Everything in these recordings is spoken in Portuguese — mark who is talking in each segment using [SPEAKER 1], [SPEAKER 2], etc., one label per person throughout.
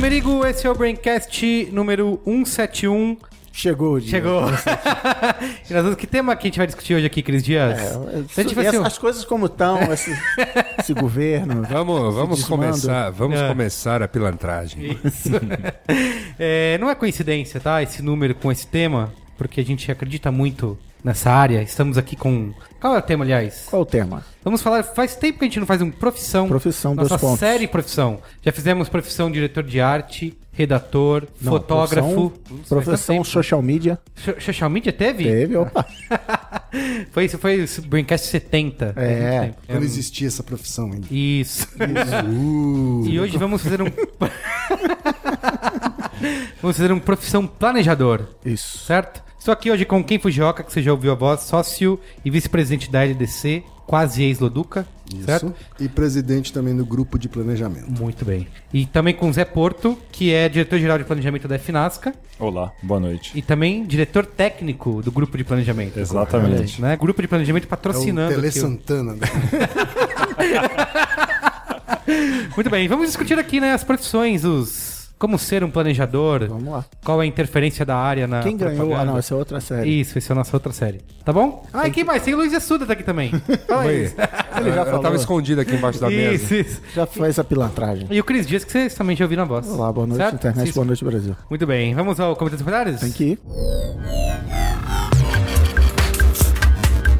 [SPEAKER 1] Merigo, esse é o Braincast número 171.
[SPEAKER 2] Chegou o dia.
[SPEAKER 1] Chegou. e nós vamos, que tema que a gente vai discutir hoje aqui, Cris Dias?
[SPEAKER 2] É,
[SPEAKER 1] a gente vai
[SPEAKER 2] e
[SPEAKER 1] ser
[SPEAKER 2] as, as coisas como estão, esse, esse governo.
[SPEAKER 3] Vamos, vamos
[SPEAKER 2] desmando.
[SPEAKER 3] começar, vamos
[SPEAKER 1] É.
[SPEAKER 3] começar a pilantragem.
[SPEAKER 1] Isso. É, não é coincidência, tá? Esse número com esse tema, porque a gente acredita muito nessa área. Estamos aqui com. Qual é o tema, aliás?
[SPEAKER 2] Qual o tema?
[SPEAKER 1] Vamos falar. Faz tempo que a gente não faz um profissão.
[SPEAKER 2] Profissão, dois
[SPEAKER 1] Nossa
[SPEAKER 2] pontos.
[SPEAKER 1] série profissão. Já fizemos profissão diretor de arte, redator,
[SPEAKER 2] Não,
[SPEAKER 1] fotógrafo.
[SPEAKER 2] Profissão, profissão social media.
[SPEAKER 1] Social media teve?
[SPEAKER 2] Teve, opa.
[SPEAKER 1] Foi isso, foi o Braincast 70. Faz
[SPEAKER 2] É.
[SPEAKER 4] Quando existia essa profissão ainda.
[SPEAKER 1] Isso.
[SPEAKER 4] Uh,
[SPEAKER 1] E hoje vamos fazer um. vamos fazer um profissão planejador,
[SPEAKER 2] Isso.
[SPEAKER 1] certo? Estou aqui hoje com Ken Fujioka, que você já ouviu a voz, sócio e vice-presidente da LDC, quase ex-Loduca, certo?
[SPEAKER 4] isso. E presidente também do grupo de planejamento.
[SPEAKER 1] Muito bem. E também com o Zé Porto, que é diretor-geral de planejamento da FNASCA
[SPEAKER 5] Olá, boa noite.
[SPEAKER 1] e também diretor técnico do grupo de planejamento.
[SPEAKER 5] Exatamente.
[SPEAKER 1] Né? Grupo de planejamento
[SPEAKER 4] É o
[SPEAKER 1] patrocinando.
[SPEAKER 4] Tele Santana. né?
[SPEAKER 1] Muito bem, vamos discutir aqui né, as profissões, os. Como ser um planejador,
[SPEAKER 2] Vamos lá.
[SPEAKER 1] qual é a interferência da área na.
[SPEAKER 2] Quem ganhou? Ah,
[SPEAKER 1] propaganda.
[SPEAKER 2] não, essa é outra série.
[SPEAKER 1] Isso, essa é a nossa outra série. Tá bom? Ah, e quem mais? Tem o Luiz Assuda tá aqui também. Fala aí.
[SPEAKER 3] Oi.
[SPEAKER 2] Ele já
[SPEAKER 3] eu
[SPEAKER 2] falou.
[SPEAKER 3] tava escondido aqui embaixo da mesa.
[SPEAKER 1] Isso, isso.
[SPEAKER 2] Já fez a pilantragem.
[SPEAKER 1] E o Cris Dias, que vocês também já ouviram a voz.
[SPEAKER 2] Olá, boa noite,
[SPEAKER 1] Certo?
[SPEAKER 2] internet,
[SPEAKER 1] Sim,
[SPEAKER 2] boa noite, Brasil.
[SPEAKER 1] Muito bem, vamos ao comentário dos comentários?
[SPEAKER 2] Tem que ir.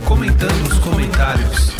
[SPEAKER 6] Comentando os comentários.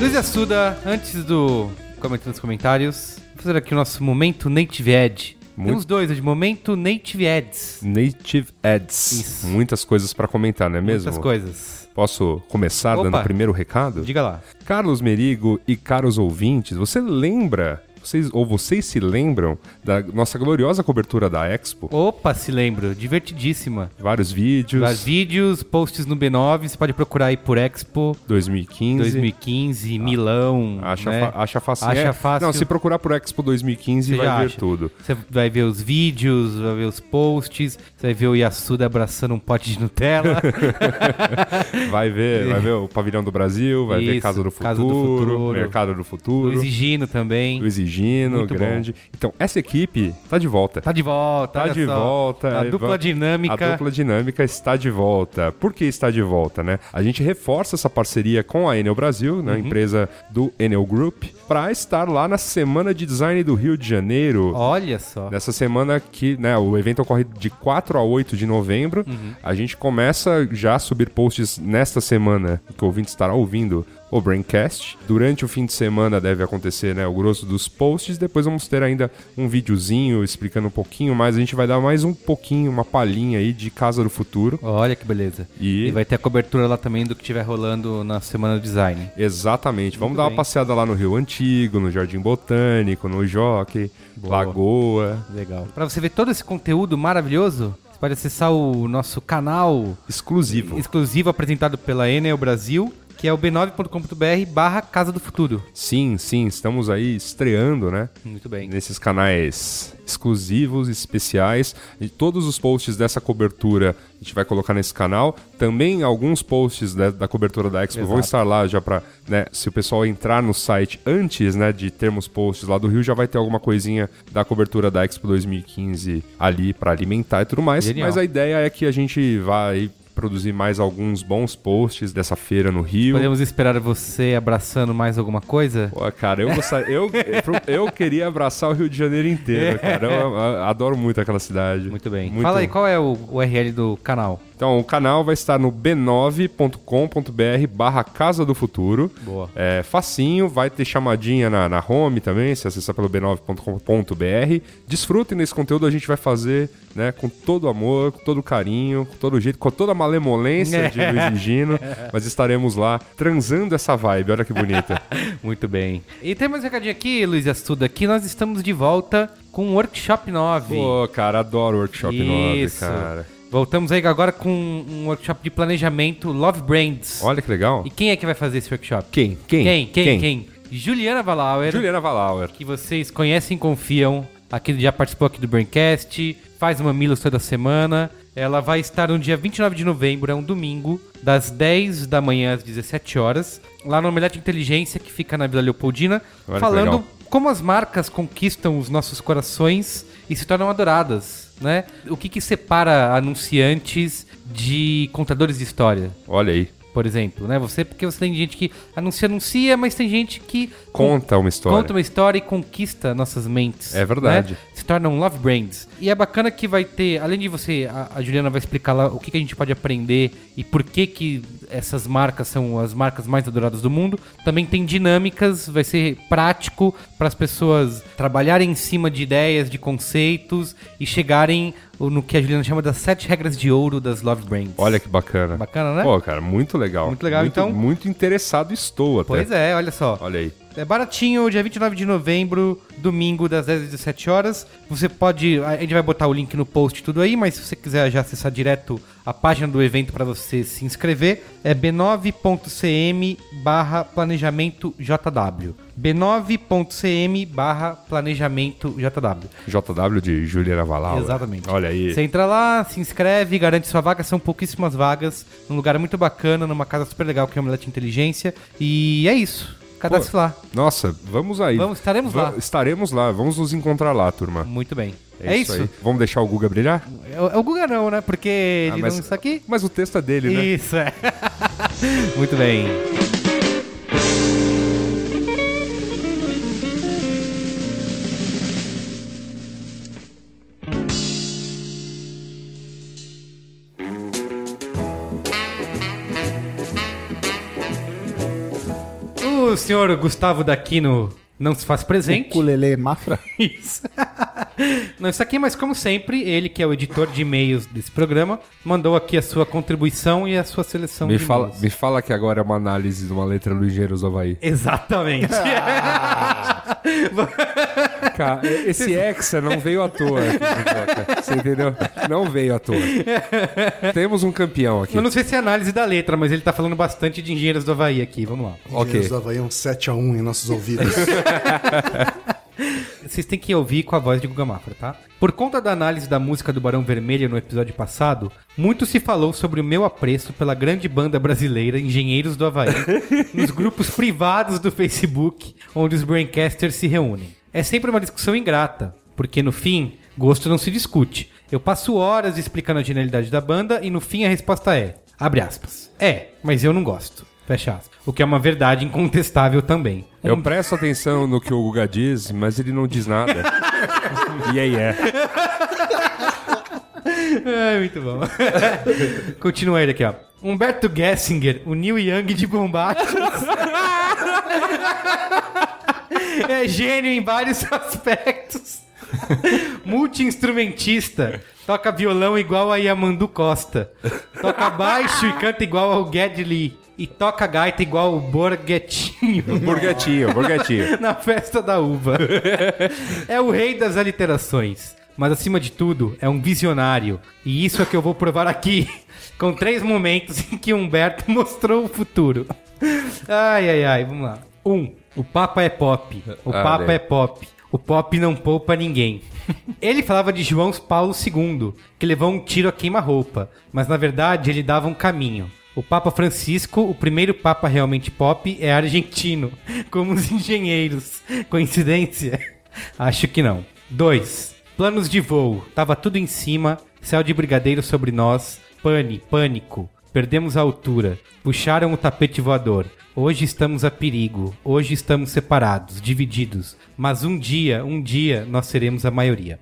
[SPEAKER 1] Luiz Assuda, antes do comentário dos comentários, vou fazer aqui o nosso momento Native Ed.
[SPEAKER 3] Muito-
[SPEAKER 1] Temos dois hoje, momento Native Ads.
[SPEAKER 3] Native Ads.
[SPEAKER 1] Isso.
[SPEAKER 3] Muitas coisas pra comentar, não é mesmo?
[SPEAKER 1] Muitas coisas.
[SPEAKER 3] Posso começar
[SPEAKER 1] Opa.
[SPEAKER 3] dando o primeiro recado?
[SPEAKER 1] Diga lá.
[SPEAKER 3] Carlos Merigo e caros ouvintes, você lembra, vocês, ou vocês se lembram da nossa gloriosa cobertura da Expo?
[SPEAKER 1] Opa, se lembro, divertidíssima.
[SPEAKER 3] Vários vídeos,
[SPEAKER 1] Vários vídeos, posts no B9, você pode procurar aí por Expo
[SPEAKER 3] 2015.
[SPEAKER 1] 2015, Milão.
[SPEAKER 3] Acha,
[SPEAKER 1] né?
[SPEAKER 3] fa- acha fácil.
[SPEAKER 1] Acha
[SPEAKER 3] É,
[SPEAKER 1] fácil.
[SPEAKER 3] Não, se procurar por Expo 2015
[SPEAKER 1] Você
[SPEAKER 3] vai ver
[SPEAKER 1] acha.
[SPEAKER 3] tudo.
[SPEAKER 1] Você vai ver os vídeos, vai ver os posts, você vai ver o Yasuda abraçando um pote de Nutella.
[SPEAKER 3] Vai ver, vai ver o Pavilhão do Brasil, vai ver
[SPEAKER 1] Isso,
[SPEAKER 3] Casa do Futuro,
[SPEAKER 1] Casa do Futuro.
[SPEAKER 3] Mercado do Futuro,
[SPEAKER 1] Exigino também.
[SPEAKER 3] Luiz Higino,
[SPEAKER 1] Muito
[SPEAKER 3] grande. Então, essa equipe tá de volta.
[SPEAKER 1] Tá de volta,
[SPEAKER 3] Tá de
[SPEAKER 1] só.
[SPEAKER 3] volta.
[SPEAKER 1] A dupla dinâmica.
[SPEAKER 3] A dupla dinâmica está de volta. Por que está de volta, né? A gente reforça essa parceria com a Enel Brasil,
[SPEAKER 1] Uhum.
[SPEAKER 3] né, empresa do Enel Group, para estar lá na Semana de Design do Rio de Janeiro.
[SPEAKER 1] Olha só.
[SPEAKER 3] Nessa semana que, né, o evento ocorre de 4 a 8 de novembro.
[SPEAKER 1] Uhum.
[SPEAKER 3] A gente começa já a subir posts nesta semana, que o ouvinte estará ouvindo o Braincast. Durante o fim de semana deve acontecer, né, o grosso dos posts. Depois vamos ter ainda um videozinho explicando um pouquinho mais. A gente vai dar mais um pouquinho, uma palhinha aí de Casa do Futuro.
[SPEAKER 1] Olha que beleza.
[SPEAKER 3] E-
[SPEAKER 1] E vai ter a cobertura lá também do que estiver rolando na Semana do Design.
[SPEAKER 3] Exatamente. Vamos
[SPEAKER 1] Muito
[SPEAKER 3] dar
[SPEAKER 1] bem.
[SPEAKER 3] uma passeada lá no Rio Antigo, no Jardim Botânico, no Jockey, Lagoa.
[SPEAKER 1] Legal. Pra você ver todo esse conteúdo maravilhoso, você pode acessar o nosso canal
[SPEAKER 3] Exclusivo.
[SPEAKER 1] exclusivo apresentado pela Enel Brasil, que é o b9.com.br barra Casa do Futuro.
[SPEAKER 3] Sim, sim, estamos aí estreando, né?
[SPEAKER 1] Muito bem.
[SPEAKER 3] nesses canais exclusivos, especiais. E todos os posts dessa cobertura a gente vai colocar nesse canal. Também alguns posts da, da cobertura da Expo vão
[SPEAKER 1] Exato.
[SPEAKER 3] estar lá já para, né, se o pessoal entrar no site antes, né, de termos posts lá do Rio, já vai ter alguma coisinha da cobertura da Expo 2015 ali para alimentar e tudo mais.
[SPEAKER 1] Genial.
[SPEAKER 3] Mas a ideia é que a gente vai produzir mais alguns bons posts dessa feira no Rio.
[SPEAKER 1] Podemos esperar você abraçando mais alguma coisa?
[SPEAKER 3] Pô, cara, eu, eu, eu queria abraçar o Rio de Janeiro inteiro, cara. Eu, eu adoro muito aquela cidade.
[SPEAKER 1] Muito bem.
[SPEAKER 3] Muito-
[SPEAKER 1] Fala aí, qual é o URL do canal?
[SPEAKER 3] Então, o canal vai estar no b9.com.br barra Casa do Futuro.
[SPEAKER 1] Boa.
[SPEAKER 3] É facinho, vai ter chamadinha na, na home também, se acessar pelo b9.com.br. Desfrutem desse conteúdo, a gente vai fazer né, com todo amor, com todo carinho, com todo jeito, com toda a malemolência de Luiz e Gino, mas estaremos lá transando essa vibe, olha que bonita.
[SPEAKER 1] Muito bem. E tem mais um recadinho aqui, Luiz Astuda, aqui nós estamos de volta com o Workshop 9.
[SPEAKER 3] Pô, cara, adoro Workshop 9,
[SPEAKER 1] Isso.
[SPEAKER 3] cara.
[SPEAKER 1] Voltamos aí agora com um workshop de planejamento Love Brands.
[SPEAKER 3] Olha que legal.
[SPEAKER 1] E quem é que vai fazer esse workshop?
[SPEAKER 3] Quem? Quem?
[SPEAKER 1] Quem? Quem? Quem? Juliana Valauer,
[SPEAKER 3] Juliana Valauer.
[SPEAKER 1] que vocês conhecem e confiam. Aqui já participou aqui do Braincast, faz mamilos toda semana. Ela vai estar no dia 29 de novembro, é um domingo, das 10 da manhã às 17 horas, lá no Omelete Inteligência, que fica na Vila Leopoldina,
[SPEAKER 3] Olha
[SPEAKER 1] falando como as marcas conquistam os nossos corações e se tornam adoradas, né? O que, que separa anunciantes de contadores de história?
[SPEAKER 3] Olha aí.
[SPEAKER 1] Por exemplo, né? Você, porque você tem gente que anuncia, anuncia, mas tem gente que
[SPEAKER 3] Conta uma história.
[SPEAKER 1] conta uma história e conquista nossas mentes.
[SPEAKER 3] É verdade.
[SPEAKER 1] né? Se tornam love brands. E é bacana que vai ter, além de você, a, a Juliana vai explicar lá o que, que a gente pode aprender e por que que essas marcas são as marcas mais adoradas do mundo. Também tem dinâmicas, vai ser prático para as pessoas trabalharem em cima de ideias, de conceitos e chegarem no que a Juliana chama das sete regras de ouro das love brands.
[SPEAKER 3] Olha que bacana.
[SPEAKER 1] Bacana, né?
[SPEAKER 3] Pô, cara, muito legal.
[SPEAKER 1] Muito legal, então-
[SPEAKER 3] Muito interessado estou até.
[SPEAKER 1] Pois é, olha só.
[SPEAKER 3] Olha aí.
[SPEAKER 1] É baratinho, dia 29 de novembro, domingo, das 10 às 17 horas. Você pode. A gente vai botar o link no post tudo aí, mas se você quiser já acessar direto a página do evento para você se inscrever, é b9.cm barra planejamento JW. b9.cm barra planejamento JW.
[SPEAKER 3] JW de Juliana Valauer.
[SPEAKER 1] Exatamente.
[SPEAKER 3] Olha aí.
[SPEAKER 1] Você entra lá, se inscreve, garante sua vaga, são pouquíssimas vagas, num lugar muito bacana, numa casa super legal que é o Omelete Inteligência. E é isso. Cadastre lá.
[SPEAKER 3] Nossa, vamos aí.
[SPEAKER 1] Vamos, estaremos lá.
[SPEAKER 3] Estaremos lá. Vamos nos encontrar lá, turma.
[SPEAKER 1] Muito bem. É, isso.
[SPEAKER 3] aí. Vamos deixar o Guga brilhar?
[SPEAKER 1] É, o- é o Guga não, né? Porque ele
[SPEAKER 3] Ah, mas-
[SPEAKER 1] não está aqui.
[SPEAKER 3] Mas o texto é dele, né?
[SPEAKER 1] Isso, é. Muito bem. Senhor Gustavo Daquino não se faz presente.
[SPEAKER 2] Ukulele Mafra.
[SPEAKER 1] Isso. Não, isso aqui, mas como sempre, ele que é o editor de e-mails desse programa, mandou aqui a sua contribuição e a sua seleção
[SPEAKER 3] Me
[SPEAKER 1] de
[SPEAKER 3] fala,
[SPEAKER 1] e-mails.
[SPEAKER 3] me fala que agora é uma análise de uma letra do Engenheiros do Havaí.
[SPEAKER 1] Exatamente.
[SPEAKER 3] Cara, esse Hexa não veio à toa. aqui. Você entendeu? Não veio à toa. Temos um campeão aqui.
[SPEAKER 1] Eu não sei se é análise da letra, mas ele tá falando bastante de engenheiros do Havaí aqui. Vamos lá.
[SPEAKER 3] Ok.
[SPEAKER 4] Engenheiros do Havaí é um 7x1 em nossos ouvidos.
[SPEAKER 1] Vocês têm que ouvir com a voz de Guga Mafra, tá? Por conta da análise da música do Barão Vermelho no episódio passado, muito se falou sobre o meu apreço pela grande banda brasileira Engenheiros do Havaí nos grupos privados do Facebook, onde os Braincasters se reúnem. É sempre uma discussão ingrata, porque no fim, gosto não se discute. Eu passo horas explicando a genialidade da banda e no fim a resposta é, abre aspas, é, mas eu não gosto. Fecha aspas. O que é uma verdade incontestável também.
[SPEAKER 3] Eu presto atenção no que o Guga diz, mas ele não diz nada. e aí é.
[SPEAKER 1] Ai, muito bom. Continua ele aqui, ó. Humberto Gessinger, o Neil Young de Bombachos. é gênio em vários aspectos. Multi-instrumentista. Toca violão igual a Yamandu Costa. Toca baixo e canta igual ao Geddy Lee. E toca gaita igual o Borghetinho.
[SPEAKER 3] Burguetinho, burguetinho.
[SPEAKER 1] na festa da uva. é o rei das aliterações. Mas acima de tudo, é um visionário. E isso é que eu vou provar aqui. Com três momentos em que Humberto mostrou o futuro. Ai, ai, ai, vamos lá. Um, o Papa é pop. O
[SPEAKER 3] Ah,
[SPEAKER 1] Papa
[SPEAKER 3] né.
[SPEAKER 1] é pop. O pop não poupa ninguém. Ele falava de João Paulo II, que levou um tiro a queima-roupa, mas na verdade ele dava um caminho. O Papa Francisco, o primeiro Papa realmente pop, é argentino, como os engenheiros. Coincidência? Acho que não. 2. Planos de voo. Tava tudo em cima, céu de brigadeiro sobre nós, pane, pânico. Perdemos a altura. Puxaram o tapete voador. Hoje estamos a perigo. Hoje estamos separados, divididos. Mas um dia, um dia, nós seremos a maioria.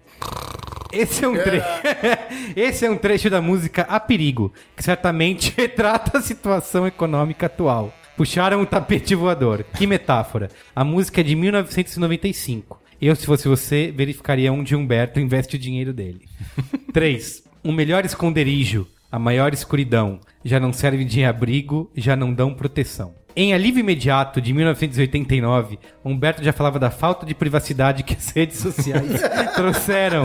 [SPEAKER 1] Esse é um trecho. Esse é um trecho da música A Perigo, que certamente retrata a situação econômica atual. Puxaram o tapete voador. Que metáfora. A música é de 1995. Eu, se fosse você, verificaria onde Humberto investe o dinheiro dele. 3. O melhor esconderijo, a maior escuridão. Já não serve de abrigo, já não dão proteção. Em Alívio Imediato, de 1989, Humberto já falava da falta de privacidade que as redes sociais trouxeram.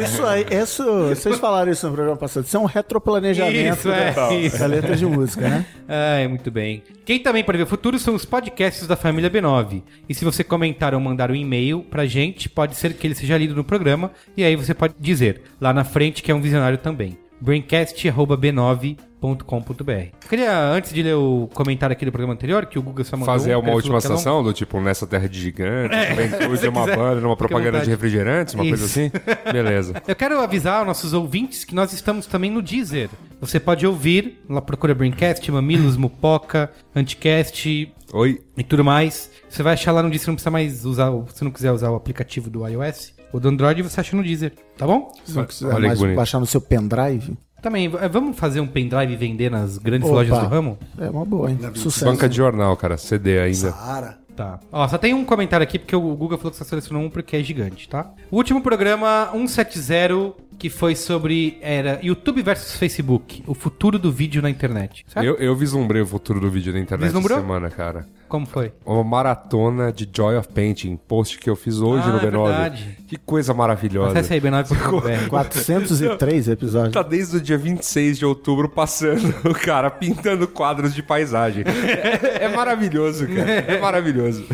[SPEAKER 2] Isso aí, isso, vocês falaram isso no programa passado. Isso é um retroplanejamento
[SPEAKER 1] Isso, é,
[SPEAKER 2] da,
[SPEAKER 1] isso.
[SPEAKER 2] da letra de música, né?
[SPEAKER 1] Ai, muito bem. Quem também prevê o futuro são os podcasts da família B9. E se você comentar ou mandar um e-mail pra gente, pode ser que ele seja lido no programa. E aí você pode dizer lá na frente que é um visionário também. braincast.b9.com.br Queria, antes de ler o comentário aqui do programa anterior, que o Google só mandou
[SPEAKER 3] Fazer
[SPEAKER 1] um,
[SPEAKER 3] uma última estação do tipo Nessa Terra de Gigantes, é uma
[SPEAKER 1] quiser,
[SPEAKER 3] banda
[SPEAKER 1] à
[SPEAKER 3] propaganda de refrigerantes, uma coisa
[SPEAKER 1] Isso.
[SPEAKER 3] assim. Beleza.
[SPEAKER 1] Eu quero avisar nossos ouvintes que nós estamos também no Deezer. Você pode ouvir, lá procura Braincast, Mamilos, Mupoca, Anticast
[SPEAKER 3] Oi.
[SPEAKER 1] e tudo mais. Você vai achar lá no Deezer, não precisa mais usar, se não quiser usar o aplicativo do iOS ou do Android, você acha no Deezer, tá bom?
[SPEAKER 2] Se não quiser mais baixar no seu pendrive,
[SPEAKER 1] Também, v- vamos fazer um pendrive e vender nas grandes
[SPEAKER 2] Opa.
[SPEAKER 1] lojas do ramo?
[SPEAKER 2] é uma boa, hein? Sucesso.
[SPEAKER 3] Banca de jornal, cara. CD ainda.
[SPEAKER 4] Sara.
[SPEAKER 1] Tá. Ó, só tem um comentário aqui, porque o Google falou que só selecionou um porque é gigante, tá? O último programa 170, que foi sobre. Era YouTube versus Facebook, o futuro do vídeo na internet. Certo?
[SPEAKER 3] Eu, eu vislumbrei o futuro do vídeo na internet
[SPEAKER 1] Vislumbrou?
[SPEAKER 3] essa semana, cara.
[SPEAKER 1] Como foi?
[SPEAKER 3] Uma maratona de Joy of Painting, post que eu fiz hoje
[SPEAKER 1] Ah,
[SPEAKER 3] no
[SPEAKER 1] é
[SPEAKER 3] B9.
[SPEAKER 1] verdade.
[SPEAKER 3] Que coisa maravilhosa.
[SPEAKER 1] Acesse aí, b9.com.br.
[SPEAKER 2] 403 episódios.
[SPEAKER 3] Tá desde o dia 26 de outubro passando, o cara pintando quadros de paisagem. É, é maravilhoso, cara. É maravilhoso.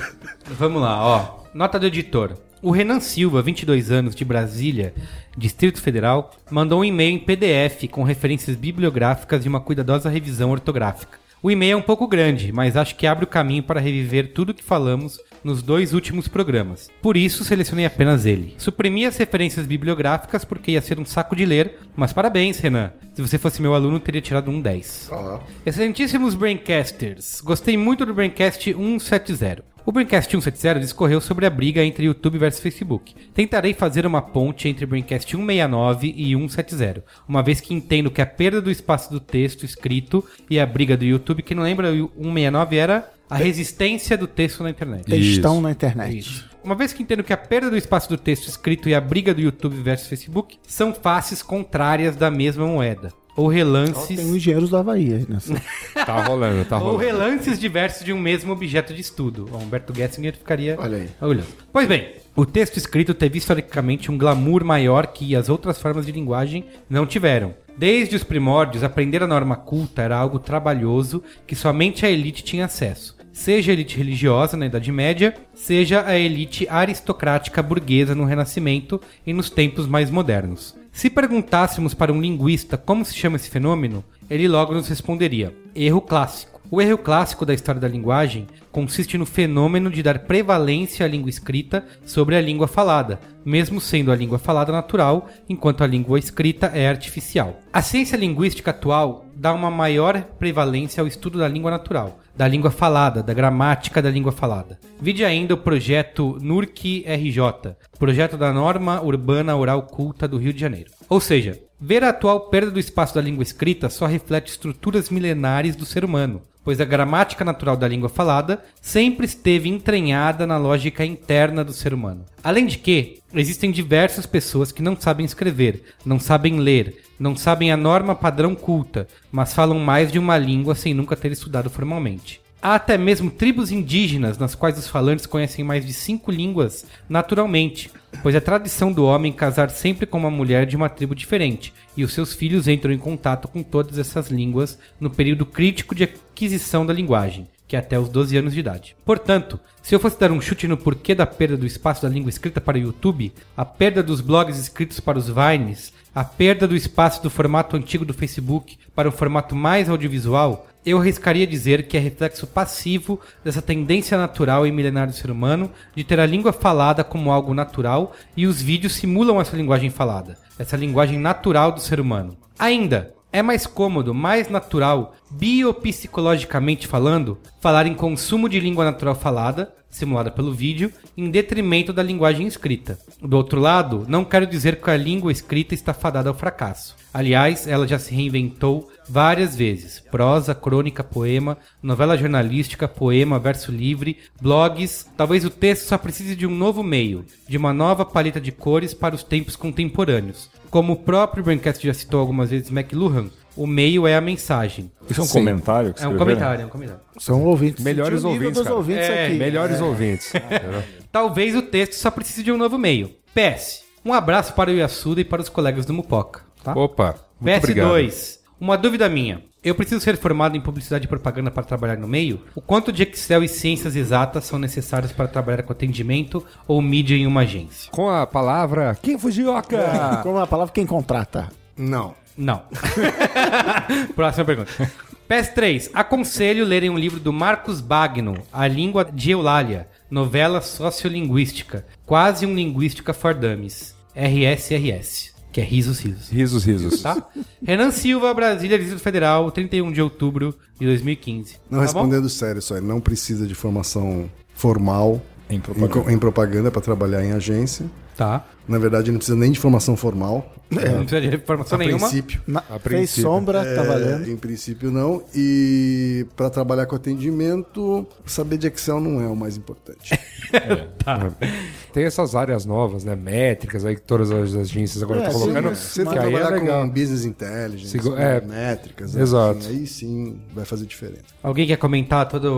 [SPEAKER 1] Vamos lá, ó. Nota do editor. O Renan Silva, 22 anos, de Brasília, Distrito Federal, mandou um e-mail em PDF com referências bibliográficas e uma cuidadosa revisão ortográfica. O e-mail é um pouco grande, mas acho que abre o caminho para reviver tudo o que falamos nos dois últimos programas. Por isso, selecionei apenas ele. Suprimi as referências bibliográficas porque ia ser um saco de ler, mas parabéns, Renan. Se você fosse meu aluno, teria tirado um 10.
[SPEAKER 4] Ó,
[SPEAKER 1] Excelentíssimos Braincasters, gostei muito do Braincast 170. O Braincast 170 discorreu sobre a briga entre YouTube versus Facebook. Tentarei fazer uma ponte entre o Braincast 169 e 170, uma vez que entendo que a perda do espaço do texto escrito e a briga do YouTube, quem não lembra, o 169 era a resistência do texto na internet.
[SPEAKER 2] Estão na internet.
[SPEAKER 1] Isso. Uma vez que entendo que a perda do espaço do texto escrito e a briga do YouTube versus Facebook são faces contrárias da mesma moeda. Ou relances.
[SPEAKER 2] Tem os engenheiros do Havaí aí nessa.
[SPEAKER 3] Tá rolando, tá
[SPEAKER 1] Ou
[SPEAKER 3] rolando.
[SPEAKER 1] relances diversos de um mesmo objeto de estudo. O Humberto Gessinger ficaria
[SPEAKER 4] Olha aí.
[SPEAKER 1] olhando. Pois bem, o texto escrito teve historicamente um glamour maior que as outras formas de linguagem não tiveram. Desde os primórdios, aprender a norma culta era algo trabalhoso que somente a elite tinha acesso. Seja a elite religiosa na Idade Média, seja a elite aristocrática burguesa no Renascimento e nos tempos mais modernos. Se perguntássemos para um linguista como se chama esse fenômeno, ele logo nos responderia: erro clássico. O erro clássico da história da linguagem consiste no fenômeno de dar prevalência à língua escrita sobre a língua falada, mesmo sendo a língua falada natural, enquanto a língua escrita é artificial. A ciência linguística atual dá uma maior prevalência ao estudo da língua natural, da língua falada, da gramática da língua falada. Vide ainda o projeto NURC-RJ, projeto da norma urbana oral culta do Rio de Janeiro. Ou seja, ver a atual perda do espaço da língua escrita só reflete estruturas milenares do ser humano, pois a gramática natural da língua falada sempre esteve entranhada na lógica interna do ser humano. Além de que, existem diversas pessoas que não sabem escrever, não sabem ler, não sabem a norma padrão culta, mas falam mais de uma língua sem nunca ter estudado formalmente. Há até mesmo tribos indígenas nas quais os falantes conhecem mais de cinco línguas naturalmente, pois é tradição do homem casar sempre com uma mulher de uma tribo diferente, e os seus filhos entram em contato com todas essas línguas no período crítico de aquisição da linguagem, que é até os 12 anos de idade. Portanto, se eu fosse dar um chute no porquê da perda do espaço da língua escrita para o YouTube, a perda dos blogs escritos para os Vines, a perda do espaço do formato antigo do Facebook para um formato mais audiovisual, eu arriscaria dizer que é reflexo passivo dessa tendência natural e milenar do ser humano de ter a língua falada como algo natural e os vídeos simulam essa linguagem falada, essa linguagem natural do ser humano. Ainda, É mais cômodo, mais natural, biopsicologicamente falando, falar em consumo de língua natural falada, simulada pelo vídeo, em detrimento da linguagem escrita. Do outro lado, não quero dizer que a língua escrita está fadada ao fracasso. Aliás, ela já se reinventou várias vezes. Prosa, crônica, poema, novela jornalística, poema, verso livre, blogs. Talvez o texto só precise de um novo meio, de uma nova paleta de cores para os tempos contemporâneos. Como o próprio Braincast já citou algumas vezes McLuhan, o meio é a mensagem.
[SPEAKER 5] Isso é um
[SPEAKER 3] Sim.
[SPEAKER 5] comentário que
[SPEAKER 1] É um comentário, é um comentário.
[SPEAKER 2] São ouvintes.
[SPEAKER 3] Melhores ouvintes, cara.
[SPEAKER 2] ouvintes
[SPEAKER 1] É,
[SPEAKER 2] aqui.
[SPEAKER 3] Melhores ouvintes.
[SPEAKER 1] Talvez o texto só precise de um novo meio. PS. Um abraço para o Yasuda e para os colegas do Mupoca. Tá?
[SPEAKER 3] Opa, muito obrigado.
[SPEAKER 1] PS2. Uma dúvida minha. Eu preciso ser formado em publicidade e propaganda para trabalhar no meio? O quanto de Excel e ciências exatas são necessários para trabalhar com atendimento ou mídia em uma agência?
[SPEAKER 3] Com a palavra Quem Fujioka?
[SPEAKER 2] Como a palavra quem contrata.
[SPEAKER 4] Não.
[SPEAKER 1] Não. Próxima pergunta. PS3. Aconselho lerem um livro do Marcos Bagno, A Língua de Eulália, novela sociolinguística, quase um linguística for dummies. RSRS, que é risos, risos.
[SPEAKER 3] Risos, risos.
[SPEAKER 1] Tá? Renan Silva, Brasília, Distrito Federal, 31 de outubro de 2015.
[SPEAKER 4] Não
[SPEAKER 1] tá
[SPEAKER 4] respondendo sério só, ele não precisa de formação formal
[SPEAKER 5] em propaganda
[SPEAKER 4] para trabalhar em agência.
[SPEAKER 1] Tá.
[SPEAKER 4] Na verdade, não precisa nem de formação formal.
[SPEAKER 1] Não precisa de informação
[SPEAKER 4] a
[SPEAKER 1] nenhuma.
[SPEAKER 4] princípio.
[SPEAKER 2] Na-
[SPEAKER 3] A
[SPEAKER 2] fez
[SPEAKER 3] princípio.
[SPEAKER 2] sombra, tá
[SPEAKER 4] É,
[SPEAKER 2] valendo.
[SPEAKER 4] em princípio, não. E para trabalhar com atendimento, saber de Excel não é o mais importante.
[SPEAKER 3] Tem essas áreas novas, né? Métricas aí que todas as agências agora
[SPEAKER 2] É,
[SPEAKER 3] estão
[SPEAKER 2] sim,
[SPEAKER 3] colocando.
[SPEAKER 2] mas
[SPEAKER 4] Você
[SPEAKER 3] que é
[SPEAKER 4] trabalhar
[SPEAKER 3] legal.
[SPEAKER 4] com business intelligence,
[SPEAKER 3] Sigo-
[SPEAKER 4] com
[SPEAKER 3] é,
[SPEAKER 4] métricas, né,
[SPEAKER 3] exato.
[SPEAKER 4] assim, aí sim vai fazer diferença.
[SPEAKER 1] Alguém quer comentar toda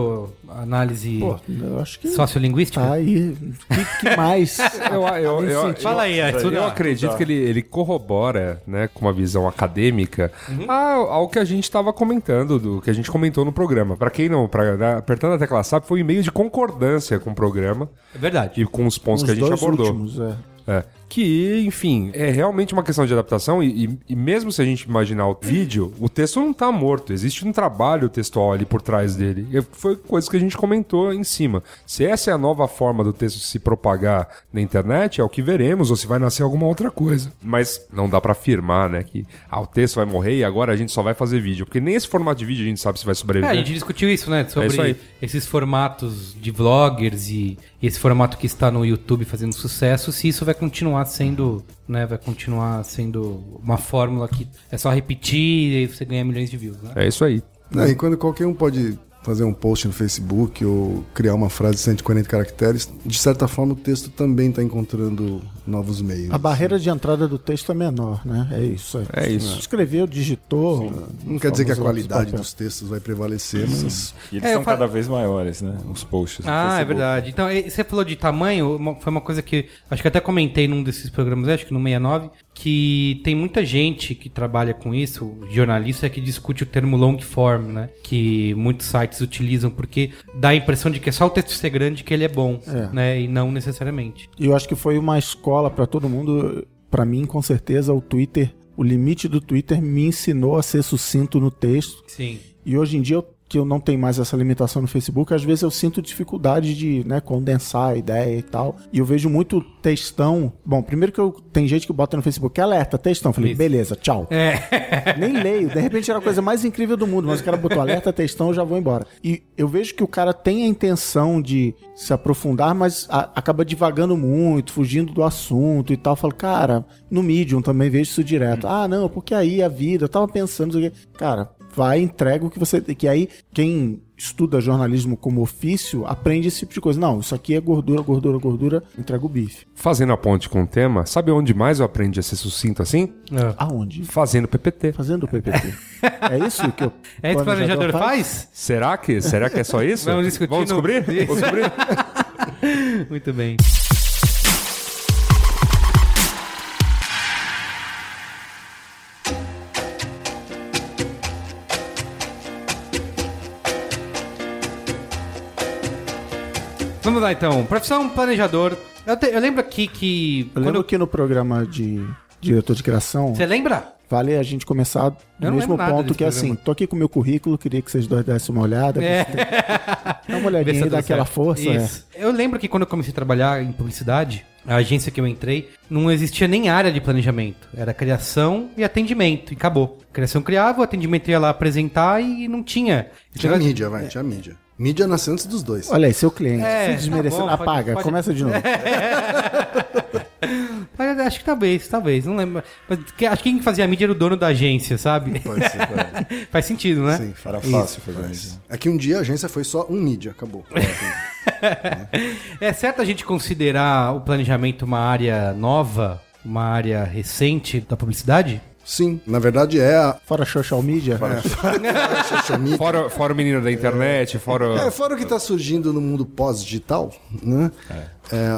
[SPEAKER 1] a análise
[SPEAKER 2] Pô, eu acho que
[SPEAKER 1] sociolinguística?
[SPEAKER 2] tá aí. O que, que mais?
[SPEAKER 3] Eu, eu, eu, eu,
[SPEAKER 1] Fala aí, Arthur.
[SPEAKER 3] eu acredito que ele, ele corrobora, né, com uma visão acadêmica, ao, ao que a gente estava comentando, do que a gente comentou no programa. Para quem não, pra, né, apertando a tecla SAP, foi um e-mail de concordância com o programa
[SPEAKER 1] É verdade.
[SPEAKER 3] e com os pontos
[SPEAKER 2] Os
[SPEAKER 3] que a gente
[SPEAKER 2] dois
[SPEAKER 3] abordou.
[SPEAKER 2] últimos, é.
[SPEAKER 3] É. Que, enfim, é realmente uma questão de adaptação e, e- e mesmo se a gente imaginar o vídeo, o texto não tá morto. Existe um trabalho textual ali por trás dele. E foi coisa que a gente comentou em cima. Se essa é a nova forma do texto se propagar na internet, é o que veremos, ou se vai nascer alguma outra coisa. Mas não dá pra afirmar, né, que ah, o texto vai morrer e agora a gente só vai fazer vídeo. Porque nem esse formato de vídeo a gente sabe se vai
[SPEAKER 1] É,
[SPEAKER 3] sobreviver.
[SPEAKER 1] a gente discutiu isso, né?
[SPEAKER 3] É isso.
[SPEAKER 1] Sobre esses formatos de vloggers e esse formato que está no YouTube fazendo sucesso, se isso vai continuar sendo, né? Vai continuar sendo uma fórmula que é só repetir e você ganha milhões de views, né?
[SPEAKER 3] É isso aí.
[SPEAKER 4] Não, e quando qualquer um pode fazer um post no Facebook ou criar uma frase de 140 caracteres, de certa forma o texto também está encontrando novos meios.
[SPEAKER 2] A barreira de entrada do texto é menor, né? É isso.
[SPEAKER 3] É isso.
[SPEAKER 2] Escreveu, digitou.
[SPEAKER 4] Não quer dizer que a qualidade dos textos vai prevalecer, mas
[SPEAKER 5] E eles
[SPEAKER 1] É, falo-
[SPEAKER 5] cada vez maiores, né? Os posts.
[SPEAKER 1] Ah, é verdade. Então, você falou de tamanho, foi uma coisa que acho que até comentei num desses programas, acho que no 69, que tem muita gente que trabalha com isso, jornalista, que discute o termo long form, né? Que muitos sites utilizam porque dá a impressão de que é só o texto ser grande que ele é bom,
[SPEAKER 2] É.
[SPEAKER 1] né? E não necessariamente.
[SPEAKER 2] E eu acho que foi uma escola pra todo mundo. Pra mim, com certeza, o Twitter, o limite do Twitter me ensinou a ser sucinto no texto.
[SPEAKER 1] Sim.
[SPEAKER 2] E hoje em dia, eu- que eu não tenho mais essa limitação no Facebook, às vezes eu sinto dificuldade de né, condensar a ideia e tal. E eu vejo muito textão. Bom, primeiro que eu tem gente que bota no Facebook alerta, textão. Falei,
[SPEAKER 1] Isso.
[SPEAKER 2] beleza, tchau.
[SPEAKER 1] É.
[SPEAKER 2] Nem leio. De repente era a coisa mais incrível do mundo, mas o cara botou alerta, textão, eu já vou embora. E eu vejo que o cara tem a intenção de se aprofundar, mas a- acaba divagando muito, fugindo do assunto e tal. Eu falo, cara, no Medium também vejo isso direto. Ah, não, porque aí a vida, eu tava pensando, cara, vai, entrega o que você. Que aí, quem estuda jornalismo como ofício, aprende esse tipo de coisa. Não, isso aqui é gordura, gordura, gordura, entrega o bife.
[SPEAKER 3] Fazendo a ponte com o tema, sabe onde mais eu aprendi a ser sucinto assim?
[SPEAKER 2] Aonde?
[SPEAKER 3] Fazendo PPT.
[SPEAKER 2] Fazendo o PPT. é isso que o
[SPEAKER 1] É isso que o planejador faz?
[SPEAKER 3] Será que, será que é só isso?
[SPEAKER 1] Vamos discutir
[SPEAKER 3] Vamos descobrir?
[SPEAKER 1] Isso.
[SPEAKER 3] Vamos descobrir?
[SPEAKER 1] Muito bem. Vamos lá então. Profissão planejador. Eu, te- eu lembro aqui que.
[SPEAKER 2] Eu
[SPEAKER 1] quando
[SPEAKER 2] lembro
[SPEAKER 1] eu-
[SPEAKER 2] que no programa de diretor de criação,
[SPEAKER 1] Você lembra?
[SPEAKER 2] vale a gente começar
[SPEAKER 1] não
[SPEAKER 2] mesmo ponto que é
[SPEAKER 1] programa.
[SPEAKER 2] assim, tô aqui com o meu currículo, queria que vocês dois dessem uma olhada,
[SPEAKER 1] É.
[SPEAKER 2] dá uma olhadinha aí, dá aquela força. é.
[SPEAKER 1] Isso. Eu lembro que quando eu comecei a trabalhar em publicidade, a agência que eu entrei, não existia nem área de planejamento. Era criação e atendimento, e acabou. Criação criava, o atendimento ia lá apresentar e não tinha.
[SPEAKER 4] Tinha
[SPEAKER 1] de-
[SPEAKER 4] mídia, vai, tinha mídia. Mídia nasceu antes dos dois.
[SPEAKER 2] Olha aí, seu cliente.
[SPEAKER 1] É,
[SPEAKER 2] se desmerecendo,
[SPEAKER 1] tá bom,
[SPEAKER 2] apaga,
[SPEAKER 1] pode-
[SPEAKER 2] começa de novo.
[SPEAKER 1] Mas acho que talvez, talvez, não lembro. Mas acho que quem fazia a mídia era o dono da agência, sabe?
[SPEAKER 4] Pode ser, pode.
[SPEAKER 1] Faz sentido, né?
[SPEAKER 4] Sim.
[SPEAKER 5] Era fácil fazer isso.
[SPEAKER 4] É que um dia a agência foi só um mídia, acabou.
[SPEAKER 1] É certo a gente considerar o planejamento uma área nova, uma área recente da publicidade?
[SPEAKER 4] Sim, na verdade é a.
[SPEAKER 2] Fora social media.
[SPEAKER 4] a social media.
[SPEAKER 3] Fora, fora o menino da internet, fora.
[SPEAKER 4] É, fora o que está surgindo no mundo pós-digital, né? É,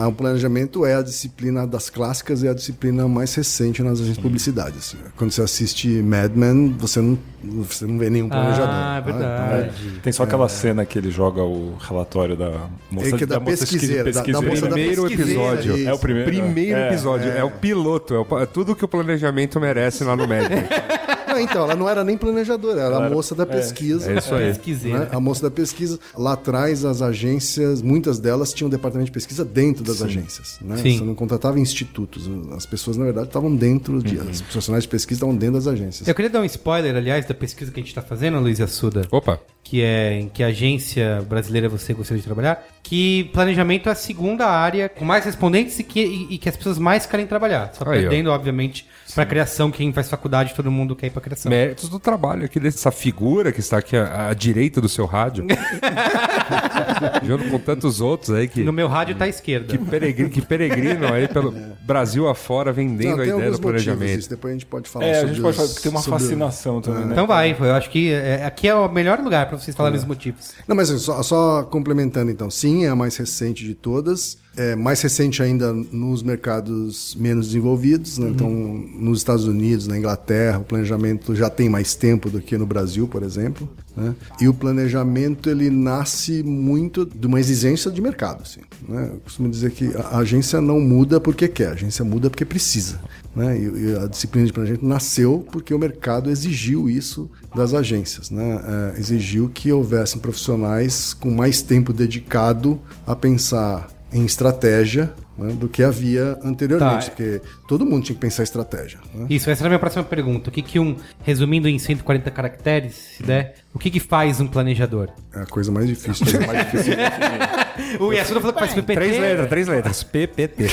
[SPEAKER 4] o planejamento é a disciplina das clássicas e a disciplina mais recente nas agências de publicidade. assim. Quando você assiste Mad Men, você não, você não vê nenhum planejador.
[SPEAKER 1] Ah, é
[SPEAKER 4] tá?
[SPEAKER 1] verdade.
[SPEAKER 5] Tem só aquela cena que ele joga o relatório da moça,
[SPEAKER 4] É que é da
[SPEAKER 5] moça que-
[SPEAKER 4] pesquiseira, da- da moça da
[SPEAKER 3] Primeiro
[SPEAKER 4] pesquiseira,
[SPEAKER 3] episódio.
[SPEAKER 4] isso.
[SPEAKER 5] É o primeiro.
[SPEAKER 3] Primeiro
[SPEAKER 5] É,
[SPEAKER 3] episódio. É, o piloto. É, o é tudo que o planejamento merece lá no médico.
[SPEAKER 4] Não, então, ela não era nem planejadora, ela era a moça da pesquisa.
[SPEAKER 3] É isso aí.
[SPEAKER 1] Pesquiseira.
[SPEAKER 4] né? A moça da pesquisa. Lá atrás, as agências, muitas delas tinham um departamento de pesquisa dentro das agências. Né?
[SPEAKER 1] Sim.
[SPEAKER 4] Você não contratava institutos. As pessoas, na verdade, estavam dentro de. Os profissionais de pesquisa estavam dentro das agências.
[SPEAKER 1] Eu queria dar um spoiler, aliás, da pesquisa que a gente está fazendo, Luiz Assuda,
[SPEAKER 3] Opa.
[SPEAKER 1] Que é em que agência brasileira você gostaria de trabalhar, que planejamento é a segunda área com mais respondentes e que, e, e que as pessoas mais querem trabalhar. Só
[SPEAKER 3] Aí, ó.
[SPEAKER 1] perdendo, obviamente, para criação, quem faz faculdade, todo mundo quer ir para criação.
[SPEAKER 3] Méritos do trabalho aqui dessa figura que está aqui à, à direita do seu rádio. Junto com tantos outros aí que,
[SPEAKER 1] No meu rádio tá à esquerda.
[SPEAKER 3] que, peregrino, que peregrinam aí pelo Brasil afora vendendo
[SPEAKER 4] Não,
[SPEAKER 3] a ideia do planejamento.
[SPEAKER 4] disso, Depois a gente pode falar
[SPEAKER 5] É, a
[SPEAKER 4] sobre
[SPEAKER 5] gente pode falar
[SPEAKER 4] os-
[SPEAKER 5] que tem uma fascinação também, né?
[SPEAKER 1] Então vai, eu acho que é, aqui é o melhor lugar para vocês falarem os motivos.
[SPEAKER 4] Não, mas só, só complementando então, sim, é a mais recente de todas. É mais recente ainda nos mercados menos desenvolvidos, né? então nos Estados Unidos, na Inglaterra, o planejamento já tem mais tempo do que no Brasil, por exemplo. né? E o planejamento ele nasce muito de uma exigência de mercado. Assim, né? Eu costumo dizer que a agência não muda porque quer, a agência muda porque precisa. Né? E, e a disciplina de planejamento nasceu porque o mercado exigiu isso das agências, né? É, exigiu que houvessem profissionais com mais tempo dedicado a pensar em estratégia né, do que havia anteriormente,
[SPEAKER 1] Tá.
[SPEAKER 4] porque todo mundo tinha que pensar em estratégia. né?
[SPEAKER 1] Isso, essa era a minha próxima pergunta. O que que um, resumindo em 140 caracteres, se der, o que que faz um planejador?
[SPEAKER 4] É a coisa mais difícil. de mais difícil.
[SPEAKER 1] O Yasuda falou que faz PPT.
[SPEAKER 3] Três letras, três letras. PPT.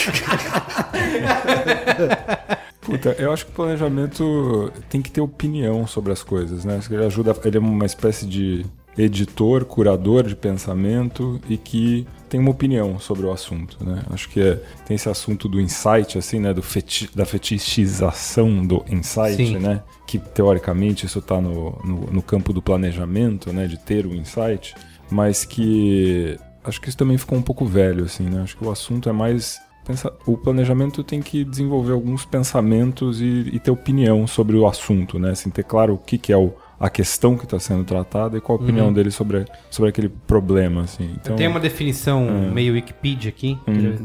[SPEAKER 5] Puta, eu acho que o planejamento tem que ter opinião sobre as coisas, né? Ele ajuda, ele é uma espécie de editor, curador de pensamento e que tem uma opinião sobre o assunto, né? Acho que é- tem esse assunto do insight, assim, né? Do feti da fetichização do insight,
[SPEAKER 1] Sim.
[SPEAKER 5] né? Que teoricamente isso está no, no, no campo do planejamento, né? De ter o insight, mas que acho que isso também ficou um pouco velho, assim, né? Acho que o assunto é mais pensa- o planejamento tem que desenvolver alguns pensamentos e, e ter opinião sobre o assunto, né? Assim, ter claro o que, que é o, a questão que está sendo tratada e qual a opinião dele sobre, sobre aquele problema, assim. Então,
[SPEAKER 1] Tem uma definição meio Wikipedia aqui, queria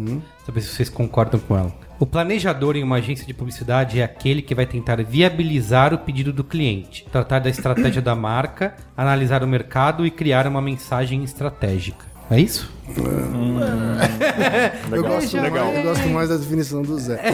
[SPEAKER 1] saber se vocês concordam com ela. O planejador em uma agência de publicidade é aquele que vai tentar viabilizar o pedido do cliente, tratar da estratégia da marca, analisar o mercado e criar uma mensagem estratégica. É isso?
[SPEAKER 4] eu, gosto mais, eu gosto mais da definição do Zé.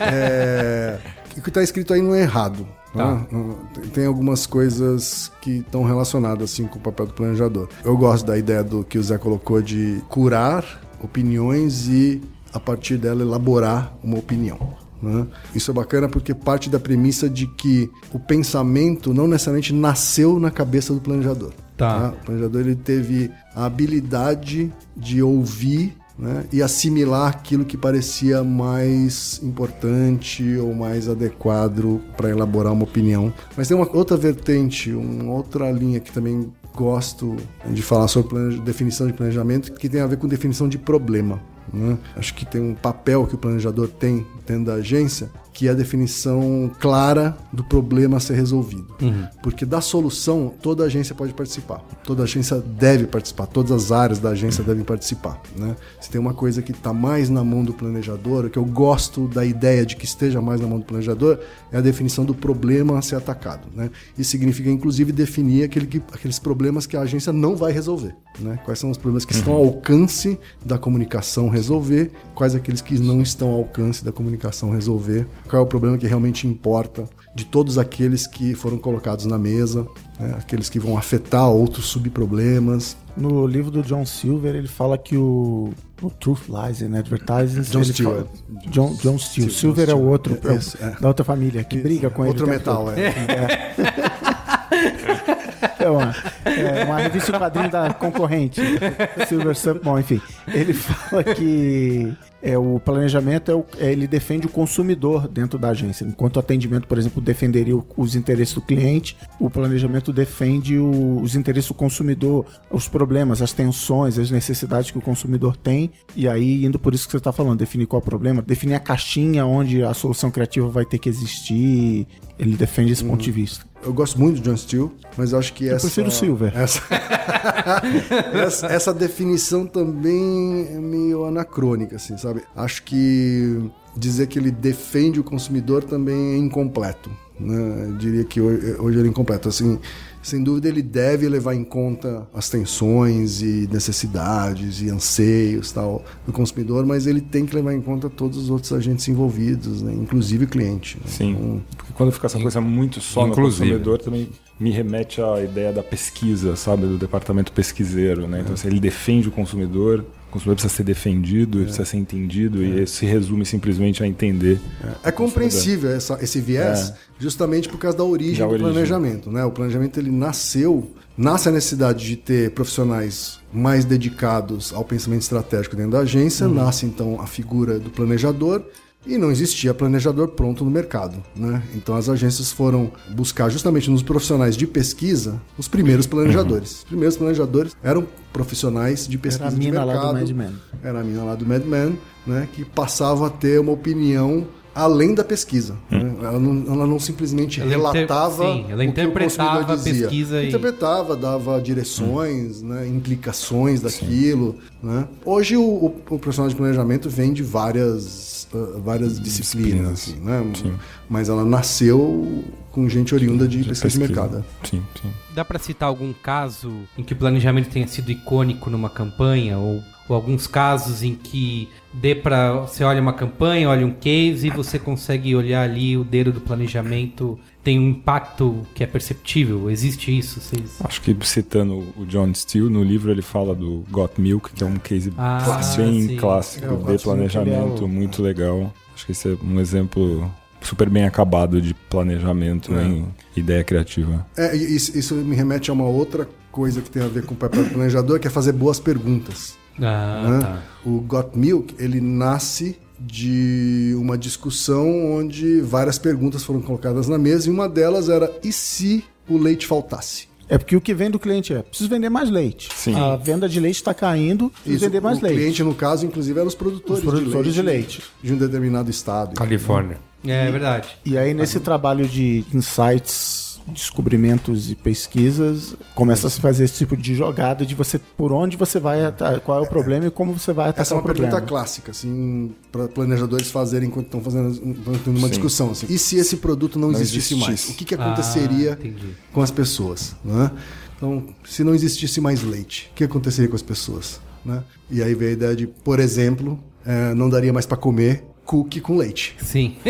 [SPEAKER 4] É, o que está escrito aí não é errado. né?
[SPEAKER 1] Tá.
[SPEAKER 4] Tem- Tem algumas coisas que estão relacionadas assim com o papel do planejador. Eu gosto da ideia do que o Zé colocou de curar opiniões e a partir dela elaborar uma opinião. né? Isso é bacana porque parte da premissa de que o pensamento não necessariamente nasceu na cabeça do planejador.
[SPEAKER 1] Tá.
[SPEAKER 4] O planejador ele teve a habilidade de ouvir né, e assimilar aquilo que parecia mais importante ou mais adequado para elaborar uma opinião. Mas tem uma outra vertente, uma outra linha que também gosto de falar sobre definição de planejamento, que tem a ver com definição de problema. né? Acho que tem um papel que o planejador tem dentro da agência que é a definição clara do problema a ser resolvido. Porque da solução, toda agência pode participar. Toda agência deve participar. Todas as áreas da agência devem participar. Né? Se tem uma coisa que está mais na mão do planejador, que eu gosto da ideia de que esteja mais na mão do planejador, é a definição do problema a ser atacado. Né? Isso significa, inclusive, definir aquele que- aqueles problemas que a agência não vai resolver. Né? Quais são os problemas que estão ao alcance da comunicação resolver, quais aqueles que não estão ao alcance da comunicação resolver, qual é o problema que realmente importa de todos aqueles que foram colocados na mesa, né? aqueles que vão afetar outros subproblemas.
[SPEAKER 2] No livro do John Silver, ele fala que o, o Truth Lies in Advertising.
[SPEAKER 4] John
[SPEAKER 2] ele
[SPEAKER 4] Stewart.
[SPEAKER 2] John, John Stewart.
[SPEAKER 4] John
[SPEAKER 2] Silver é o outro,
[SPEAKER 4] É,
[SPEAKER 2] é
[SPEAKER 4] esse, é.
[SPEAKER 2] da outra família, que briga com ele.
[SPEAKER 4] Outro
[SPEAKER 2] o tempo
[SPEAKER 4] metal,
[SPEAKER 2] todo.
[SPEAKER 4] é.
[SPEAKER 2] É uma, é uma revista quadrinho da concorrente, Silver Surf. Bom, enfim, ele fala que é, o planejamento é o- é, ele defende o consumidor dentro da agência. Enquanto o atendimento, por exemplo, defenderia os interesses do cliente, o planejamento defende o- os interesses do consumidor, os problemas, as tensões, as necessidades que o consumidor tem. E aí, indo por isso que você está falando, definir qual é o problema, definir a caixinha onde a solução criativa vai ter que existir. Ele defende esse ponto de vista.
[SPEAKER 4] Eu gosto muito do John Steele, mas eu acho que essa...
[SPEAKER 2] prefiro o Silver.
[SPEAKER 4] Essa, essa, essa definição também é meio anacrônica, assim, sabe? Acho que dizer que ele defende o consumidor também é incompleto. Né? Eu diria que hoje, hoje ele é incompleto. Assim, sem dúvida ele deve levar em conta as tensões e necessidades e anseios tal do consumidor, mas ele tem que levar em conta todos os outros agentes envolvidos, né? inclusive o cliente. né?
[SPEAKER 5] Sim. Porque quando fica essa coisa muito só
[SPEAKER 3] Inclusive.
[SPEAKER 5] no consumidor, também me remete à ideia da pesquisa, sabe? Do departamento pesquiseiro, né? Então, assim, ele defende o consumidor, consumidor precisa ser defendido, ele precisa ser entendido, e isso se resume simplesmente a entender.
[SPEAKER 4] É compreensível essa- esse viés, justamente por causa da origem
[SPEAKER 5] Da
[SPEAKER 4] do
[SPEAKER 5] origem.
[SPEAKER 4] planejamento. Né? O planejamento ele nasceu, nasce a necessidade de ter profissionais mais dedicados ao pensamento estratégico dentro da agência, nasce então a figura do planejador. E não existia planejador pronto no mercado. Né? Então as agências foram buscar justamente nos profissionais de pesquisa os primeiros planejadores. Os primeiros planejadores eram profissionais de pesquisa
[SPEAKER 2] Era a
[SPEAKER 4] de
[SPEAKER 2] mina lá do
[SPEAKER 4] mercado.
[SPEAKER 2] Mad Men.
[SPEAKER 4] Era a mina lá do Mad Men, né, que passava a ter uma opinião além da pesquisa. né? Ela, não, ela não simplesmente
[SPEAKER 1] Ela inter-
[SPEAKER 4] relatava
[SPEAKER 1] sim, ela
[SPEAKER 4] o que o
[SPEAKER 1] interpretava
[SPEAKER 4] consumidor
[SPEAKER 1] a
[SPEAKER 4] dizia.
[SPEAKER 1] pesquisa e-
[SPEAKER 4] Interpretava, dava direções, né, implicações daquilo. Né? Hoje o, o, o profissional de planejamento vem de várias, ah, várias disciplinas, assim, né? mas ela nasceu com gente oriunda de, pesquisa de mercado.
[SPEAKER 5] Sim, sim.
[SPEAKER 1] Dá pra citar algum caso em que o planejamento tenha sido icônico numa campanha ou, ou alguns casos em que dê pra você olha uma campanha, olha um case e você consegue olhar ali o dedo do planejamento tem um impacto que é perceptível? Existe isso? Vocês...
[SPEAKER 5] Acho que citando o John Steele, no livro ele fala do Got Milk, que é um case
[SPEAKER 1] Ah,
[SPEAKER 5] bem
[SPEAKER 1] sim.
[SPEAKER 5] clássico
[SPEAKER 2] É, o
[SPEAKER 5] de planejamento,
[SPEAKER 2] é o-
[SPEAKER 5] muito legal. Acho que esse é um exemplo super bem acabado de planejamento em ideia criativa.
[SPEAKER 4] É, isso, isso me remete a uma outra coisa que tem a ver com o papel do planejador, que é fazer boas perguntas.
[SPEAKER 1] Ah,
[SPEAKER 4] né?
[SPEAKER 1] tá.
[SPEAKER 4] O Got Milk, ele nasce de uma discussão onde várias perguntas foram colocadas na mesa e uma delas era e se o leite faltasse?
[SPEAKER 2] É porque o que vem do cliente é preciso vender mais leite.
[SPEAKER 5] Sim.
[SPEAKER 2] A venda de leite está caindo, preciso vender mais
[SPEAKER 4] o
[SPEAKER 2] leite.
[SPEAKER 4] cliente, no caso, inclusive, eram os produtores,
[SPEAKER 2] Os produtores
[SPEAKER 4] de,
[SPEAKER 2] de
[SPEAKER 4] leite,
[SPEAKER 2] leite.
[SPEAKER 4] de um determinado estado.
[SPEAKER 3] Califórnia.
[SPEAKER 1] É verdade.
[SPEAKER 2] E aí, nesse trabalho de insights, descobrimentos e pesquisas, começa a se fazer esse tipo de jogada de você por onde você vai, ata- qual é o problema e como você vai atacar
[SPEAKER 4] Essa é uma
[SPEAKER 2] o problema.
[SPEAKER 4] pergunta clássica, assim, para planejadores fazerem enquanto estão fazendo estão tendo uma discussão. Assim. E se esse produto não,
[SPEAKER 5] Não
[SPEAKER 4] existisse, mais?
[SPEAKER 5] existisse.
[SPEAKER 4] O que, que aconteceria
[SPEAKER 1] Ah,
[SPEAKER 4] com as pessoas? Né? Então, se não existisse mais leite, o que aconteceria com as pessoas? Né? E aí veio a ideia de, por exemplo, eh, não daria mais para comer cookie com leite.
[SPEAKER 1] Sim.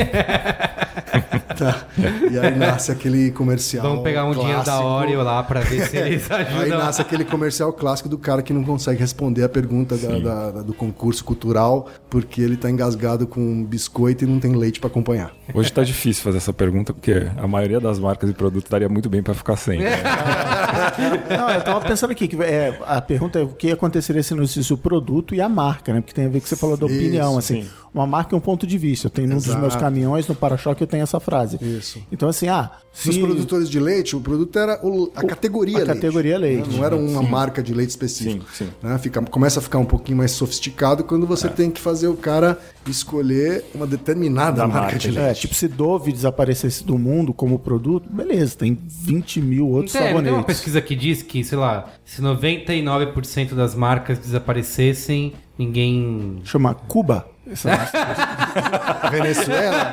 [SPEAKER 4] Tá? E aí nasce aquele comercial.
[SPEAKER 1] Vamos pegar um dinheiro da. Oreo lá pra ver se eles
[SPEAKER 4] Aí
[SPEAKER 1] ajudam.
[SPEAKER 4] nasce aquele comercial clássico do cara que não consegue responder a pergunta da- da- da- do concurso cultural porque ele tá engasgado com um biscoito e não tem leite para acompanhar.
[SPEAKER 5] Hoje tá difícil fazer essa pergunta, porque a maioria das marcas e produtos daria muito bem para ficar sem. né?
[SPEAKER 2] Não, eu tava pensando aqui que é, a pergunta é o que aconteceria se não existisse o produto e a marca, né? Porque tem a ver com o que você falou da
[SPEAKER 4] Isso,
[SPEAKER 2] opinião, assim.
[SPEAKER 5] sim.
[SPEAKER 2] Uma marca e um ponto de vista. Eu tenho num dos meus caminhões, no para-choque, eu tenho essa frase.
[SPEAKER 4] Isso.
[SPEAKER 2] Então, assim, ah, se...
[SPEAKER 4] Nos produtores de leite, o produto era o- a categoria
[SPEAKER 2] a
[SPEAKER 4] leite.
[SPEAKER 2] categoria leite.
[SPEAKER 4] né? Não era uma marca de leite específica.
[SPEAKER 5] Sim, sim.
[SPEAKER 4] né? Fica, começa a ficar um pouquinho mais sofisticado quando
[SPEAKER 2] É.
[SPEAKER 4] você tem que fazer o cara escolher uma determinada
[SPEAKER 5] Da
[SPEAKER 4] marca,
[SPEAKER 5] marca
[SPEAKER 4] de
[SPEAKER 5] de
[SPEAKER 4] leite.
[SPEAKER 2] É, tipo, se Dove desaparecesse do mundo como produto, beleza, tem 20 mil outros
[SPEAKER 1] Não tem, não tem uma
[SPEAKER 2] sabonetes.
[SPEAKER 1] pesquisa que diz que, sei lá, se 99% das marcas desaparecessem, ninguém.
[SPEAKER 2] Chama Cuba. Essa
[SPEAKER 4] Venezuela,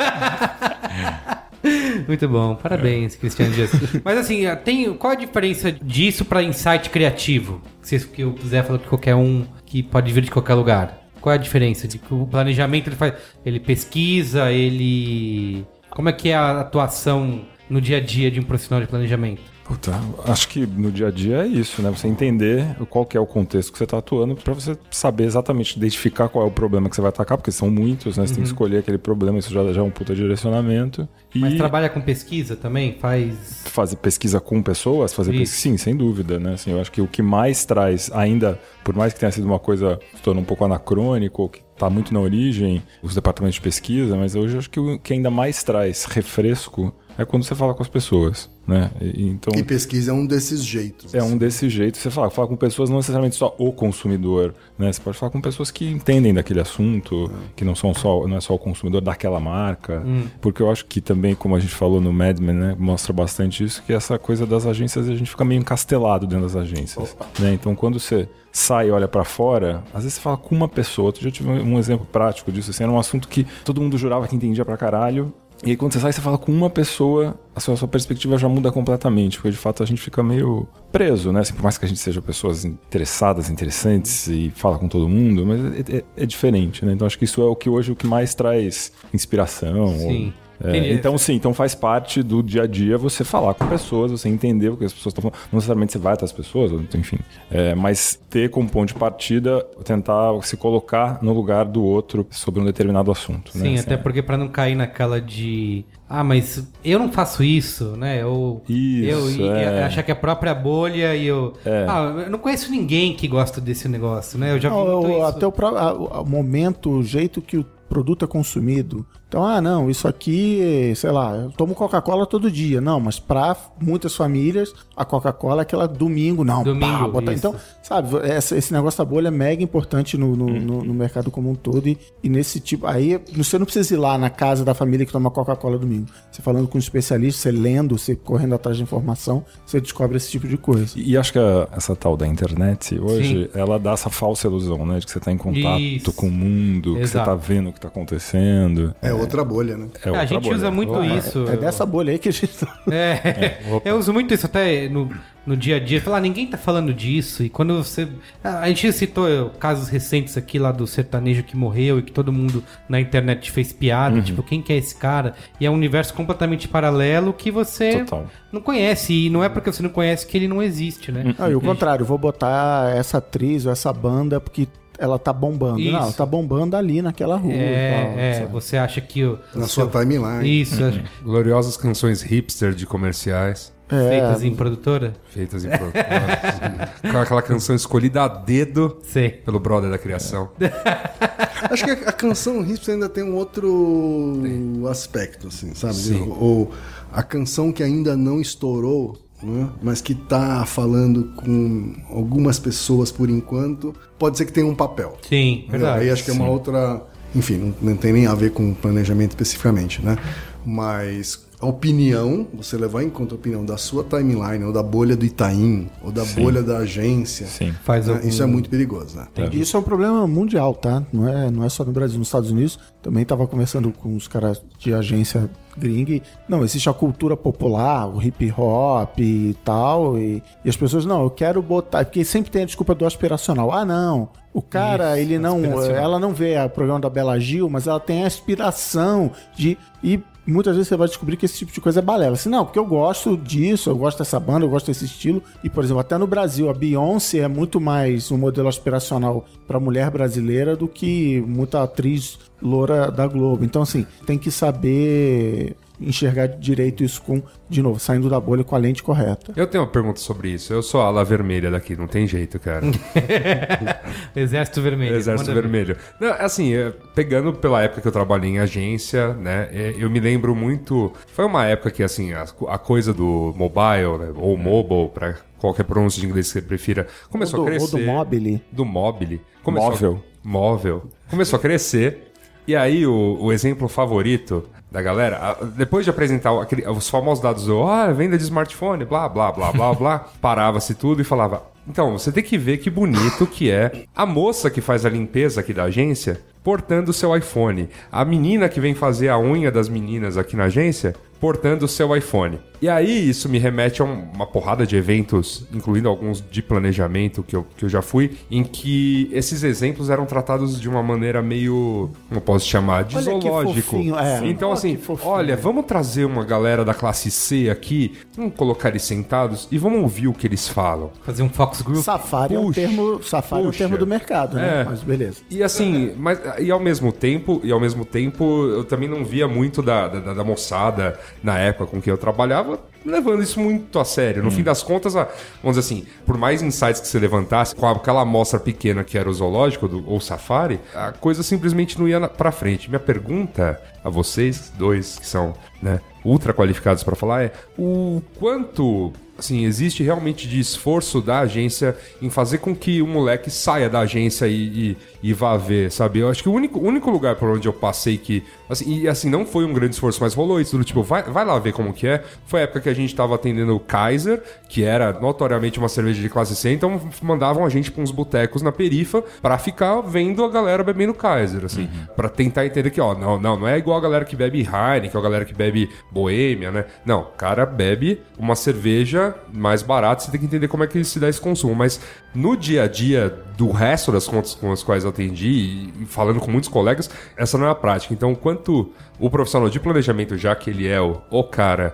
[SPEAKER 1] Muito bom, parabéns, Cristiano Dias. Mas assim, tem, qual a diferença disso para insight criativo? Se que eu quiser falar que qualquer um que pode vir de qualquer lugar. Qual é a diferença? De que o planejamento ele faz. Ele pesquisa, ele. Como é que é a atuação no dia a dia de um profissional de planejamento?
[SPEAKER 5] Puta, acho que no dia a dia é isso, né? Você entender qual que é o contexto que você está atuando para você saber exatamente identificar qual é o problema que você vai atacar, porque são muitos, né? Você tem que escolher aquele problema, isso já, já é um puta direcionamento. E
[SPEAKER 1] Mas trabalha com pesquisa também? Faz.
[SPEAKER 5] fazer pesquisa com pessoas, fazer pesquisa, sim, sem dúvida, né? Assim, eu acho que o que mais traz, ainda, por mais que tenha sido uma coisa se tornou um pouco anacrônico, que está muito na origem, os departamentos de pesquisa, mas hoje eu acho que o que ainda mais traz refresco é quando você fala com as pessoas, né? E- então
[SPEAKER 4] e pesquisa é um desses jeitos.
[SPEAKER 5] é um desse jeito. Você fala, fala com pessoas não necessariamente só o consumidor, né? Você pode falar com pessoas que entendem daquele assunto, que não são só não é só o consumidor daquela marca, porque eu acho que também, como a gente falou no Mad Men, né, mostra bastante isso que essa coisa das agências a gente fica meio encastelado dentro das agências, né? Então quando você sai e olha pra fora, às vezes você fala com uma pessoa. Outro dia eu tive um exemplo prático disso, assim, era um assunto que todo mundo jurava que entendia pra caralho. E aí, quando você sai, você fala com uma pessoa, a sua, a sua perspectiva já muda completamente, porque de fato a gente fica meio preso, né? Assim, por mais que a gente seja pessoas interessadas, interessantes e fala com todo mundo, mas é, é- é diferente, né? Então acho que isso é o que hoje o que mais traz inspiração.
[SPEAKER 1] Sim.
[SPEAKER 5] ou- é,
[SPEAKER 1] Entendi.
[SPEAKER 5] então, sim, então faz parte do dia a dia você falar com pessoas, você entender o que as pessoas estão falando. Não necessariamente você vai até as pessoas, enfim. É, mas ter como ponto de partida, tentar se colocar no lugar do outro sobre um determinado assunto.
[SPEAKER 1] Sim,
[SPEAKER 5] né?
[SPEAKER 1] até
[SPEAKER 5] Assim,
[SPEAKER 1] porque para não cair naquela de. Ah, mas eu não faço isso, né? Ou
[SPEAKER 5] Isso,
[SPEAKER 1] eu
[SPEAKER 5] é.
[SPEAKER 1] achar que é a própria bolha e eu. Ah, eu não conheço ninguém que gosta desse negócio, né? Eu já vi
[SPEAKER 2] Não,
[SPEAKER 1] isso.
[SPEAKER 2] até o, a- o momento, o jeito que o produto é consumido. Então, ah, não, isso aqui, sei lá, eu tomo Coca-Cola todo dia. Não, mas para muitas famílias, a Coca-Cola é aquela domingo, não,
[SPEAKER 1] Domingo,
[SPEAKER 2] pá. Então, sabe, essa- esse negócio da bolha é mega importante no, no, no- no mercado como um todo. E, e nesse tipo, aí você não precisa ir lá na casa da família que toma Coca-Cola domingo. Você falando com um especialista, você lendo, você correndo atrás de informação, você descobre esse tipo de coisa.
[SPEAKER 5] E acho que a- essa tal da internet hoje, ela dá essa falsa ilusão, né? De que você está em contato
[SPEAKER 1] Isso.
[SPEAKER 5] com o mundo, que você
[SPEAKER 1] Exato.
[SPEAKER 5] está vendo o que está acontecendo.
[SPEAKER 4] É outra bolha, né?
[SPEAKER 5] É
[SPEAKER 1] É, a
[SPEAKER 5] outra
[SPEAKER 1] gente
[SPEAKER 5] bolha.
[SPEAKER 1] usa muito isso.
[SPEAKER 2] É dessa bolha aí que a gente tá.
[SPEAKER 1] É, eu uso muito isso até no, no dia a dia. Falar, ninguém tá falando disso. E quando você. A a gente citou eh, casos recentes aqui lá do sertanejo que morreu e que todo mundo na internet fez piada. Tipo, quem que é esse cara? E é um universo completamente paralelo que você
[SPEAKER 5] Total.
[SPEAKER 1] não conhece. E não é porque você não conhece que ele não existe, né?
[SPEAKER 2] Ah, e o contrário, vou botar essa atriz ou essa banda porque ela tá bombando.
[SPEAKER 1] Isso.
[SPEAKER 2] Não, ela tá bombando ali naquela rua. e tal,
[SPEAKER 1] É, é, você acha que. O,
[SPEAKER 4] Na sua timeline.
[SPEAKER 1] Isso,
[SPEAKER 3] Gloriosas canções hipster de comerciais.
[SPEAKER 2] É,
[SPEAKER 1] feitas em produtora?
[SPEAKER 3] Feitas em produtoras. Com aquela canção escolhida a dedo
[SPEAKER 1] Sei.
[SPEAKER 3] pelo brother da criação.
[SPEAKER 4] Acho que a, a canção hipster ainda tem um outro aspecto, assim, sabe? Ou a canção que ainda não estourou, né? mas que tá falando com algumas pessoas por enquanto, pode ser que tenha um papel.
[SPEAKER 1] Sim, verdade.
[SPEAKER 4] Aí acho que é uma outra. Enfim, não, não tem nem a ver com planejamento especificamente, né? Mas a opinião, você levar em conta a opinião da sua timeline, ou da bolha do Itaim, ou da bolha da agência,
[SPEAKER 5] Sim.
[SPEAKER 1] Faz
[SPEAKER 4] né?
[SPEAKER 1] algum...
[SPEAKER 4] isso é muito perigoso, né?
[SPEAKER 2] Isso é um problema mundial, tá? Não é, não é só no Brasil, nos Estados Unidos. Também tava conversando com os caras de agência gringa. Não, existe a cultura popular, o hip hop e tal. E, e as pessoas, não, eu quero botar. Porque sempre tem a desculpa do aspiracional. Ah, não. O cara, ele não. Ela não vê o programa da Bela Gil, mas ela tem a aspiração de. E muitas vezes você vai descobrir que esse tipo de coisa é balela. Assim, não, porque eu gosto disso, eu gosto dessa banda, eu gosto desse estilo. E, por exemplo, até no Brasil, a Beyoncé é muito mais um modelo aspiracional para mulher brasileira do que muita atriz loura da Globo. Então, assim, tem que saber enxergar direito isso com, de novo, saindo da bolha com a lente correta.
[SPEAKER 3] Eu tenho uma pergunta sobre isso. Eu sou a ala vermelha daqui, não tem jeito, cara.
[SPEAKER 1] Exército Vermelho.
[SPEAKER 3] Exército
[SPEAKER 1] Manda.
[SPEAKER 3] Vermelho. Não, assim, é, pegando pela época que eu trabalhei em agência, né, é, eu me lembro muito. Foi uma época que, assim, a, a coisa do mobile, né, ou mobile, pra qualquer pronúncia de inglês que você prefira, começou
[SPEAKER 2] Ou do-
[SPEAKER 3] a crescer.
[SPEAKER 2] ou do mobile.
[SPEAKER 3] Do mobile. Começou
[SPEAKER 5] Móvel.
[SPEAKER 3] A, móvel. Começou a crescer. E aí, o, o exemplo favorito da galera, depois de apresentar aquele- os famosos dados do ah, venda de smartphone, blá, blá, blá, blá, blá, parava-se tudo e falava. Então, você tem que ver que bonito que é a moça que faz a limpeza aqui da agência portando o seu iPhone. A menina que vem fazer a unha das meninas aqui na agência portando o seu iPhone. E aí isso me remete a um- uma porrada de eventos, incluindo alguns de planejamento que eu, que eu já fui, em que esses exemplos eram tratados de uma maneira meio, como eu posso chamar, de
[SPEAKER 2] Olha que
[SPEAKER 3] zoológico.
[SPEAKER 2] fofinho, é.
[SPEAKER 3] Então
[SPEAKER 2] Olha
[SPEAKER 3] assim,
[SPEAKER 2] que fofinho.
[SPEAKER 3] olha, vamos trazer uma galera da classe C aqui, vamos colocar eles sentados e vamos ouvir o que eles falam.
[SPEAKER 1] Fazer um Fox Group.
[SPEAKER 2] Safari é um
[SPEAKER 3] Puxa,
[SPEAKER 2] termo, Safari é um
[SPEAKER 3] puxa.
[SPEAKER 2] termo do mercado, né?
[SPEAKER 3] É.
[SPEAKER 2] Mas beleza.
[SPEAKER 3] E assim, mas e ao mesmo tempo, e ao mesmo tempo, eu também não via muito da, da, da moçada na época com que eu trabalhava levando isso muito a sério. No fim das contas, a- vamos dizer assim, por mais insights que você levantasse, com aquela amostra pequena que era o zoológico do, ou safari, a coisa simplesmente não ia pra frente. Minha pergunta a vocês dois que são, né, ultra qualificados para falar é o quanto assim, existe realmente de esforço da agência em fazer com que o moleque saia da agência e, e, e vá ver, sabe? Eu acho que o único, único lugar por onde eu passei que. Assim, e assim, não foi um grande esforço, mas rolou isso, do tipo, vai, vai lá ver como que é. Foi a época que a gente tava atendendo o Kaiser, que era notoriamente uma cerveja de classe C, então mandavam a gente pra uns botecos na perifa pra ficar vendo a galera bebendo Kaiser, assim. Pra tentar entender que, ó, não, não, não é igual a galera que bebe Heineken, a galera que bebe Boêmia, né? Não, o cara bebe uma cerveja mais barata, você tem que entender como é que se dá esse consumo. Mas no dia a dia do resto das contas com as quais eu atendi, e falando com muitos colegas, essa não é a prática. Então, o quanto o profissional de planejamento, já que ele é o, o cara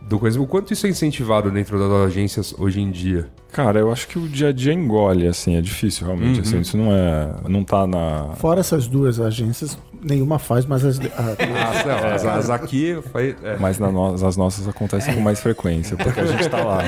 [SPEAKER 3] do coisa, o quanto isso é incentivado dentro das agências hoje em dia?
[SPEAKER 5] Cara, eu acho que o dia a dia engole, assim, é difícil realmente. Assim, isso não é. Não tá na.
[SPEAKER 2] Fora essas duas agências, nenhuma faz, mas as, a-
[SPEAKER 3] Ah, as, as aqui foi. é.
[SPEAKER 5] Mas na no- as nossas acontecem com mais frequência, porque a gente tá lá.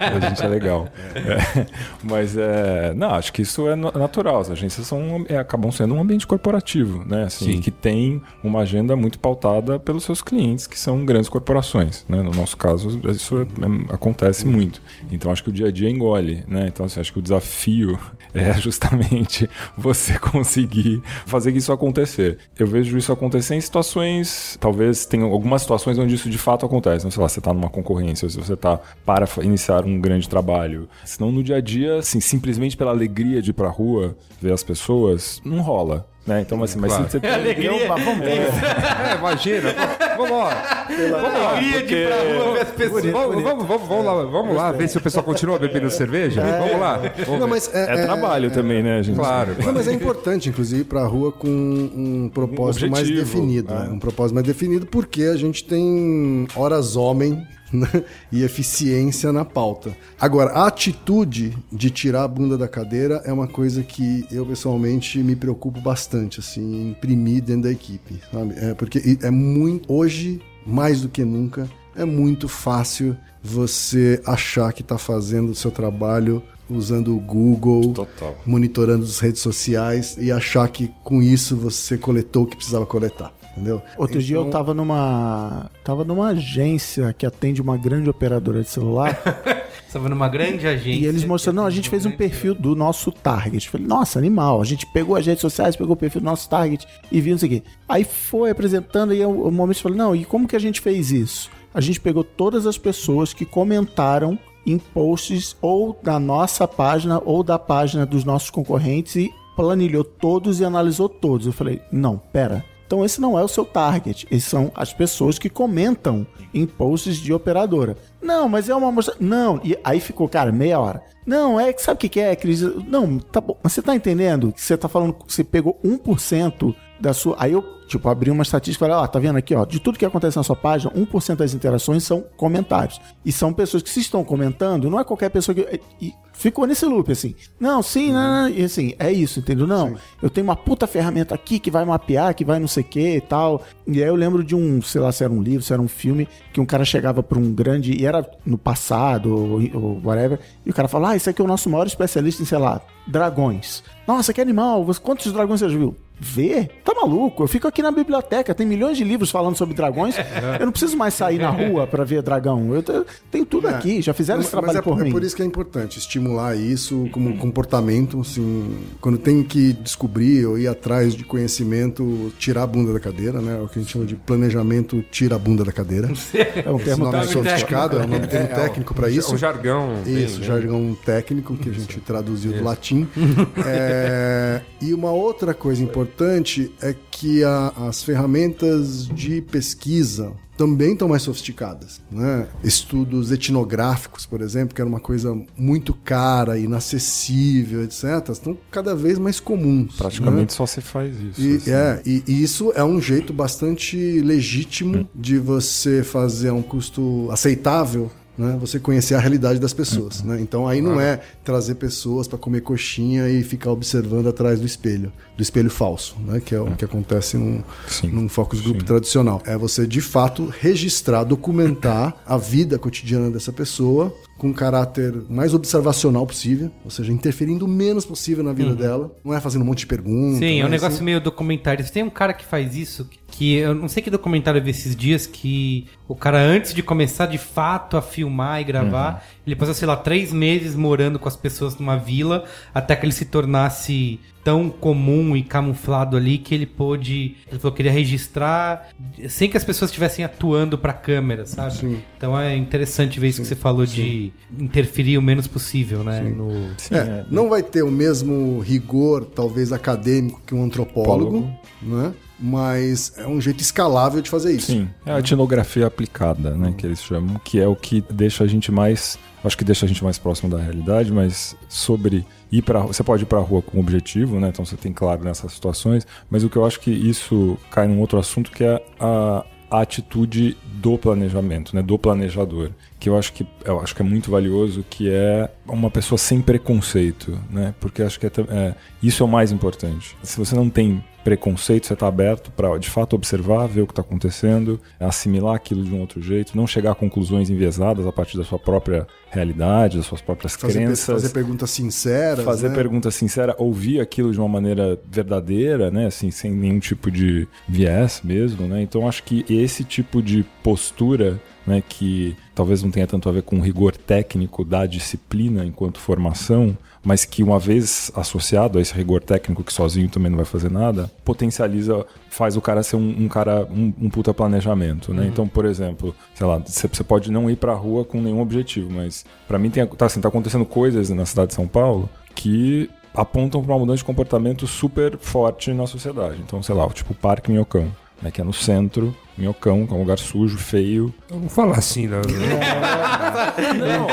[SPEAKER 5] A gente é legal. É, mas é. Não, acho que isso é na- natural. As agências são, é, acabam sendo um ambiente corporativo, né? Assim,
[SPEAKER 3] Sim.
[SPEAKER 5] que tem uma agenda muito pautada pelos seus clientes, que são grandes corporações. Né? No nosso caso, isso é- é- acontece muito. Então acho que o dia a dia engole, né? Então assim, acho que o desafio é justamente você conseguir fazer isso acontecer. Eu vejo isso acontecer em situações, talvez tenha algumas situações onde isso de fato acontece. Não sei lá, você está numa concorrência, se você está para iniciar um grande trabalho. Senão no dia a dia, assim, simplesmente pela alegria de ir pra rua, ver as pessoas, não rola. Né? Então, assim, mas
[SPEAKER 3] Claro.
[SPEAKER 5] se você tem
[SPEAKER 2] Opa, vamos
[SPEAKER 3] É, imagina. Vamos lá. Vamos lá.
[SPEAKER 1] Queria de ir pra rua ver as pessoas.
[SPEAKER 3] Vamos, vamos, vamos, vamos lá, vamos lá ver se o pessoal continua bebendo cerveja. Vamos lá. Vamos
[SPEAKER 4] Não, mas é,
[SPEAKER 5] É, trabalho também, né, gente?
[SPEAKER 3] Claro.
[SPEAKER 4] Não, mas é importante, inclusive, ir pra rua com um propósito mais
[SPEAKER 5] objetivo,
[SPEAKER 4] definido.
[SPEAKER 5] é.
[SPEAKER 4] né? Um propósito mais definido, porque a gente tem horas homem? e eficiência na pauta. Agora, a atitude de tirar a bunda da cadeira é uma coisa que eu, pessoalmente, me preocupo bastante, assim, imprimir dentro da equipe, sabe? É porque é muito... Hoje, mais do que nunca, é muito fácil você achar que está fazendo o seu trabalho usando o Google,
[SPEAKER 5] Total.
[SPEAKER 4] monitorando as redes sociais e achar que com isso você coletou o que precisava coletar, entendeu?
[SPEAKER 2] Outro dia eu
[SPEAKER 4] Então,
[SPEAKER 2] tava numa. tava numa agência que atende uma grande operadora de celular.
[SPEAKER 1] Estava numa grande agência.
[SPEAKER 2] e eles mostrando, não, a gente fez um perfil do nosso target. Eu Falei, nossa, animal. A gente pegou as redes sociais, pegou o perfil do nosso target e viu isso aqui. Aí foi apresentando e o momento eu falei, não, e como que a gente fez isso? A gente pegou todas as pessoas que comentaram em posts ou da nossa página ou da página dos nossos concorrentes e planilhou todos e analisou todos. Eu falei, não, pera. Então esse não é o seu target. Esses são as pessoas que comentam em posts de operadora. Não, mas é uma amostra. Não, e aí ficou, cara, meia hora. Não, é que sabe o que é, Cris? Não, tá bom. Mas você tá entendendo que você tá falando que você pegou 1% da sua. Aí eu, tipo, abri uma estatística e falei, ó, tá vendo aqui, ó, de tudo que acontece na sua página, 1% das interações são comentários. E são pessoas que se estão comentando, não é qualquer pessoa que. E ficou nesse loop, assim. Não, sim, não, não, e assim, é isso, entendeu? Não, eu tenho uma puta ferramenta aqui que vai mapear, que vai não sei o que e tal. E aí eu lembro de um, sei lá, se era um livro, se era um filme, que um cara chegava pra um grande. E era no passado, ou, ou whatever, e o cara falava, ah, esse aqui é o nosso maior especialista em, sei lá, dragões. Nossa, que animal, quantos dragões você já viu? Vê? Tá maluco? Eu fico aqui na biblioteca, tem milhões de livros falando sobre dragões. Eu não preciso mais sair na rua pra ver dragão. Eu te- tenho tudo aqui, já fizeram
[SPEAKER 4] Mas,
[SPEAKER 2] esse trabalho
[SPEAKER 4] mas é,
[SPEAKER 2] por
[SPEAKER 4] é
[SPEAKER 2] mim.
[SPEAKER 4] por isso que é importante estimular isso como comportamento, assim, quando tem que descobrir ou ir atrás de conhecimento, tirar a bunda da cadeira, né? O que a gente chama de planejamento tira a bunda da cadeira.
[SPEAKER 2] É um
[SPEAKER 4] Esse
[SPEAKER 2] termo
[SPEAKER 4] nome é sofisticado, é um nome termo técnico para isso.
[SPEAKER 3] O jargão.
[SPEAKER 4] Isso,
[SPEAKER 3] bem, né?
[SPEAKER 4] jargão técnico que a gente traduziu do latim. É, e uma outra coisa importante é que a- as ferramentas de pesquisa também estão mais sofisticadas. Né? Estudos etnográficos, por exemplo, que era uma coisa muito cara, inacessível, etc., estão cada vez mais comuns.
[SPEAKER 5] Praticamente
[SPEAKER 4] né?
[SPEAKER 5] só se faz isso.
[SPEAKER 4] E,
[SPEAKER 5] assim.
[SPEAKER 4] é, e, e isso é um jeito bastante legítimo de você fazer a um custo aceitável. Né, você conhecer a realidade das pessoas. Né? Então aí não é trazer pessoas para comer coxinha e ficar observando atrás do espelho, do espelho falso, né? que é o que acontece num,
[SPEAKER 5] Sim.
[SPEAKER 4] num focus group tradicional. É você de fato registrar, documentar a vida cotidiana dessa pessoa com um caráter mais observacional possível, ou seja, interferindo o menos possível na vida dela. Não é fazendo um monte de perguntas.
[SPEAKER 1] Sim, é um
[SPEAKER 4] né?
[SPEAKER 1] negócio
[SPEAKER 4] Assim,
[SPEAKER 1] meio documentário. Tem um cara que faz isso, que eu não sei que documentário eu vi esses dias, que o cara, antes de começar de fato a filmar e gravar, ele passou, sei lá, três meses morando com as pessoas numa vila, até que ele se tornasse tão comum e camuflado ali que ele pôde. Ele falou que queria registrar sem que as pessoas estivessem atuando pra câmera, sabe? Então é interessante ver isso que você falou de interferir o menos possível, né? No...
[SPEAKER 5] Sim,
[SPEAKER 4] É,
[SPEAKER 5] é.
[SPEAKER 4] não vai ter o mesmo rigor, talvez acadêmico, que um antropólogo, né? Mas é um jeito escalável de fazer isso.
[SPEAKER 5] Sim, é a etnografia aplicada, né, que eles chamam, que é o que deixa a gente mais, acho que deixa a gente mais próximo da realidade, mas sobre ir para, você pode ir para a rua com um objetivo, né? Então você tem claro nessas situações, mas o que eu acho que isso cai num outro assunto que é a a atitude do planejamento, né, do planejador, que eu acho que eu acho que é muito valioso, que é uma pessoa sem preconceito, né? Porque acho que é, é, isso é o mais importante. Se você não tem preconceito, você está aberto para de fato observar, ver o que está acontecendo, assimilar aquilo de um outro jeito, não chegar a conclusões enviesadas a partir da sua própria realidade, das suas próprias
[SPEAKER 4] Fazer,
[SPEAKER 5] crenças
[SPEAKER 4] fazer perguntas sinceras.
[SPEAKER 5] fazer
[SPEAKER 4] né?
[SPEAKER 5] pergunta sincera, ouvir aquilo de uma maneira verdadeira, né, assim, sem nenhum tipo de viés mesmo, né? Então acho que esse tipo de postura, né, que talvez não tenha tanto a ver com o rigor técnico da disciplina enquanto formação, mas que uma vez associado a esse rigor técnico que sozinho também não vai fazer nada, potencializa, faz o cara ser um, um cara um, um puta planejamento, né? Então, por exemplo, sei lá, você pode não ir pra rua com nenhum objetivo, mas pra mim tem, tá, assim, tá acontecendo coisas na cidade de São Paulo que apontam para uma mudança de comportamento super forte na sociedade. Então, sei lá, tipo o Parque Minhocão, né, que é no centro, Minhocão, que é um lugar sujo, feio.
[SPEAKER 3] Eu não falo assim, não.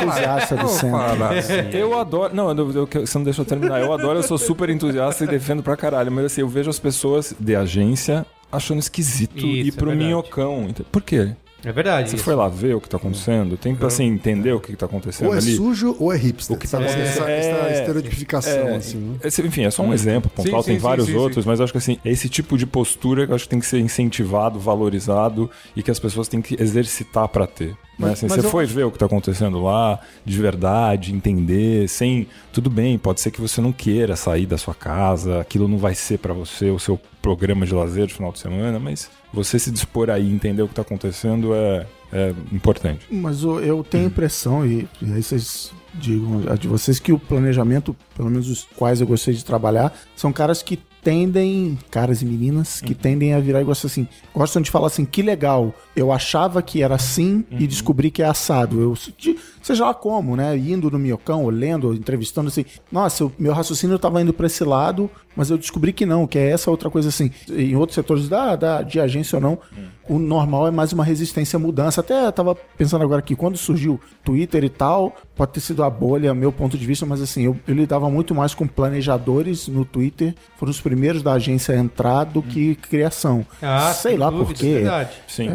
[SPEAKER 2] entusiasta do
[SPEAKER 3] Não
[SPEAKER 2] centro.
[SPEAKER 3] fala assim.
[SPEAKER 5] Eu adoro. Não, eu, eu- você não deixou eu terminar. Eu adoro, eu sou super entusiasta e defendo pra caralho. Mas assim, eu vejo as pessoas de agência achando esquisito
[SPEAKER 1] Isso,
[SPEAKER 5] ir
[SPEAKER 1] é
[SPEAKER 5] pro
[SPEAKER 1] verdade.
[SPEAKER 5] Minhocão. Por quê?
[SPEAKER 1] É verdade.
[SPEAKER 5] Você
[SPEAKER 1] isso.
[SPEAKER 5] foi lá ver o que tá acontecendo? Tem que, assim, entender o que que tá acontecendo
[SPEAKER 4] Ou é
[SPEAKER 5] ali?
[SPEAKER 4] sujo ou é hipster.
[SPEAKER 5] O que tá
[SPEAKER 4] essa,
[SPEAKER 5] acontecendo-
[SPEAKER 4] essa, essa
[SPEAKER 5] é-
[SPEAKER 4] estereotipicação,
[SPEAKER 5] É,
[SPEAKER 4] assim. né?
[SPEAKER 5] esse- enfim, é só um exemplo pontual,
[SPEAKER 3] Sim,
[SPEAKER 5] tem
[SPEAKER 3] sim,
[SPEAKER 5] vários
[SPEAKER 3] sim, sim,
[SPEAKER 5] outros, mas eu acho que assim, é esse tipo de postura que eu acho que tem que ser incentivado, valorizado e que as pessoas têm que exercitar pra ter. Né?
[SPEAKER 4] Mas-
[SPEAKER 5] Assim,
[SPEAKER 4] mas
[SPEAKER 5] você
[SPEAKER 4] eu
[SPEAKER 5] foi ver o que tá acontecendo lá, de verdade, entender, sem. Tudo bem, pode ser que você não queira sair da sua casa, aquilo não vai ser pra você o seu programa de lazer de final de semana, mas você se dispor aí, entender o que tá acontecendo é, é importante.
[SPEAKER 2] Mas eu tenho a impressão, e, e aí vocês digam a de vocês, que o planejamento, pelo menos os quais eu gostei de trabalhar, são caras que tendem, caras e meninas, que tendem a virar e gostam assim, gostam de falar assim, que legal, eu achava que era assim e descobri que é assado. Eu, de- seja lá como, né? Indo no miocão, ou lendo, ou entrevistando assim, nossa, o meu raciocínio estava indo para esse lado, mas eu descobri que não, que é essa outra coisa assim. Em outros setores da, da, de agência ou não, o normal é mais uma resistência à mudança. Até eu tava pensando agora que quando surgiu Twitter e tal, pode ter sido a bolha, meu ponto de vista, mas assim, eu, eu lidava muito mais com planejadores no Twitter, foram os primeiros primeiros da agência a entrar do que criação.
[SPEAKER 1] Ah,
[SPEAKER 2] sei lá por quê.
[SPEAKER 1] é verdade.
[SPEAKER 5] Sim.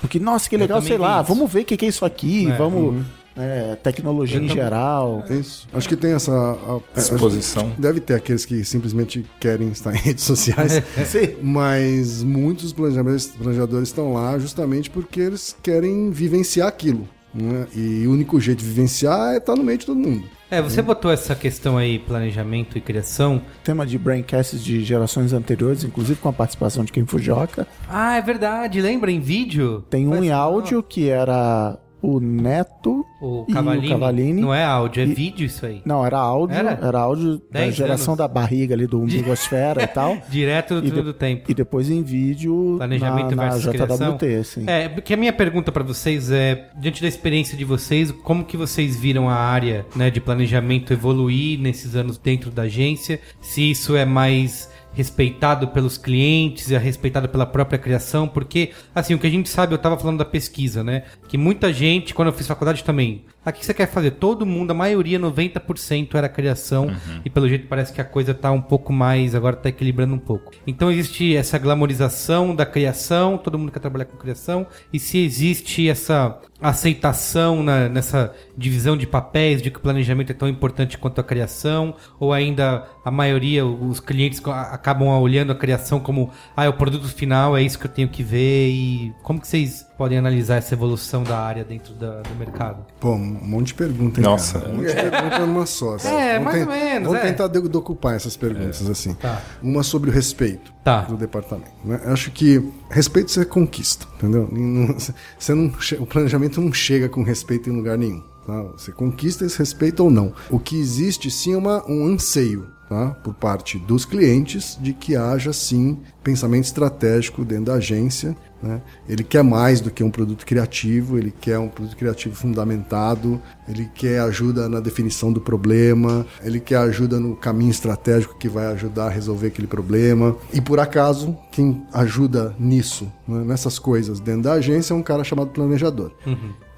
[SPEAKER 2] Porque, nossa, que legal, sei lá, vamos ver o que, que é isso aqui,
[SPEAKER 1] É.
[SPEAKER 2] vamos. é, tecnologia em geral.
[SPEAKER 4] É isso. Acho que tem essa. a-
[SPEAKER 5] Exposição.
[SPEAKER 4] Deve ter aqueles que simplesmente querem estar em redes sociais.
[SPEAKER 2] Sim.
[SPEAKER 4] Mas muitos planejadores, planejadores estão lá justamente porque eles querem vivenciar aquilo. né? E o único jeito de vivenciar é estar no meio de todo mundo.
[SPEAKER 1] É, você botou essa questão aí, planejamento e criação.
[SPEAKER 2] Tema de braincasts de gerações anteriores, inclusive com a participação de Ken Fujioka.
[SPEAKER 1] Ah, é verdade, lembra em vídeo?
[SPEAKER 2] Tem um
[SPEAKER 1] Mas-
[SPEAKER 2] em áudio que era o Neto
[SPEAKER 1] O
[SPEAKER 2] e
[SPEAKER 1] Cavalini.
[SPEAKER 2] o Cavalini.
[SPEAKER 1] Não é áudio, é
[SPEAKER 2] E-
[SPEAKER 1] vídeo isso aí.
[SPEAKER 2] Não, era áudio,
[SPEAKER 1] Era?
[SPEAKER 2] era, áudio da geração
[SPEAKER 1] anos.
[SPEAKER 2] da barriga ali do umbigosfera e tal.
[SPEAKER 1] Direto do
[SPEAKER 2] E de-
[SPEAKER 1] do tempo.
[SPEAKER 2] E depois em vídeo
[SPEAKER 1] Planejamento
[SPEAKER 2] na, na
[SPEAKER 1] versus.
[SPEAKER 2] JWT, assim.
[SPEAKER 1] É, porque a minha pergunta pra vocês é, diante da experiência de vocês, como que vocês viram a área né, de planejamento evoluir nesses anos dentro da agência? Se isso é mais respeitado pelos clientes, é respeitado pela própria criação, porque, assim, o que a gente sabe, eu tava falando da pesquisa, né? Que muita gente, quando eu fiz faculdade também, ah, o que você quer fazer? Todo mundo, a maioria, 90% era criação, e pelo jeito parece que a coisa tá um pouco mais, agora tá equilibrando um pouco. Então existe essa glamorização da criação, todo mundo quer trabalhar com criação, e se existe essa aceitação na- nessa divisão de papéis, de que o planejamento é tão importante quanto a criação, ou ainda a maioria, os clientes acabam olhando a criação como, ah, é o produto final, é isso que eu tenho que ver, e como que vocês podem analisar essa evolução da área dentro da- do mercado?
[SPEAKER 4] Pô, um monte de pergunta, hein,
[SPEAKER 5] Nossa.
[SPEAKER 4] cara? Um monte de pergunta numa só. assim.
[SPEAKER 1] É,
[SPEAKER 4] Vamos
[SPEAKER 1] mais ou menos,
[SPEAKER 4] Vamos
[SPEAKER 1] é.
[SPEAKER 4] tentar de- decupar essas perguntas, assim.
[SPEAKER 1] Tá.
[SPEAKER 4] Uma sobre o respeito
[SPEAKER 1] Tá.
[SPEAKER 4] do departamento. né? Eu Acho que respeito você conquista, entendeu? Você não, o planejamento não chega com respeito em lugar nenhum. tá? Você conquista esse respeito ou não. O que existe, sim, é uma, um anseio tá? por parte dos clientes de que haja, sim, pensamento estratégico dentro da agência. Né? Ele quer mais do que um produto criativo, ele quer um produto criativo fundamentado, ele quer ajuda na definição do problema, ele quer ajuda no caminho estratégico que vai ajudar a resolver aquele problema. E por acaso, quem ajuda nisso, né, nessas coisas dentro da agência, é um cara chamado planejador,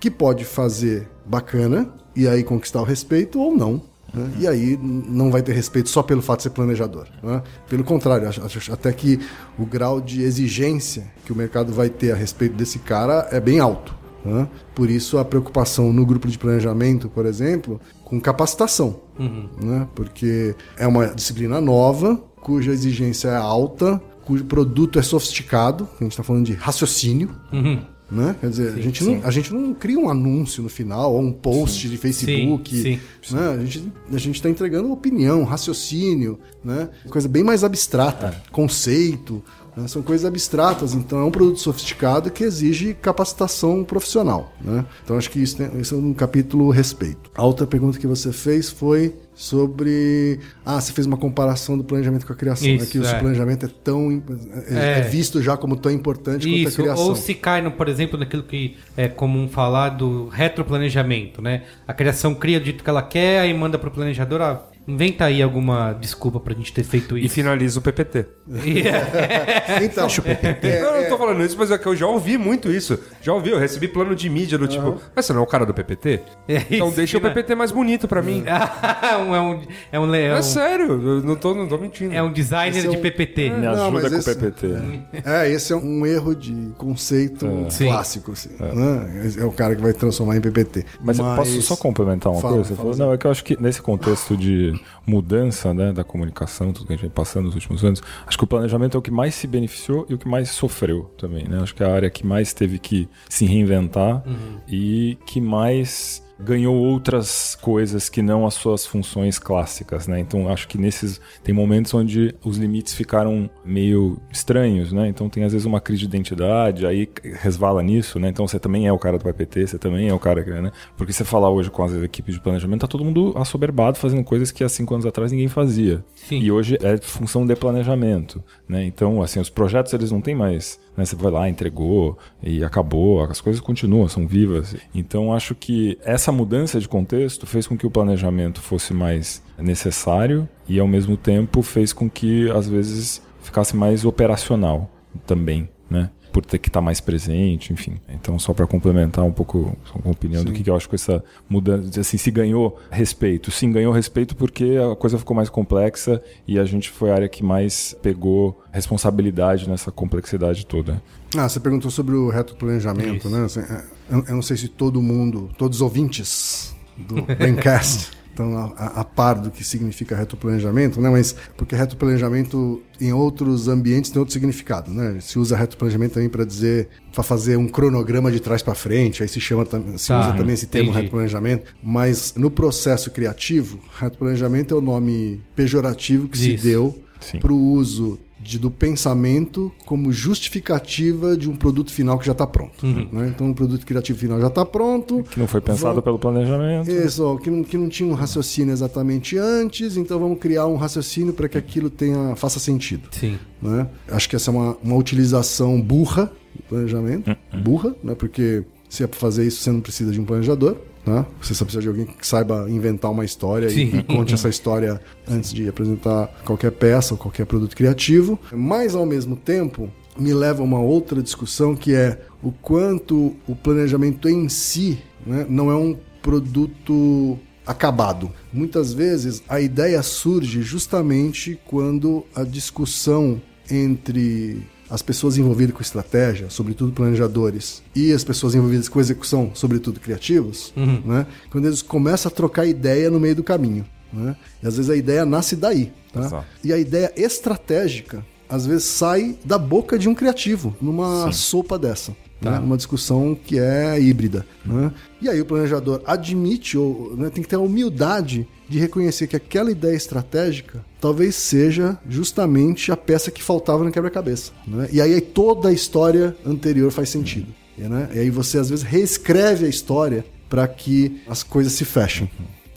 [SPEAKER 4] que pode fazer bacana e aí conquistar o respeito ou não. Né? E aí não vai ter respeito só pelo fato de ser planejador. né? Pelo contrário, acho, acho até que o grau de exigência que o mercado vai ter a respeito desse cara é bem alto. né? Por isso a preocupação no grupo de planejamento, por exemplo, com capacitação. né? Porque é uma disciplina nova, cuja exigência é alta, cujo produto é sofisticado, a gente está falando de raciocínio. Né? Quer dizer, a, gente não, a gente não cria um anúncio no final ou um post de Facebook.
[SPEAKER 1] Sim,
[SPEAKER 4] Né? A gente a gente está entregando opinião, raciocínio, né? coisa bem mais abstrata, conceito. Né? São coisas abstratas, então é um produto sofisticado que exige capacitação profissional. Né? Então acho que isso, tem, isso é um capítulo respeito. A outra pergunta que você fez foi sobre. Ah, você fez uma comparação do planejamento com a criação.
[SPEAKER 1] Isso,
[SPEAKER 4] né? Que o
[SPEAKER 1] é.
[SPEAKER 4] planejamento é tão. É,
[SPEAKER 1] É.
[SPEAKER 4] é visto já como tão importante quanto a
[SPEAKER 1] Isso,
[SPEAKER 4] criação.
[SPEAKER 1] ou se cai, no, por exemplo, naquilo que é comum falar do retroplanejamento, né? A criação cria do jeito que ela quer, aí manda pro planejador, ah, inventa aí alguma desculpa pra gente ter feito
[SPEAKER 3] E
[SPEAKER 1] isso.
[SPEAKER 3] finaliza o PPT.
[SPEAKER 4] Então, é,
[SPEAKER 3] não, eu não tô falando isso, mas é que eu já ouvi muito isso. Já ouvi, eu recebi plano de mídia do tipo, mas você não é o cara do PPT?
[SPEAKER 1] É
[SPEAKER 3] então
[SPEAKER 1] isso,
[SPEAKER 3] deixa o
[SPEAKER 1] né?
[SPEAKER 3] PPT mais bonito pra mim.
[SPEAKER 1] é um, é um, é um, é
[SPEAKER 3] É sério, eu não tô, não tô mentindo.
[SPEAKER 1] é um designer
[SPEAKER 4] Esse é
[SPEAKER 1] de
[SPEAKER 4] um-
[SPEAKER 1] PPT.
[SPEAKER 5] Me
[SPEAKER 4] Não,
[SPEAKER 5] ajuda
[SPEAKER 4] mas
[SPEAKER 5] com
[SPEAKER 4] esse-
[SPEAKER 5] o PPT.
[SPEAKER 4] É, esse é um erro de conceito
[SPEAKER 1] Sim.
[SPEAKER 4] clássico, assim, né? Esse É o cara que vai transformar em PPT.
[SPEAKER 5] Mas, eu posso só complementar uma
[SPEAKER 4] Fala,
[SPEAKER 5] coisa?
[SPEAKER 4] Fala,
[SPEAKER 5] não, é que eu acho que nesse contexto de mudança né, da comunicação, tudo que a gente vem passando nos últimos anos, acho que o planejamento é o que mais se beneficiou e o que mais sofreu também. Né? Acho que é a área que mais teve que se reinventar e que mais ganhou outras coisas que não as suas funções clássicas, né? Então acho que nesses tem momentos onde os limites ficaram meio estranhos, né? Então tem às vezes uma crise de identidade, aí resvala nisso, né? Então você também é o cara do PPT, você também é o cara que, né? Porque você falar hoje com as equipes de planejamento, tá todo mundo assoberbado fazendo coisas que há cinco anos atrás ninguém fazia.
[SPEAKER 1] Sim.
[SPEAKER 5] E hoje é função de planejamento, né? Então, assim, os projetos eles não têm mais, né? Você vai lá, entregou e acabou, as coisas continuam, são vivas. Então, acho que essa mudança de contexto fez com que o planejamento fosse mais necessário e, ao mesmo tempo, fez com que, às vezes, ficasse mais operacional também, né? Por ter que estar mais presente, enfim. Então, só para complementar um pouco a opinião do que, que eu acho com essa mudança, assim, se ganhou respeito. Sim, ganhou respeito porque a coisa ficou mais complexa e a gente foi a área que mais pegou responsabilidade nessa complexidade toda.
[SPEAKER 4] Ah, você perguntou sobre o reto planejamento, né? Assim, é, eu, eu não sei se todo mundo, todos os ouvintes do Braincast estão a, a, a par do que significa retoplanejamento, né? Mas porque retoplanejamento em outros ambientes tem outro significado, né? Se usa retoplanejamento também para dizer para fazer um cronograma de trás para frente, aí se chama se
[SPEAKER 1] Tá,
[SPEAKER 4] usa também esse termo
[SPEAKER 1] entendi.
[SPEAKER 4] retoplanejamento, mas no processo criativo, retoplanejamento é o nome pejorativo que se
[SPEAKER 1] Isso.
[SPEAKER 4] deu
[SPEAKER 5] Sim.
[SPEAKER 4] para o uso de- do pensamento como justificativa de um produto final que já está pronto.
[SPEAKER 1] Uhum.
[SPEAKER 4] né? Então, o produto criativo final já está pronto.
[SPEAKER 5] Que não foi pensado
[SPEAKER 4] Vamos-
[SPEAKER 5] pelo planejamento.
[SPEAKER 4] Isso, ó, que não, que não tinha um raciocínio exatamente antes, então vamos criar um raciocínio para que aquilo tenha, faça sentido.
[SPEAKER 1] Sim.
[SPEAKER 4] né? Acho que essa é uma, uma utilização burra do planejamento. Burra, né? porque se é para fazer isso, você não precisa de um planejador. Né? Você só precisa de alguém que saiba inventar uma história e, e conte essa história antes de apresentar qualquer peça ou qualquer produto criativo. Mas, ao mesmo tempo, me leva a uma outra discussão que é o quanto o planejamento em si né, não é um produto acabado. Muitas vezes a ideia surge justamente quando a discussão entre as pessoas envolvidas com estratégia, sobretudo planejadores, e as pessoas envolvidas com execução, sobretudo criativos, né? quando eles começam a trocar ideia no meio do caminho. Né? E às vezes a ideia nasce daí. Tá? E a ideia estratégica, às vezes, sai da boca de um criativo, numa sopa dessa. Né? Numa discussão que é híbrida. Né? E aí o planejador admite, ou né, tem que ter a humildade de reconhecer que aquela ideia estratégica talvez seja justamente a peça que faltava no quebra-cabeça. né? E aí toda a história anterior faz sentido. E, né? e aí você, às vezes, reescreve a história para que as coisas se fechem.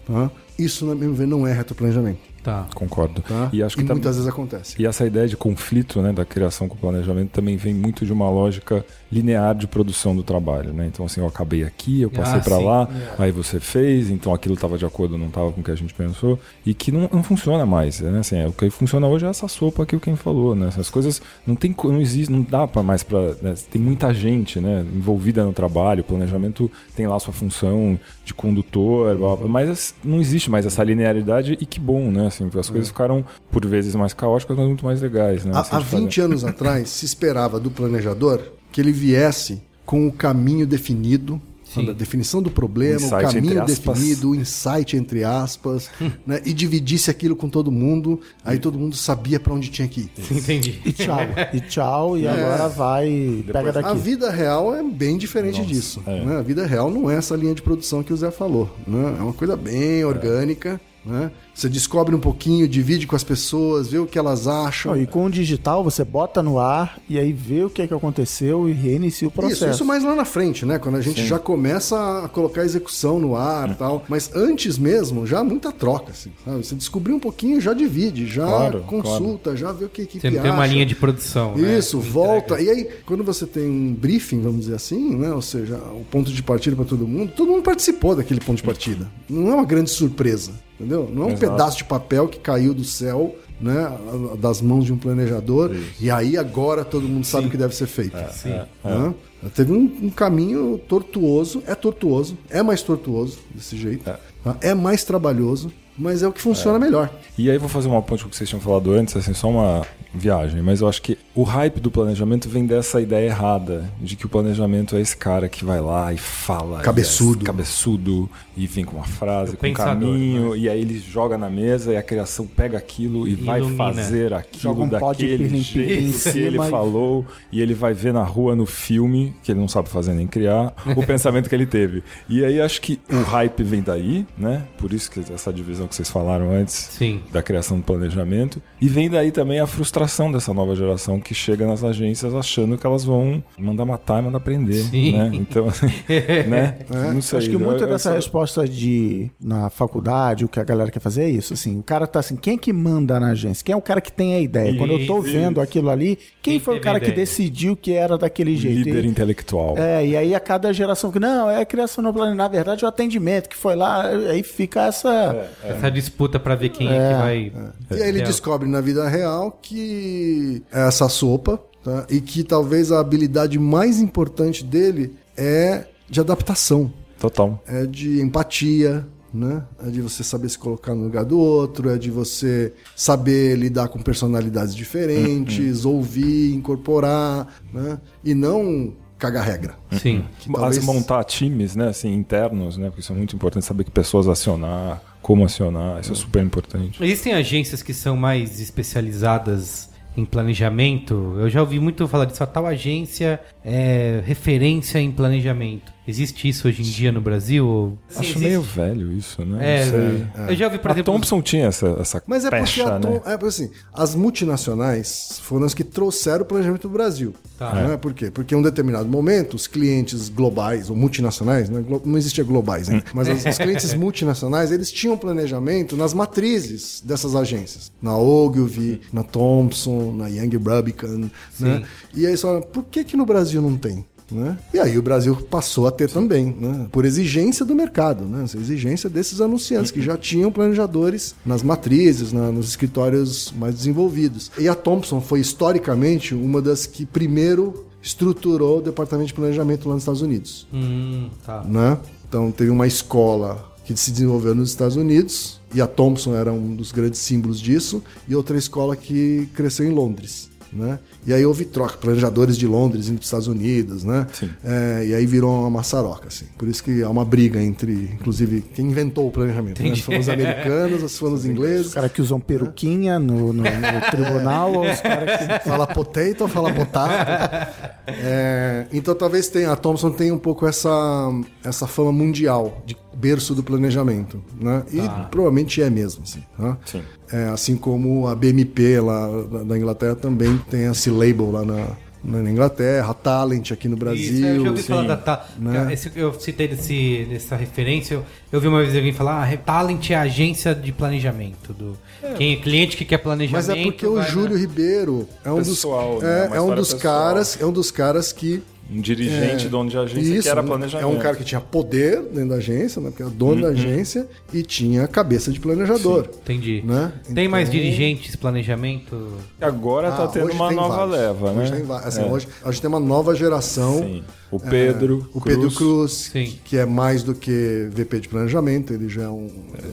[SPEAKER 4] tá? Isso, na meu ver, não é retoplanejamento.
[SPEAKER 1] Tá.
[SPEAKER 5] Concordo.
[SPEAKER 4] Tá?
[SPEAKER 5] E acho que
[SPEAKER 4] e
[SPEAKER 5] tam-
[SPEAKER 4] muitas vezes acontece.
[SPEAKER 5] E essa ideia de conflito né, da criação com o planejamento também vem muito de uma lógica linear de produção do trabalho. Né? Então, assim, eu acabei aqui, eu passei
[SPEAKER 1] Ah,
[SPEAKER 5] para lá, aí você fez, então aquilo estava de acordo, não estava com o que a gente pensou, e que não, não funciona mais. Né? Assim, é, o que funciona hoje é essa sopa que o quem falou. Né? Essas coisas não tem, não existe, não dá para mais para. tem muita gente né, envolvida no trabalho, o planejamento tem lá sua função de condutor, blá, blá, mas não existe mais essa linearidade e que bom, né? Assim, as coisas ficaram por vezes mais caóticas, mas muito mais legais. Né? Assim,
[SPEAKER 4] Há, há
[SPEAKER 5] de fazer.
[SPEAKER 4] 20 anos atrás, se esperava do planejador que ele viesse com o caminho definido, a definição do problema, o
[SPEAKER 5] Insight, entre
[SPEAKER 4] caminho definido, o insight entre aspas, né, e dividisse aquilo com todo mundo, aí todo mundo sabia para onde tinha que ir.
[SPEAKER 1] Entendi.
[SPEAKER 2] E tchau. E tchau, e agora vai, pega
[SPEAKER 4] A
[SPEAKER 2] daqui.
[SPEAKER 4] vida real é bem diferente disso. né? A vida real não é essa linha de produção que o Zé falou. né? É uma coisa bem orgânica. Né? Você descobre um pouquinho, divide com as pessoas, vê o que elas acham.
[SPEAKER 2] Não, e com o digital, você bota no ar e aí vê o que, é que aconteceu e reinicia o processo.
[SPEAKER 4] Isso, isso mais lá na frente, né? Quando a gente já começa a colocar a execução no ar e tal. Mas antes mesmo, já há muita troca, assim. sabe? Você descobriu um pouquinho, já divide, já
[SPEAKER 5] Claro,
[SPEAKER 4] consulta, já vê o que a equipe
[SPEAKER 1] Você não tem uma
[SPEAKER 4] acha.
[SPEAKER 1] linha de produção. né?
[SPEAKER 4] Isso,
[SPEAKER 1] Entrega.
[SPEAKER 4] volta. E aí, quando você tem um briefing, vamos dizer assim, né? Ou seja, o ponto de partida para todo mundo, todo mundo participou daquele ponto de partida. Não é uma grande surpresa, entendeu? Não é um
[SPEAKER 5] Exato.
[SPEAKER 4] pedaço de papel que caiu do céu, né? Das mãos de um planejador. E aí agora todo mundo sabe o que deve ser feito.
[SPEAKER 1] Sim.
[SPEAKER 4] Né? Teve um, um caminho tortuoso, é tortuoso, é mais tortuoso desse jeito, tá? é mais trabalhoso, mas é o que funciona melhor.
[SPEAKER 5] E aí vou fazer uma ponte com o que vocês tinham falado antes, assim, só uma viagem, mas eu acho que o hype do planejamento vem dessa ideia errada de que o planejamento é esse cara que vai lá e fala,
[SPEAKER 4] Cabeçudo.
[SPEAKER 5] e é cabeçudo e vem com uma frase,
[SPEAKER 1] O
[SPEAKER 5] com um caminho, e aí ele joga na mesa e a criação pega aquilo e vai
[SPEAKER 1] Ilumina.
[SPEAKER 5] fazer aquilo
[SPEAKER 2] um
[SPEAKER 5] daquele jeito que ele falou e ele vai ver na rua no filme que ele não sabe fazer nem criar o pensamento que ele teve. E aí acho que o hype vem daí, né? Por isso que essa divisão que vocês falaram antes
[SPEAKER 1] Sim.
[SPEAKER 5] da criação do planejamento. E vem daí também a frustração dessa nova geração que chega nas agências achando que elas vão mandar matar e mandar prender.
[SPEAKER 1] Sim.
[SPEAKER 5] Né? Então, assim, né? Não sei.
[SPEAKER 2] Acho que muito
[SPEAKER 5] Eu-
[SPEAKER 2] dessa
[SPEAKER 5] eu-
[SPEAKER 2] resposta de na faculdade, o que a galera quer fazer é isso. Assim, o cara tá assim, quem é que manda na agência? Quem é o cara que tem a ideia? Quando eu tô vendo aquilo ali, quem,
[SPEAKER 1] Quem
[SPEAKER 2] foi o cara que decidiu que era daquele jeito?
[SPEAKER 5] líder
[SPEAKER 2] E-
[SPEAKER 5] intelectual.
[SPEAKER 2] É, e aí a cada geração que não, é a criação no plano, na verdade, o atendimento que foi lá, aí fica essa.
[SPEAKER 1] Essa disputa pra ver quem é, que vai.
[SPEAKER 4] E aí ele
[SPEAKER 1] É.
[SPEAKER 4] descobre na vida real que essa sopa tá? e que talvez a habilidade mais importante dele é de adaptação,
[SPEAKER 5] Total.
[SPEAKER 4] é de empatia, né? É de você saber se colocar no lugar do outro, é de você saber lidar com personalidades diferentes, ouvir, incorporar, né? E não cagar regra.
[SPEAKER 1] Sim.
[SPEAKER 4] Que talvez-
[SPEAKER 5] Mas montar times, né, assim, internos, né, porque isso é muito importante, saber que pessoas acionar, como acionar, isso é super importante.
[SPEAKER 1] Existem agências que são mais especializadas em planejamento. Eu já ouvi muito falar disso. A tal agência é referência em planejamento. Existe isso hoje em dia no Brasil? Sim,
[SPEAKER 5] Acho
[SPEAKER 1] existe.
[SPEAKER 5] meio velho isso, né?
[SPEAKER 1] É,
[SPEAKER 5] sei.
[SPEAKER 1] eu já ouvi, por
[SPEAKER 5] a
[SPEAKER 1] exemplo.
[SPEAKER 5] Thompson tinha essa, essa
[SPEAKER 4] Mas é porque,
[SPEAKER 5] pecha,
[SPEAKER 4] a Tom-
[SPEAKER 5] né?
[SPEAKER 4] é porque assim, as multinacionais foram as que trouxeram o planejamento do Brasil.
[SPEAKER 1] Tá.
[SPEAKER 4] Né? Por quê? Porque em um determinado momento, os clientes globais, ou multinacionais, né? Glo- não existia globais ainda, mas os, os clientes multinacionais, eles tinham planejamento nas matrizes dessas agências. Na Ogilvy, na Thompson, na Young Rubicon. Né? E aí eles falaram, por que, que no Brasil não tem? Né? E aí o Brasil passou a ter também, né? por exigência do mercado, né? Essa exigência desses anunciantes que já tinham planejadores nas matrizes, na- nos escritórios mais desenvolvidos. E a Thompson foi historicamente uma das que primeiro estruturou o departamento de planejamento lá nos Estados Unidos
[SPEAKER 1] Hum, tá.
[SPEAKER 4] né? Então teve uma escola que se desenvolveu nos Estados Unidos e a Thompson era um dos grandes símbolos disso e outra escola que cresceu em Londres, né? E aí houve troca, planejadores de Londres indo para os Estados Unidos, né? É, e aí virou uma maçaroca, assim. Por isso que há uma briga entre, inclusive, quem inventou o planejamento. Né? Se foram os americanos, ou se foram os ingleses.
[SPEAKER 2] Os caras que usam peruquinha no, no- no tribunal ou os caras que.
[SPEAKER 4] Fala potato, fala potato. É, então talvez tenha, a Thomson tenha um pouco essa, essa fama mundial de berço do planejamento, né? E provavelmente é mesmo, assim. tá?
[SPEAKER 5] Sim.
[SPEAKER 4] É, assim como a BMP lá da- Inglaterra também tem esse label lá na, na Inglaterra, a Talent aqui no
[SPEAKER 1] Isso,
[SPEAKER 4] Brasil.
[SPEAKER 1] eu já ouvi
[SPEAKER 4] sim.
[SPEAKER 1] falar da Ta-
[SPEAKER 4] né?
[SPEAKER 1] esse- eu citei desse, dessa referência. Eu, eu vi uma vez alguém falar: ah, Talent é a agência de planejamento. Do, Quem é cliente que quer planejamento.
[SPEAKER 4] Mas é porque o
[SPEAKER 1] né?
[SPEAKER 4] Júlio Ribeiro é um
[SPEAKER 5] Pessoal,
[SPEAKER 4] dos,
[SPEAKER 5] né?
[SPEAKER 4] é, é um dos
[SPEAKER 5] pessoal.
[SPEAKER 4] caras, é um dos caras que
[SPEAKER 5] Um dirigente
[SPEAKER 4] É,
[SPEAKER 5] dono de agência
[SPEAKER 4] Isso,
[SPEAKER 5] que era
[SPEAKER 4] um-
[SPEAKER 5] planejamento.
[SPEAKER 4] É um cara que tinha poder dentro da agência, né? Porque era dono
[SPEAKER 5] Uhum.
[SPEAKER 4] da agência e tinha cabeça de planejador.
[SPEAKER 1] Entendi.
[SPEAKER 4] Né?
[SPEAKER 1] Tem mais
[SPEAKER 4] Então-
[SPEAKER 1] dirigentes, planejamento.
[SPEAKER 5] Agora tá
[SPEAKER 4] Ah,
[SPEAKER 5] tendo
[SPEAKER 4] hoje
[SPEAKER 5] uma
[SPEAKER 4] tem
[SPEAKER 5] nova
[SPEAKER 4] vários.
[SPEAKER 5] leva, né?
[SPEAKER 4] Hoje tem, va- assim,
[SPEAKER 5] É.
[SPEAKER 4] hoje a gente tem uma nova geração.
[SPEAKER 5] Sim. O Pedro,
[SPEAKER 4] É, o Pedro Cruz,
[SPEAKER 1] Sim.
[SPEAKER 4] que é mais do que VP de planejamento, ele já é um.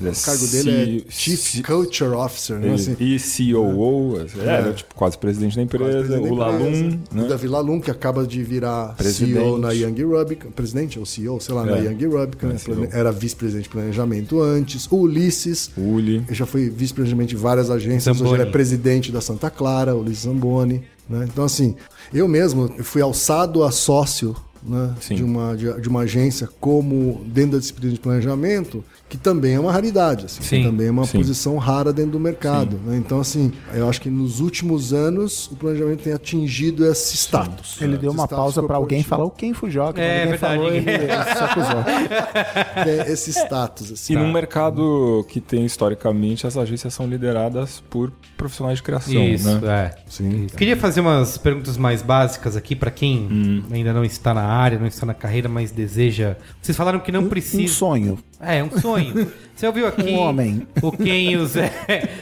[SPEAKER 5] É
[SPEAKER 4] o cargo dele é
[SPEAKER 5] C-
[SPEAKER 4] Chief
[SPEAKER 5] C-
[SPEAKER 4] Culture Officer, né? Assim,
[SPEAKER 5] e COO, é, ele é tipo quase presidente da empresa, o Lalum,
[SPEAKER 4] empresa.
[SPEAKER 5] né?
[SPEAKER 4] O Davi Lalum, que acaba de virar
[SPEAKER 5] Presidente.
[SPEAKER 4] CEO na Young Rubicon, presidente ou CEO, sei lá, na
[SPEAKER 5] É.
[SPEAKER 4] Young Rubicon,
[SPEAKER 5] É,
[SPEAKER 4] né?
[SPEAKER 5] CEO.
[SPEAKER 4] era vice-presidente de planejamento antes. O Ulisses,
[SPEAKER 5] Uli.
[SPEAKER 4] ele já foi vice-presidente de várias agências,
[SPEAKER 1] Zamboni.
[SPEAKER 4] hoje ele é presidente da Santa Clara, o Ulisses Zamboni. Né? Então, assim, eu mesmo fui alçado a sócio né, de, uma, de, de uma agência como dentro da disciplina de planejamento, que também é uma raridade, assim, que
[SPEAKER 1] Sim.
[SPEAKER 4] também é uma
[SPEAKER 5] Sim.
[SPEAKER 4] posição rara dentro do mercado. né? Então, assim, eu acho que nos últimos anos o planejamento tem atingido esse status.
[SPEAKER 2] Ele deu
[SPEAKER 4] Esse
[SPEAKER 2] uma pausa pra alguém falar o quem Fujoca.
[SPEAKER 1] É,
[SPEAKER 2] ninguém
[SPEAKER 1] verdade.
[SPEAKER 2] falou, ele, ele se acusou.
[SPEAKER 4] É esse status. Assim.
[SPEAKER 5] E num mercado que tem historicamente, as agências são lideradas por profissionais de criação,
[SPEAKER 1] Isso,
[SPEAKER 5] né?
[SPEAKER 1] é.
[SPEAKER 4] Sim.
[SPEAKER 1] Queria fazer umas perguntas mais básicas aqui pra quem
[SPEAKER 5] Hum.
[SPEAKER 1] ainda não está na área, não está na carreira, mas deseja. Vocês falaram que não
[SPEAKER 2] Um
[SPEAKER 1] precisa.
[SPEAKER 2] sonho.
[SPEAKER 1] É, um sonho. Você ouviu aqui
[SPEAKER 2] Um homem.
[SPEAKER 1] o Ken e o Zé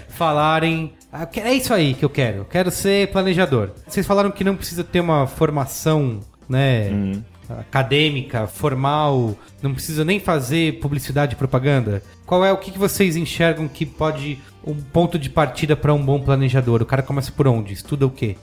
[SPEAKER 1] falarem. "Ah, É isso aí que eu quero. Eu quero ser planejador. Vocês falaram que não precisa ter uma formação, né?
[SPEAKER 5] Hum.
[SPEAKER 1] Acadêmica, formal, não precisa nem fazer publicidade e propaganda. Qual é o que, que vocês enxergam que pode um ponto de partida para um bom planejador? O cara começa por onde? Estuda o quê?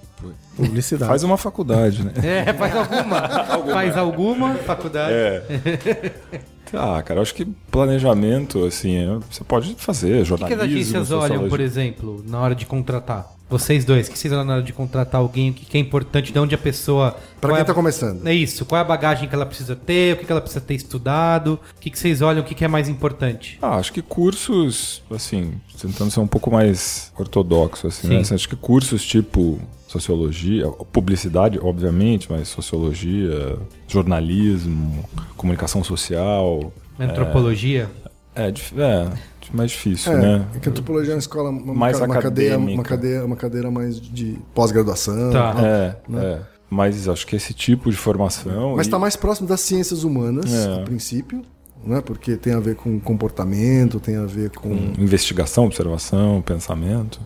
[SPEAKER 2] Publicidade.
[SPEAKER 5] Faz uma faculdade, né?
[SPEAKER 1] É, faz alguma. Faz alguma faculdade.
[SPEAKER 5] É. Ah, cara, eu acho que planejamento, assim, é- você pode fazer
[SPEAKER 1] O que, que
[SPEAKER 5] jornalismo,
[SPEAKER 1] as agências olham, por exemplo, na hora de contratar? Vocês dois, o que vocês olham na hora de contratar alguém? O que, que é importante? De onde a pessoa.
[SPEAKER 4] Para quem
[SPEAKER 1] é
[SPEAKER 4] está
[SPEAKER 1] a-
[SPEAKER 4] começando.
[SPEAKER 1] É isso. Qual é a bagagem que ela precisa ter? O que, que ela precisa ter estudado? O que, que vocês olham? O que, que é mais importante?
[SPEAKER 5] Ah, acho que cursos, assim, tentando ser um pouco mais ortodoxo, assim,
[SPEAKER 1] Sim.
[SPEAKER 5] né? Assim, Acho que cursos tipo sociologia, publicidade, obviamente, mas sociologia, jornalismo, comunicação social.
[SPEAKER 1] Antropologia?
[SPEAKER 5] É, dif- é mais difícil,
[SPEAKER 4] É,
[SPEAKER 5] né?
[SPEAKER 4] é que a antropologia é uma escola, uma,
[SPEAKER 5] Mais
[SPEAKER 4] uma cadeia, uma
[SPEAKER 5] acadêmica.
[SPEAKER 4] cadeia, uma cadeira mais de pós-graduação.
[SPEAKER 1] Tá.
[SPEAKER 4] né?
[SPEAKER 5] É,
[SPEAKER 4] né?
[SPEAKER 5] é. Mas acho que esse tipo de formação.
[SPEAKER 4] Mas
[SPEAKER 5] e-
[SPEAKER 4] está mais próximo das ciências humanas,
[SPEAKER 5] É.
[SPEAKER 4] a princípio, né? porque tem a ver com comportamento, tem a ver com.
[SPEAKER 5] com investigação, observação, pensamento.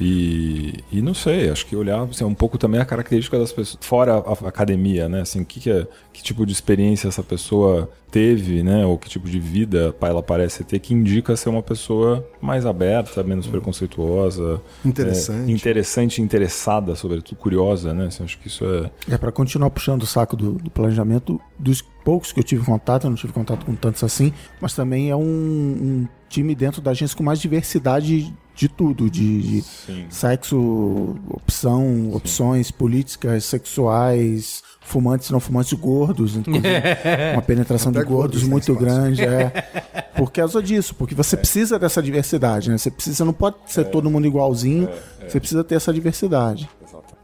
[SPEAKER 5] E, e não sei, acho que olhar assim, um pouco também a característica das pessoas, fora a, academia, né? Assim, que, que, é, que tipo de experiência essa pessoa teve, né? Ou que tipo de vida ela parece ter, que indica ser uma pessoa mais aberta, menos preconceituosa.
[SPEAKER 4] Interessante.
[SPEAKER 5] é, interessante, interessada, sobretudo curiosa, né? Assim, acho que isso é.
[SPEAKER 2] É para continuar puxando o saco do, do planejamento, dos poucos que eu tive contato, eu não tive contato com tantos assim, mas também é um, um time dentro da agência com mais diversidade de tudo, de, de sexo, opção, opções políticas, sexuais, fumantes, não fumantes, gordos, inclusive, uma penetração de gordos muito grande, é. Por causa disso, porque você precisa dessa diversidade, né? Você precisa, não pode ser todo mundo igualzinho, você precisa ter essa diversidade.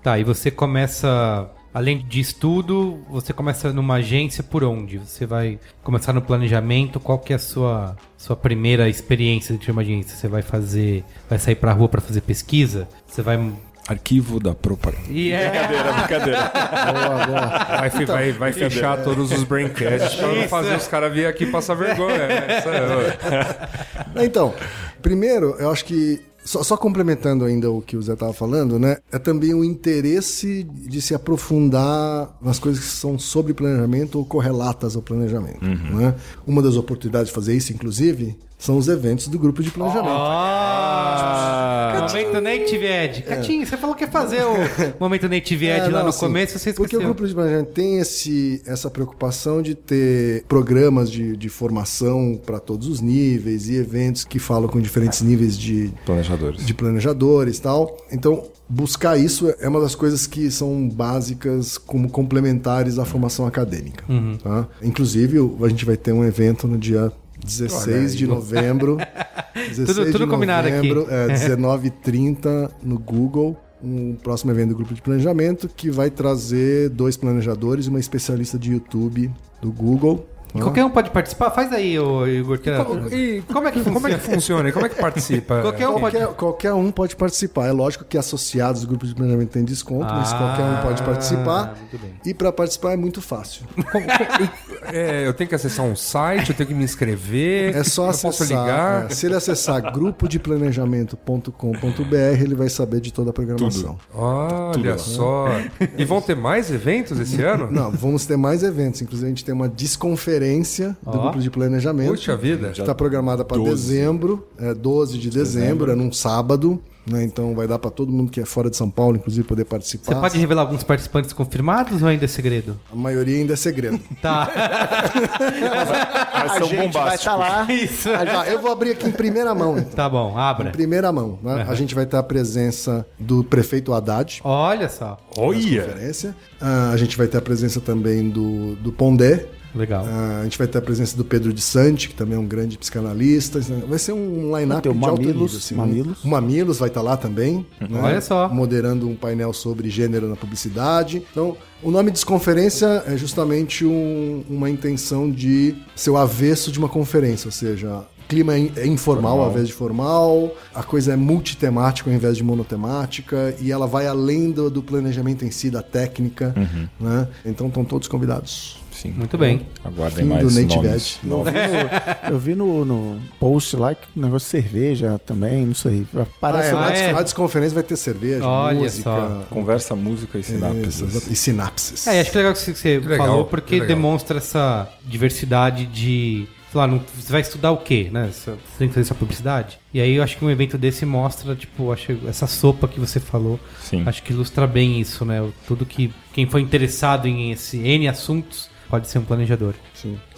[SPEAKER 1] Tá, e você começa, além de estudo, você começa numa agência por onde? Você vai começar no planejamento, qual que é a sua, sua primeira experiência de uma agência? Você vai fazer, vai sair pra rua pra fazer pesquisa? Você vai...
[SPEAKER 5] Arquivo da propaganda.
[SPEAKER 1] E é...
[SPEAKER 5] Brincadeira, brincadeira.
[SPEAKER 2] Boa, boa.
[SPEAKER 3] Vai, fi- vai, vai fechar todos os braincasts pra não fazer os caras vir aqui passar vergonha. Né? Isso é-
[SPEAKER 4] Então, primeiro, eu acho que. Só, só complementando ainda o que o Zé estava falando, né? É também o interesse de se aprofundar nas coisas que são sobre planejamento ou correlatas ao planejamento. Né? Uma das oportunidades de fazer isso, inclusive, são os eventos do grupo de planejamento.
[SPEAKER 1] Ah, momento Native Ed. Catinho, você falou que ia fazer o momento Native Ed
[SPEAKER 4] É,
[SPEAKER 1] lá
[SPEAKER 4] não,
[SPEAKER 1] no
[SPEAKER 4] assim,
[SPEAKER 1] começo, você
[SPEAKER 4] Porque o grupo de planejamento tem esse, essa preocupação de ter programas de, de formação para todos os níveis e eventos que falam com diferentes níveis de,
[SPEAKER 5] Planejadores.
[SPEAKER 4] de planejadores e tal. Então, buscar isso é uma das coisas que são básicas como complementares à formação acadêmica.
[SPEAKER 1] Uhum.
[SPEAKER 4] tá? Inclusive, o- a gente vai ter um evento no dia 16 de novembro. 16
[SPEAKER 1] Tudo- tudo
[SPEAKER 4] de
[SPEAKER 1] combinado aqui.
[SPEAKER 4] novembro, É, 19h30 no Google. Um próximo evento do grupo de planejamento que vai trazer dois planejadores e uma especialista de YouTube do Google.
[SPEAKER 1] E? Qualquer um pode participar? Faz aí, ô, Igor. que-
[SPEAKER 3] E
[SPEAKER 1] Como é que
[SPEAKER 3] como é
[SPEAKER 1] funciona?
[SPEAKER 3] que funciona? E como é que participa?
[SPEAKER 1] Qualquer um pode...
[SPEAKER 4] Qualquer, qualquer um pode participar. É lógico que associados do grupo de planejamento têm desconto, mas
[SPEAKER 1] Ah,
[SPEAKER 4] qualquer um pode participar. E para participar é muito fácil.
[SPEAKER 3] É, eu tenho que acessar um site, eu tenho que me inscrever.
[SPEAKER 4] É só acessar.
[SPEAKER 3] ligar.
[SPEAKER 4] é, se ele acessar grupodeplanejamento.com.br, ele vai saber de toda a programação.
[SPEAKER 3] Olha só. E vão ter mais eventos esse ano?
[SPEAKER 4] Não, vamos ter mais eventos. Inclusive, a gente tem uma desconferência do
[SPEAKER 1] Ó.
[SPEAKER 4] grupo de planejamento.
[SPEAKER 3] Puxa vida.
[SPEAKER 4] Está programada para
[SPEAKER 5] 12.
[SPEAKER 4] dezembro, é 12 de dezembro, é num sábado. Né? Então vai dar para todo mundo que é fora de São Paulo, inclusive, poder participar.
[SPEAKER 1] Você pode revelar alguns participantes confirmados ou ainda é segredo?
[SPEAKER 4] A maioria ainda é segredo.
[SPEAKER 1] Tá.
[SPEAKER 5] Vai ser um
[SPEAKER 2] Vai
[SPEAKER 5] bombástico.
[SPEAKER 2] estar lá.
[SPEAKER 1] Isso.
[SPEAKER 4] Ah, eu vou abrir aqui em primeira mão. Então.
[SPEAKER 1] Tá bom,
[SPEAKER 4] Em
[SPEAKER 1] abra.
[SPEAKER 4] primeira mão. né? A gente vai ter a presença do prefeito Haddad.
[SPEAKER 1] Olha só.
[SPEAKER 3] Olha!
[SPEAKER 4] Conferência. Ah, a gente vai ter a presença também do, do Pondé.
[SPEAKER 1] Legal.
[SPEAKER 4] Ah, a gente vai ter a presença do Pedro de Sante, que também é um grande psicanalista. Vai ser um line-up de alto
[SPEAKER 2] Mamilos,
[SPEAKER 4] nível. Assim,
[SPEAKER 2] Mamilos.
[SPEAKER 4] O Mamilos vai estar lá também. né?
[SPEAKER 1] Olha só.
[SPEAKER 4] Moderando um painel sobre gênero na publicidade. Então, o nome Desconferência é justamente um- uma intenção de ser o avesso de uma conferência, ou seja... Clima é in- informal ao invés de formal, a coisa é multitemática ao invés de monotemática, e ela vai além do, do planejamento em si, da técnica. Né? Então estão todos convidados.
[SPEAKER 5] Sim.
[SPEAKER 1] Muito bem.
[SPEAKER 5] Aguardem
[SPEAKER 4] Fim do
[SPEAKER 5] mais
[SPEAKER 4] Native
[SPEAKER 5] nomes.
[SPEAKER 4] Ed.
[SPEAKER 5] novos.
[SPEAKER 2] Eu vi no, no post lá que o negócio de cerveja também, não sei.
[SPEAKER 4] Ah,
[SPEAKER 2] Parece
[SPEAKER 4] é,
[SPEAKER 2] lá.
[SPEAKER 4] a,
[SPEAKER 1] é.
[SPEAKER 4] des- a desconferência vai ter cerveja,
[SPEAKER 1] Olha
[SPEAKER 4] música,
[SPEAKER 1] só.
[SPEAKER 5] Conversa, música e sinapses.
[SPEAKER 4] Isso, e sinapses.
[SPEAKER 1] É, acho que é legal que você
[SPEAKER 3] Que legal,
[SPEAKER 1] falou,
[SPEAKER 3] que
[SPEAKER 1] porque demonstra essa diversidade de. Sei lá, não- você vai estudar o quê, né? Você tem que fazer sua publicidade. E aí eu acho que um evento desse mostra, tipo, acho que essa sopa que você falou.
[SPEAKER 5] Sim.
[SPEAKER 1] Acho que ilustra bem isso, né? Tudo que. Quem foi interessado em esse N assuntos pode ser um planejador.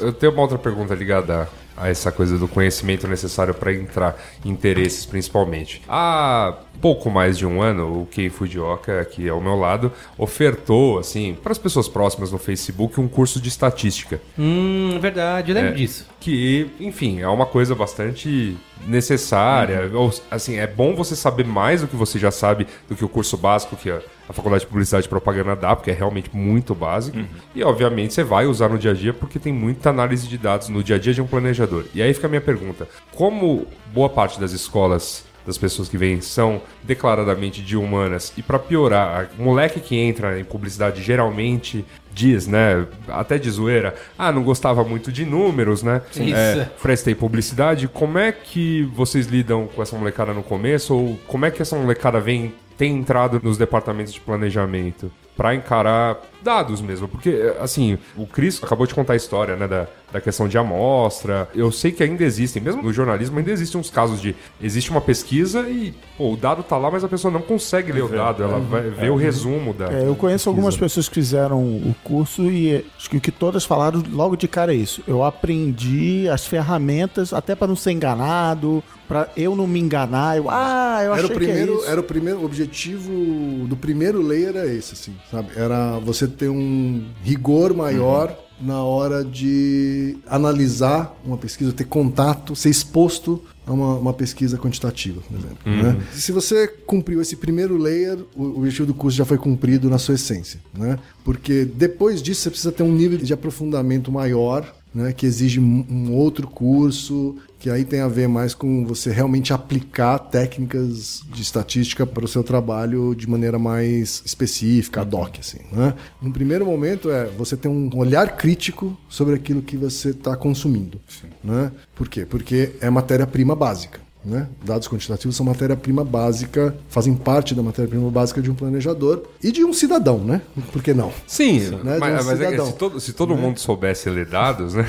[SPEAKER 3] Eu tenho uma outra pergunta ligada a essa coisa do conhecimento necessário para entrar em interesses, principalmente. Há pouco mais de um ano, o Kei Fujioka, aqui ao meu lado, ofertou, assim, para as pessoas próximas no Facebook, um curso de estatística.
[SPEAKER 1] Hum, verdade, eu lembro
[SPEAKER 3] É,
[SPEAKER 1] disso.
[SPEAKER 3] Que, enfim, é uma coisa bastante necessária. Ou, assim, é bom você saber mais do que você já sabe do que o curso básico que a, a Faculdade de Publicidade e Propaganda dá, porque é realmente muito básico. E, obviamente, você vai usar no dia a dia porque tem muita análise de dados no dia a dia de um planejador. E aí fica a minha pergunta: como boa parte das escolas das pessoas que vêm são declaradamente de humanas. E para piorar, o moleque que entra em publicidade geralmente diz, né? Até de zoeira, ah, não gostava muito de números, né?
[SPEAKER 1] Isso.
[SPEAKER 3] É, prestei publicidade. Como é que vocês lidam com essa molecada no começo? Ou como é que essa molecada vem tem entrado nos departamentos de planejamento para encarar dados mesmo, porque assim, o Cris acabou de contar a história, né, da, da questão de amostra. Eu sei que ainda existem, mesmo no jornalismo ainda existem uns casos de existe uma pesquisa e pô, o dado tá lá, mas a pessoa não consegue ler o dado, ela vai ver o resumo da
[SPEAKER 2] É, eu conheço
[SPEAKER 3] pesquisa.
[SPEAKER 2] algumas pessoas que fizeram o curso e acho que o que todas falaram logo de cara é isso. Eu aprendi as ferramentas até para não ser enganado, para eu não me enganar. Eu, ah, eu achei
[SPEAKER 4] Era o primeiro,
[SPEAKER 2] que é isso.
[SPEAKER 4] era o primeiro objetivo do primeiro layer era esse, assim, sabe? Era você ter um rigor maior
[SPEAKER 2] Uhum.
[SPEAKER 4] na hora de analisar uma pesquisa, ter contato, ser exposto a uma, uma pesquisa quantitativa, por exemplo.
[SPEAKER 2] Uhum.
[SPEAKER 4] né? Se você cumpriu esse primeiro layer, o objetivo do curso já foi cumprido na sua essência, né? Porque depois disso você precisa ter um nível de aprofundamento maior né, que exige um outro curso, que aí tem a ver mais com você realmente aplicar técnicas de estatística para o seu trabalho de maneira mais específica, ad hoc. Assim, né? No primeiro momento é você ter um olhar crítico sobre aquilo que você está consumindo. Né? Por quê? Porque é matéria-prima básica. Né? Dados quantitativos são matéria-prima básica, fazem parte da matéria-prima básica de um planejador e de um cidadão, né? Por que não?
[SPEAKER 3] Sim,
[SPEAKER 4] Né, de um
[SPEAKER 3] mas, mas é que
[SPEAKER 4] cidadão.
[SPEAKER 3] se todo, se todo mundo soubesse ler dados, né?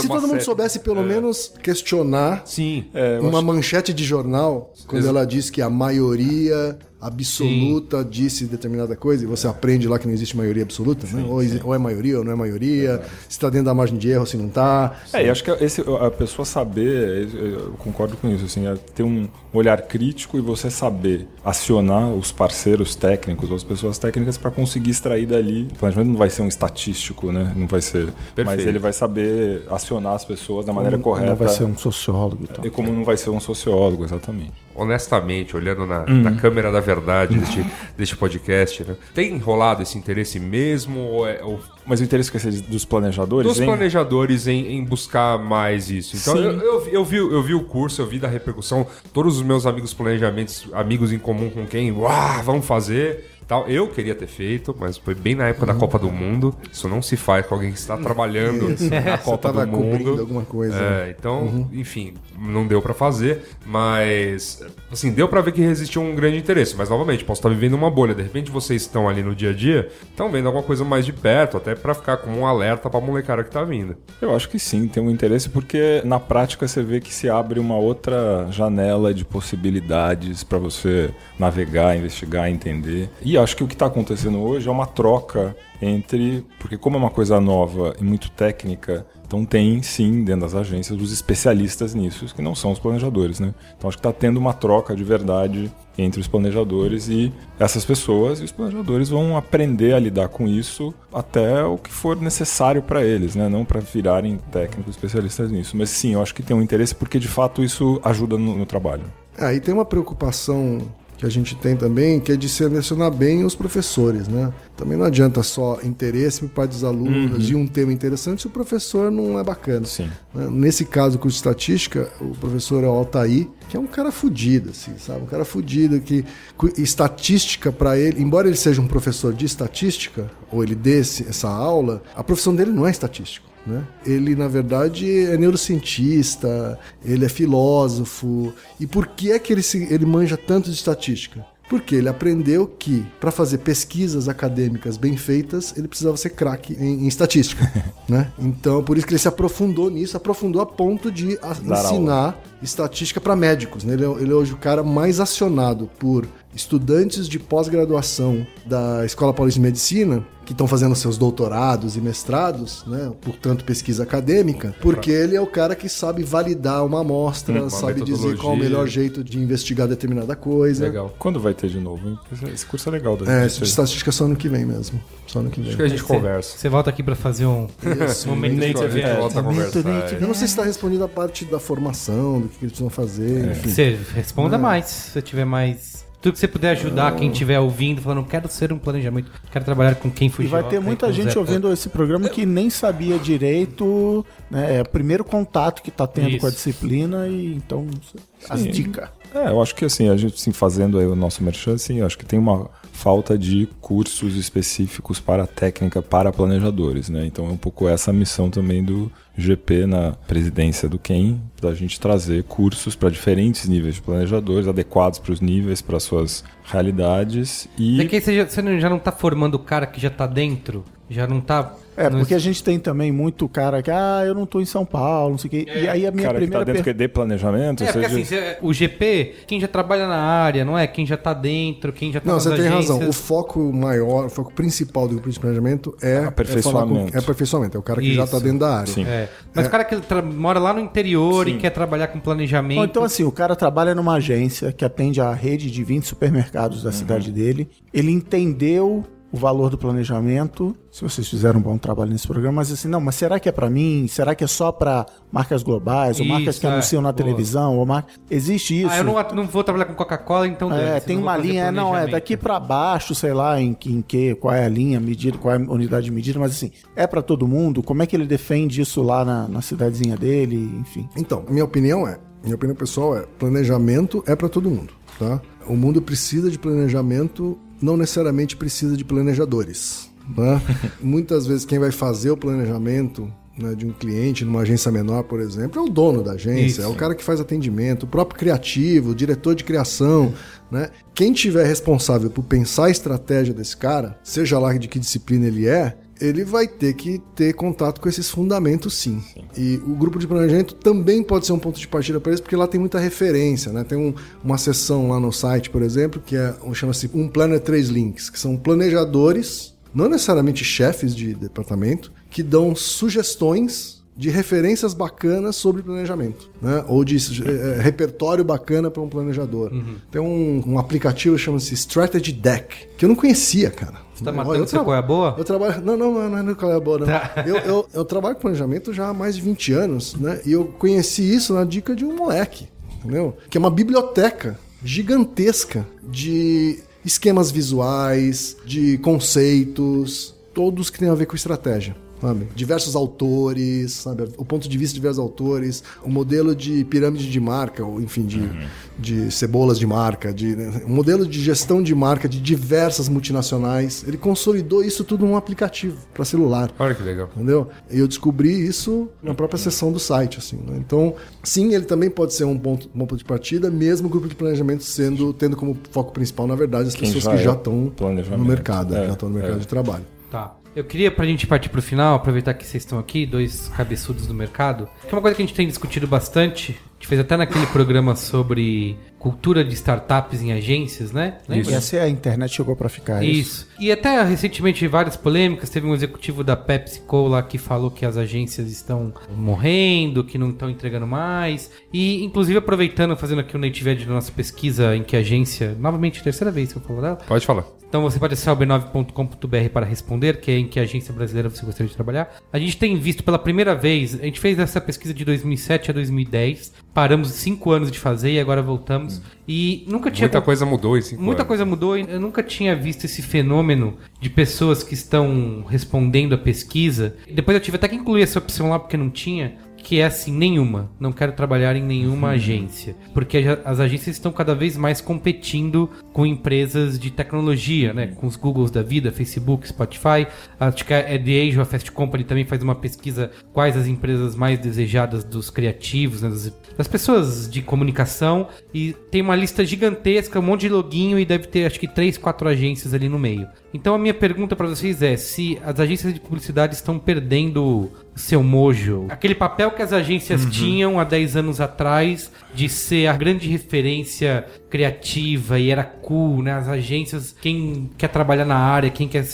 [SPEAKER 4] Se todo mundo soubesse pelo menos questionar
[SPEAKER 3] Sim.
[SPEAKER 4] uma manchete de jornal, quando ela diz que a maioria absoluta disse determinada coisa, e você aprende lá que não existe maioria absoluta, né? ou, ou é maioria ou não é maioria, se está dentro da margem de erro ou se não está.
[SPEAKER 5] É, e acho que esse, a pessoa saber, eu concordo com isso, assim, é ter um olhar crítico e você saber acionar os parceiros técnicos, ou as pessoas técnicas para conseguir extrair dali. O planejamento não vai ser um estatístico, né? Não vai ser. Mas
[SPEAKER 3] Perfeito.
[SPEAKER 5] ele vai saber acionar as pessoas da maneira correta.
[SPEAKER 2] Não vai ser um sociólogo e tal.
[SPEAKER 5] E como não vai ser um sociólogo, exatamente.
[SPEAKER 3] Honestamente, olhando na,
[SPEAKER 5] Hum.
[SPEAKER 3] na câmera da verdade deste, deste podcast, né? tem rolado esse interesse mesmo? Ou é, ou
[SPEAKER 5] Mas o interesse que seja dos planejadores,
[SPEAKER 3] dos
[SPEAKER 5] hein?
[SPEAKER 3] planejadores em, em buscar mais isso? Então, eu, eu, eu vi, eu vi o curso, eu vi da repercussão, todos os meus amigos planejamentos, amigos em comum com quem, uau, vamos fazer. Tal. Eu queria ter feito, mas foi bem na época da
[SPEAKER 5] Uhum.
[SPEAKER 3] Copa do Mundo. Isso não se faz com alguém que está trabalhando na Copa
[SPEAKER 4] tava
[SPEAKER 3] do
[SPEAKER 4] cobrindo
[SPEAKER 3] Mundo.
[SPEAKER 4] alguma coisa.
[SPEAKER 3] É, então, enfim, não deu pra fazer, mas assim, deu pra ver que resistiu um grande interesse, mas novamente, posso estar vivendo uma bolha, de repente vocês estão ali no dia a dia, estão vendo alguma coisa mais de perto, até pra ficar como um alerta pra molecada que tá vindo.
[SPEAKER 5] Eu acho que sim, tem um interesse porque na prática você vê que se abre uma outra janela de possibilidades para você navegar, investigar, entender. E acho que o que está acontecendo hoje é uma troca entre, porque como é uma coisa nova e muito técnica, então tem sim dentro das agências os especialistas nisso, que não são os planejadores, né? Então acho que está tendo uma troca de verdade entre os planejadores e essas pessoas, e os planejadores vão aprender a lidar com isso até o que for necessário para eles, né? Não para virarem técnicos especialistas nisso. Mas sim, eu acho que tem um interesse porque de fato isso ajuda no, no trabalho.
[SPEAKER 4] Aí tem uma preocupação que a gente tem também, que é de selecionar bem os professores, né? Também não adianta só interesse por parte dos alunos e um tema interessante se o professor não é bacana.
[SPEAKER 5] Sim.
[SPEAKER 4] né? Nesse caso, com estatística, o professor é o Altair, que é um cara fudido, assim, sabe? Um cara fudido que estatística para ele, embora ele seja um professor de estatística, ou ele desse essa aula, a profissão dele não é estatístico. Né? Ele, na verdade, é neurocientista, ele é filósofo. E por que é que ele, se, ele manja tanto de estatística? Porque ele aprendeu que, para fazer pesquisas acadêmicas bem feitas, ele precisava ser craque em, em estatística. né? Então, por isso que ele se aprofundou nisso, aprofundou a ponto de a- ensinar estatística para médicos. Né? Ele, é, ele é hoje o cara mais acionado por estudantes de pós-graduação da Escola Paulista de Medicina que estão fazendo seus doutorados e mestrados, né? portanto pesquisa acadêmica, porque ele é o cara que sabe validar uma amostra,
[SPEAKER 3] Uma
[SPEAKER 4] sabe dizer qual é o melhor jeito de investigar determinada coisa.
[SPEAKER 3] Legal.
[SPEAKER 5] Quando vai ter de novo? Esse curso é legal. Da
[SPEAKER 4] É, de estatística só ano que vem mesmo. Só ano que vem.
[SPEAKER 3] Acho que a gente conversa.
[SPEAKER 1] Você volta aqui pra fazer um
[SPEAKER 4] Isso,
[SPEAKER 1] momento
[SPEAKER 3] volta a conversar. é.
[SPEAKER 4] Eu não sei se está respondendo a parte da formação, do que, que eles precisam fazer, enfim.
[SPEAKER 1] Você responda mais, se você tiver mais Tudo que você puder ajudar quem estiver ouvindo, falando, quero ser um planejamento, quero trabalhar com quem
[SPEAKER 2] E
[SPEAKER 1] fugiu.
[SPEAKER 2] vai ter muita gente ouvindo esse programa que nem sabia direito, né? É o primeiro contato que tá tendo
[SPEAKER 1] Isso.
[SPEAKER 2] com a disciplina e então as
[SPEAKER 5] Sim.
[SPEAKER 2] dicas.
[SPEAKER 5] É, eu acho que assim, a gente assim, fazendo aí o nosso merchan, assim, eu acho que tem uma falta de cursos específicos para a técnica para planejadores, né? Então é um pouco essa a missão também do GP na presidência do QUEM, da gente trazer cursos para diferentes níveis de planejadores, adequados para os níveis, para suas realidades e
[SPEAKER 1] Daqui você já, você já não tá formando o cara que já tá dentro? Já não tá.
[SPEAKER 2] É,
[SPEAKER 1] não-
[SPEAKER 2] porque a gente tem também muito cara que, ah, eu não tô em São Paulo, não sei o quê. E aí a minha
[SPEAKER 5] cara que tá
[SPEAKER 2] primeira
[SPEAKER 5] dentro
[SPEAKER 2] per...
[SPEAKER 5] que é de planejamento,
[SPEAKER 1] É, porque
[SPEAKER 5] seja,
[SPEAKER 1] assim, o GP, quem já trabalha na área, não é? Quem já tá dentro, quem já tá
[SPEAKER 4] Não, você tem razão. O
[SPEAKER 1] agências.
[SPEAKER 4] foco maior, o foco principal do grupo de planejamento é
[SPEAKER 5] Aperfeiçoamento.
[SPEAKER 4] É, com- é aperfeiçoamento. É o cara que já
[SPEAKER 1] Isso.
[SPEAKER 4] está dentro da área.
[SPEAKER 5] Sim.
[SPEAKER 1] É. Mas o cara que tra- mora lá no interior e
[SPEAKER 5] Sim.
[SPEAKER 1] quer trabalhar com planejamento.
[SPEAKER 2] Ou então, assim, o cara trabalha numa agência que atende a rede de 20 supermercados da cidade dele. Ele entendeu o valor do planejamento. Se vocês fizeram um bom trabalho nesse programa, mas assim, não, mas será que é pra mim? Será que é só pra marcas globais, ou
[SPEAKER 1] Isso,
[SPEAKER 2] marcas que
[SPEAKER 1] é,
[SPEAKER 2] anunciam na
[SPEAKER 1] boa.
[SPEAKER 2] televisão, ou mar... existe isso.
[SPEAKER 1] Ah, eu não, não vou trabalhar com Coca-Cola, então.
[SPEAKER 2] É, tem uma linha, é, não, é daqui pra baixo, sei lá, em, que- em que, qual é a linha, medida, qual é a unidade de medida, mas assim, é pra todo mundo? Como é que ele defende isso lá na, na cidadezinha dele, enfim.
[SPEAKER 4] Então, minha opinião é, minha opinião pessoal é, planejamento é para todo mundo, tá? O mundo precisa de planejamento, não necessariamente precisa de planejadores, né? Muitas vezes quem vai fazer o planejamento né, de um cliente numa agência menor, por exemplo, é o dono da agência,
[SPEAKER 1] Isso.
[SPEAKER 4] é o cara que faz atendimento, o próprio criativo, o diretor de criação, né? Quem tiver responsável por pensar a estratégia desse cara, seja lá de que disciplina ele é, ele vai ter que ter contato com esses fundamentos sim. E o grupo de planejamento também pode ser um ponto de partida para isso, porque lá tem muita referência, né? Tem um- uma seção lá no site, por exemplo, que é um- chama-se Um Planner 3 Links, que são planejadores, não necessariamente chefes de departamento, que dão sugestões de referências bacanas sobre planejamento, né? Ou de eh, repertório bacana para um planejador. Tem um, um aplicativo que chama-se Strategy Deck, que eu não conhecia, cara.
[SPEAKER 1] Você tá matando
[SPEAKER 4] eu tra-
[SPEAKER 1] qual é a boa?
[SPEAKER 4] eu trabalho. Não, não, não, não é qual é a boa, não.
[SPEAKER 1] Tá.
[SPEAKER 4] Eu, eu, eu trabalho com planejamento já há mais de 20 anos, né? E eu conheci isso na dica de um moleque, entendeu? Que é uma biblioteca gigantesca de esquemas visuais, de conceitos, todos que têm a ver com estratégia. Sabe? Diversos autores, sabe? o ponto de vista de diversos autores, o modelo de pirâmide de marca, ou enfim, de, de cebolas de marca, de, né? um modelo de gestão de marca de diversas multinacionais. Ele consolidou isso tudo num aplicativo para celular.
[SPEAKER 3] Olha que legal.
[SPEAKER 4] Entendeu? E eu descobri isso na própria seção do site, assim, né? Então, sim, ele também pode ser um ponto, um ponto de partida, mesmo o grupo de planejamento sendo, tendo como foco principal, na verdade, as
[SPEAKER 5] Quem
[SPEAKER 4] pessoas
[SPEAKER 5] já
[SPEAKER 4] que
[SPEAKER 5] é
[SPEAKER 4] já estão
[SPEAKER 5] planejamento.
[SPEAKER 4] no mercado,
[SPEAKER 5] É,
[SPEAKER 4] já estão no mercado
[SPEAKER 5] é.
[SPEAKER 4] de trabalho.
[SPEAKER 1] Tá. Eu queria, pra gente partir pro final, aproveitar que vocês estão aqui, dois cabeçudos do mercado, que é uma coisa que a gente tem discutido bastante. A gente fez até naquele programa sobre cultura de startups em agências, né? Lembra?
[SPEAKER 2] E essa é a internet chegou pra ficar. é
[SPEAKER 1] Isso. E até recentemente várias polêmicas. Teve um executivo da PepsiCo lá que falou que as agências estão morrendo, que não estão entregando mais. E, inclusive, aproveitando, fazendo aqui o Native Edge da nossa pesquisa em que agência, novamente, terceira vez que eu falo dela.
[SPEAKER 3] Pode falar.
[SPEAKER 1] Então você pode acessar o b9.com.br para responder, que é em que agência brasileira você gostaria de trabalhar. A gente tem visto pela primeira vez, a gente fez essa pesquisa de 2007 a 2010, paramos cinco anos de fazer e agora voltamos. E nunca tinha
[SPEAKER 3] Muita coisa mudou em cinco
[SPEAKER 1] Muita
[SPEAKER 3] anos.
[SPEAKER 1] coisa mudou e eu nunca tinha visto esse fenômeno de pessoas que estão respondendo a pesquisa. Depois eu tive até que incluir essa opção lá porque não tinha. Que é assim, nenhuma. Não quero trabalhar em nenhuma agência. Porque as agências estão cada vez mais competindo com empresas de tecnologia, né? Com os Googles da vida, Facebook, Spotify. Acho que a The Age, a Fast Company também faz uma pesquisa quais as empresas mais desejadas dos criativos, né? das, pessoas de comunicação. E tem uma lista gigantesca, um monte de loginho e deve ter acho que três, quatro agências ali no meio. Então a minha pergunta para vocês é se as agências de publicidade estão perdendo seu mojo, aquele papel que as agências tinham há 10 anos atrás de ser a grande referência criativa e era cool, né? As agências, quem quer trabalhar na área, quem quer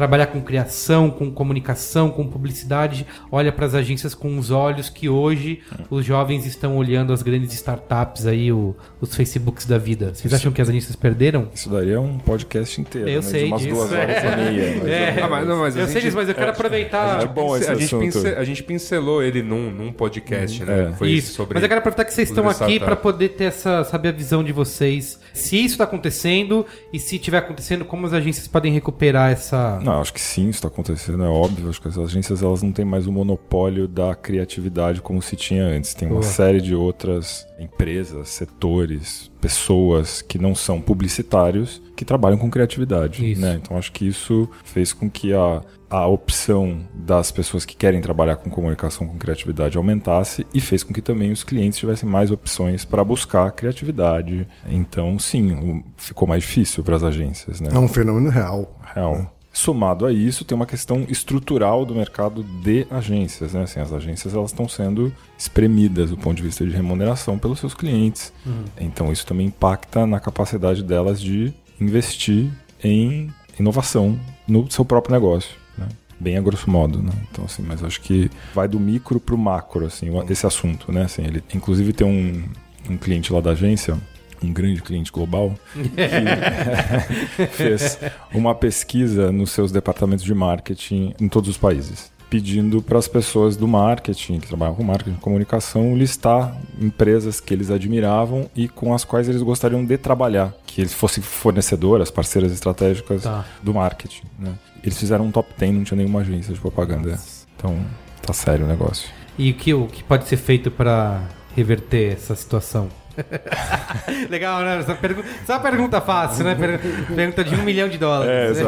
[SPEAKER 1] trabalhar com criação, com comunicação, com publicidade, olha para as agências com os olhos que hoje os jovens estão olhando as grandes startups aí, o- os Facebooks da vida. Vocês acham que as agências perderam?
[SPEAKER 5] Isso daria um podcast inteiro.
[SPEAKER 1] Eu
[SPEAKER 5] né?
[SPEAKER 1] sei
[SPEAKER 5] De umas
[SPEAKER 1] disso.
[SPEAKER 5] duas horas e meia. mas
[SPEAKER 1] É.
[SPEAKER 5] é-
[SPEAKER 3] Ah, mas não, mas a
[SPEAKER 1] eu sei
[SPEAKER 3] gente-
[SPEAKER 1] disso, mas eu quero
[SPEAKER 5] é
[SPEAKER 1] aproveitar.
[SPEAKER 5] bom esse
[SPEAKER 3] a, gente
[SPEAKER 5] assunto.
[SPEAKER 3] pince- a gente pincelou ele num, num podcast, né?
[SPEAKER 5] É.
[SPEAKER 3] Foi
[SPEAKER 1] isso.
[SPEAKER 3] sobre.
[SPEAKER 1] Mas eu quero aproveitar que vocês estão aqui para poder ter essa, saber a visão de vocês. Se isso está acontecendo e se estiver acontecendo, como as agências podem recuperar essa.
[SPEAKER 5] Não, acho que sim, isso está acontecendo, é óbvio. Acho que as agências elas não têm mais o monopólio da criatividade como se tinha antes. Tem uma
[SPEAKER 1] Boa.
[SPEAKER 5] série de outras empresas, setores, pessoas que não são publicitários que trabalham com criatividade. Né? Então acho que isso fez com que a, a opção das pessoas que querem trabalhar com comunicação com criatividade aumentasse e fez com que também os clientes tivessem mais opções para buscar criatividade. Então, sim, ficou mais difícil para as agências. Né?
[SPEAKER 4] É um fenômeno real.
[SPEAKER 5] real. Somado a isso, tem uma questão estrutural do mercado de agências, né? Assim, as agências elas estão sendo espremidas do ponto de vista de remuneração pelos seus clientes. Então isso também impacta na capacidade delas de investir em inovação no seu próprio negócio, né? Bem a grosso modo, né? Então assim, mas acho que vai do micro pro macro, assim, o- esse assunto, né? Assim, ele inclusive tem um, um cliente lá da agência um grande cliente global, que fez uma pesquisa nos seus departamentos de marketing em todos os países, pedindo para as pessoas do marketing, que trabalham com marketing e comunicação, listar empresas que eles admiravam e com as quais eles gostariam de trabalhar, que eles fossem fornecedoras, parceiras estratégicas
[SPEAKER 1] Tá.
[SPEAKER 5] do marketing. Né? Eles fizeram um top 10, não tinha nenhuma agência de propaganda. Então, tá sério o negócio.
[SPEAKER 1] E o que, o que pode ser feito para reverter essa situação? Legal, né? Essa pergunta, essa é uma pergunta fácil, né? Per- Pergunta de um milhão de dólares.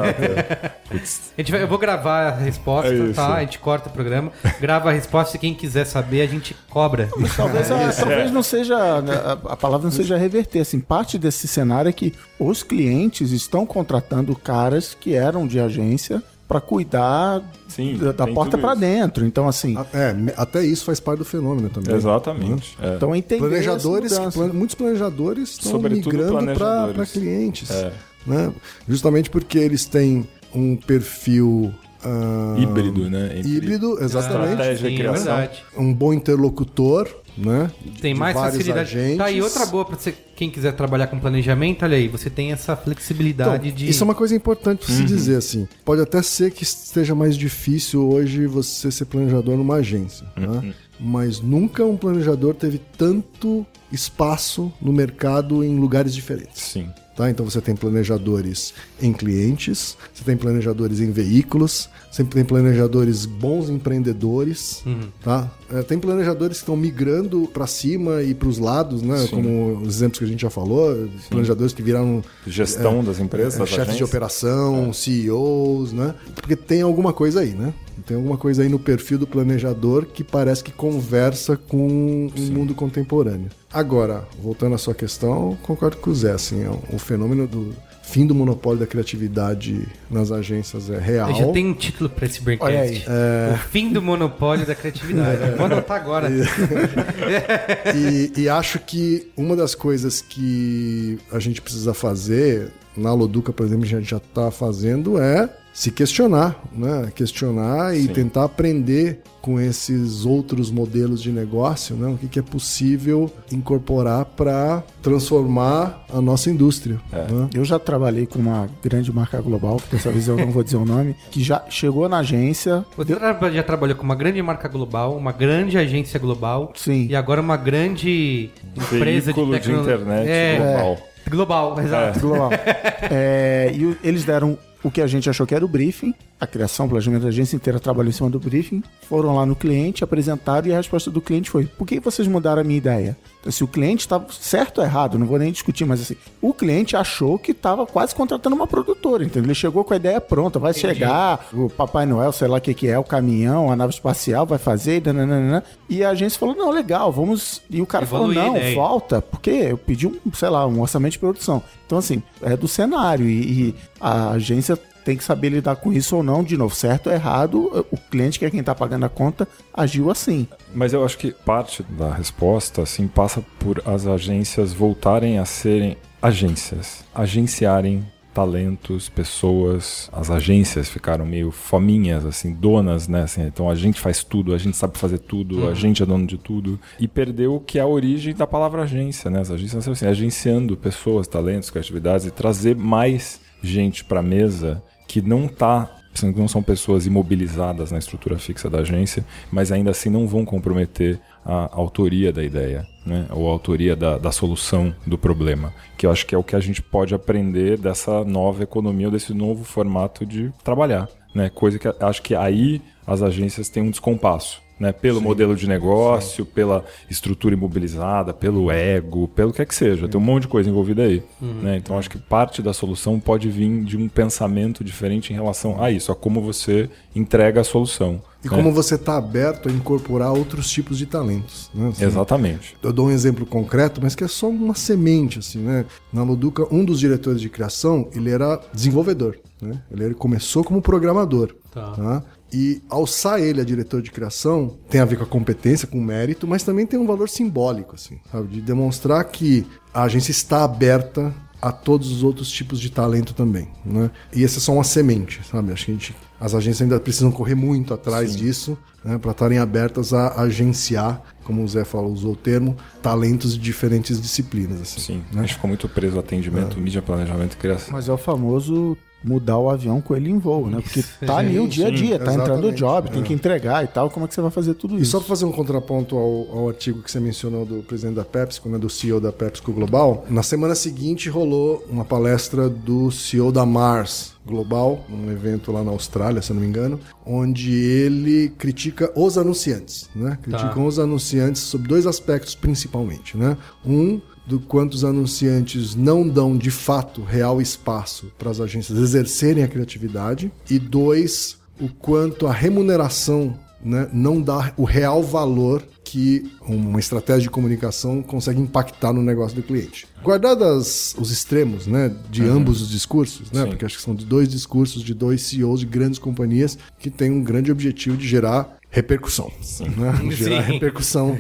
[SPEAKER 5] Putz,
[SPEAKER 1] A gente vai- eu vou gravar a resposta,
[SPEAKER 5] É
[SPEAKER 1] tá? A gente corta o programa, grava a resposta e quem quiser saber, a gente cobra.
[SPEAKER 2] Talvez, a- talvez não seja. né, A, a palavra não seja reverter. Assim, parte desse cenário é que os clientes estão contratando caras que eram de agência para cuidar
[SPEAKER 5] Sim,
[SPEAKER 2] da, da porta para dentro. Então, assim,
[SPEAKER 4] É, até isso faz parte do fenômeno também.
[SPEAKER 5] Exatamente. é.
[SPEAKER 2] então entender
[SPEAKER 4] Planejadores,
[SPEAKER 2] essa
[SPEAKER 4] que
[SPEAKER 2] mudança.
[SPEAKER 4] plan- muitos planejadores estão
[SPEAKER 5] Sobretudo
[SPEAKER 4] migrando para clientes.
[SPEAKER 5] É.
[SPEAKER 4] né? Justamente porque eles têm um perfil ah,
[SPEAKER 5] Híbrido, né? Entre
[SPEAKER 4] híbrido, exatamente.
[SPEAKER 5] Estratégia
[SPEAKER 1] Sim, é
[SPEAKER 5] criação.
[SPEAKER 4] Um bom interlocutor, né?
[SPEAKER 1] Tem
[SPEAKER 4] De
[SPEAKER 1] mais facilidade.
[SPEAKER 4] agentes.
[SPEAKER 1] Tá, e outra boa para você, quem quiser trabalhar com planejamento, olha aí, você tem essa flexibilidade
[SPEAKER 4] Então,
[SPEAKER 1] de.
[SPEAKER 4] Isso é uma coisa importante
[SPEAKER 5] Uhum.
[SPEAKER 4] se dizer assim. Pode até ser que esteja mais difícil hoje você ser planejador numa agência,
[SPEAKER 5] Uhum.
[SPEAKER 4] né? mas nunca um planejador teve tanto espaço no mercado em lugares diferentes.
[SPEAKER 5] Sim.
[SPEAKER 4] Tá? Então você tem planejadores em clientes, você tem planejadores em veículos, você tem planejadores bons empreendedores, tá? É, tem planejadores que estão migrando para cima e para os lados, né?
[SPEAKER 5] Sim.
[SPEAKER 4] Como os exemplos que a gente já falou, planejadores que viraram
[SPEAKER 5] Gestão das empresas,
[SPEAKER 4] é, chefes de operação, CEOs, né? Porque tem alguma coisa aí, né? Tem alguma coisa aí no perfil do planejador que parece que conversa com o mundo contemporâneo. Agora, voltando à sua questão, eu concordo com o Zé, assim, é um- o fenômeno do fim do monopólio da criatividade nas agências é real.
[SPEAKER 1] Eu já tem um título para esse
[SPEAKER 2] Olha aí.
[SPEAKER 1] Braincast. O fim do monopólio da criatividade. Vou anotar agora.
[SPEAKER 4] e, e acho que uma das coisas que a gente precisa fazer, na Loduca, por exemplo, a gente já está fazendo, é se questionar, né? Questionar e
[SPEAKER 5] Sim.
[SPEAKER 4] tentar aprender com esses outros modelos de negócio, né? O que, que é possível incorporar para transformar a nossa indústria. né?
[SPEAKER 2] Eu já trabalhei com uma grande marca global, que dessa vez eu não vou dizer o nome, que já chegou na agência.
[SPEAKER 1] Você tra- já trabalhou com uma grande marca global, uma grande agência global
[SPEAKER 2] Sim.
[SPEAKER 1] e agora uma grande empresa de
[SPEAKER 5] Veículo de
[SPEAKER 1] tecnologia.
[SPEAKER 5] internet
[SPEAKER 1] é,
[SPEAKER 5] global.
[SPEAKER 1] Global, exato.
[SPEAKER 2] global. É, e o- eles deram o que a gente achou que era o briefing, a criação, o planejamento da agência inteira trabalhou em cima do briefing, foram lá no cliente, apresentaram e a resposta do cliente foi: por que vocês mudaram a minha ideia? Então, se o cliente estava certo ou errado, não vou nem discutir, mas assim, o cliente achou que estava quase contratando uma produtora, entendeu? Ele chegou com a ideia pronta, vai chegar o Papai Noel, sei lá o que, que é, o caminhão, a nave espacial, vai fazer, e nananana. e a agência falou: não, legal, vamos. E o cara
[SPEAKER 1] Evoluir
[SPEAKER 2] falou: não,
[SPEAKER 1] ideia.
[SPEAKER 2] falta, porque eu pedi um, sei lá, um orçamento de produção. Então, assim, é do cenário e, e a agência tem que saber lidar com isso ou não, de novo, certo ou errado, o cliente, que é quem tá pagando a conta, agiu assim.
[SPEAKER 5] Mas eu acho que parte da resposta assim passa por as agências voltarem a serem agências, agenciarem talentos, pessoas, as agências ficaram meio fominhas, assim, donas, né? Assim, então a gente faz tudo, a gente sabe fazer tudo, a gente é dono de tudo. E perdeu o que é a origem da palavra agência, né? As agências assim, agenciando pessoas, talentos, criatividades e trazer mais gente para mesa que não tá não são pessoas imobilizadas na estrutura fixa da agência, mas ainda assim não vão comprometer a autoria da ideia, né? ou a autoria da, da solução do problema. Que eu acho que é o que a gente pode aprender dessa nova economia, desse novo formato de trabalhar. Né? Coisa que acho que aí as agências têm um descompasso né? Pelo sim, modelo de negócio, sim. pela estrutura imobilizada, pelo ego, pelo que é que seja. Tem um monte de coisa envolvida aí. Uhum. Né? Então acho que parte da solução pode vir de um pensamento diferente em relação a isso, a como você entrega a solução.
[SPEAKER 4] E né? como você está aberto a incorporar outros tipos de talentos. Né?
[SPEAKER 5] Assim, Exatamente.
[SPEAKER 4] Eu dou um exemplo concreto, mas que é só uma semente. assim, né? Na Luduca, um dos diretores de criação, ele era desenvolvedor. Né? Ele começou como programador. Tá. Tá? E alçar ele a diretor de criação tem a ver com a competência, com o mérito, mas também tem um valor simbólico, assim, sabe? De demonstrar que a agência está aberta a todos os outros tipos de talento também, né? E essa é só uma semente, sabe? Acho que a gente, as agências ainda precisam correr muito atrás Sim. disso, né? Para estarem abertas a agenciar, como o Zé falou, usou o termo, talentos de diferentes disciplinas, assim.
[SPEAKER 5] Sim, né? a gente ficou muito preso ao atendimento, é. mídia, planejamento e criação.
[SPEAKER 2] Mas é o famoso mudar o avião com ele em voo, né? Porque tá ali o dia a dia, tá entrando o job, tem que entregar e tal. Como é que você vai fazer tudo isso?
[SPEAKER 4] E só para fazer um contraponto ao, ao, artigo que você mencionou do presidente da PepsiCo, né, do CEO da PepsiCo Global, na semana seguinte rolou uma palestra do CEO da Mars Global, um evento lá na Austrália, se eu não me engano, onde ele critica os anunciantes, né? Criticam tá. os anunciantes sobre dois aspectos principalmente, né? Um do quanto os anunciantes não dão de fato real espaço para as agências exercerem a criatividade e dois, o quanto a remuneração né, não dá o real valor que uma estratégia de comunicação consegue impactar no negócio do cliente. Guardadas os extremos, né, de uhum. ambos os discursos, né, Sim. porque acho que são dois discursos de dois CEOs de grandes companhias que têm um grande objetivo de gerar repercussão. Né? Gerar Sim. repercussão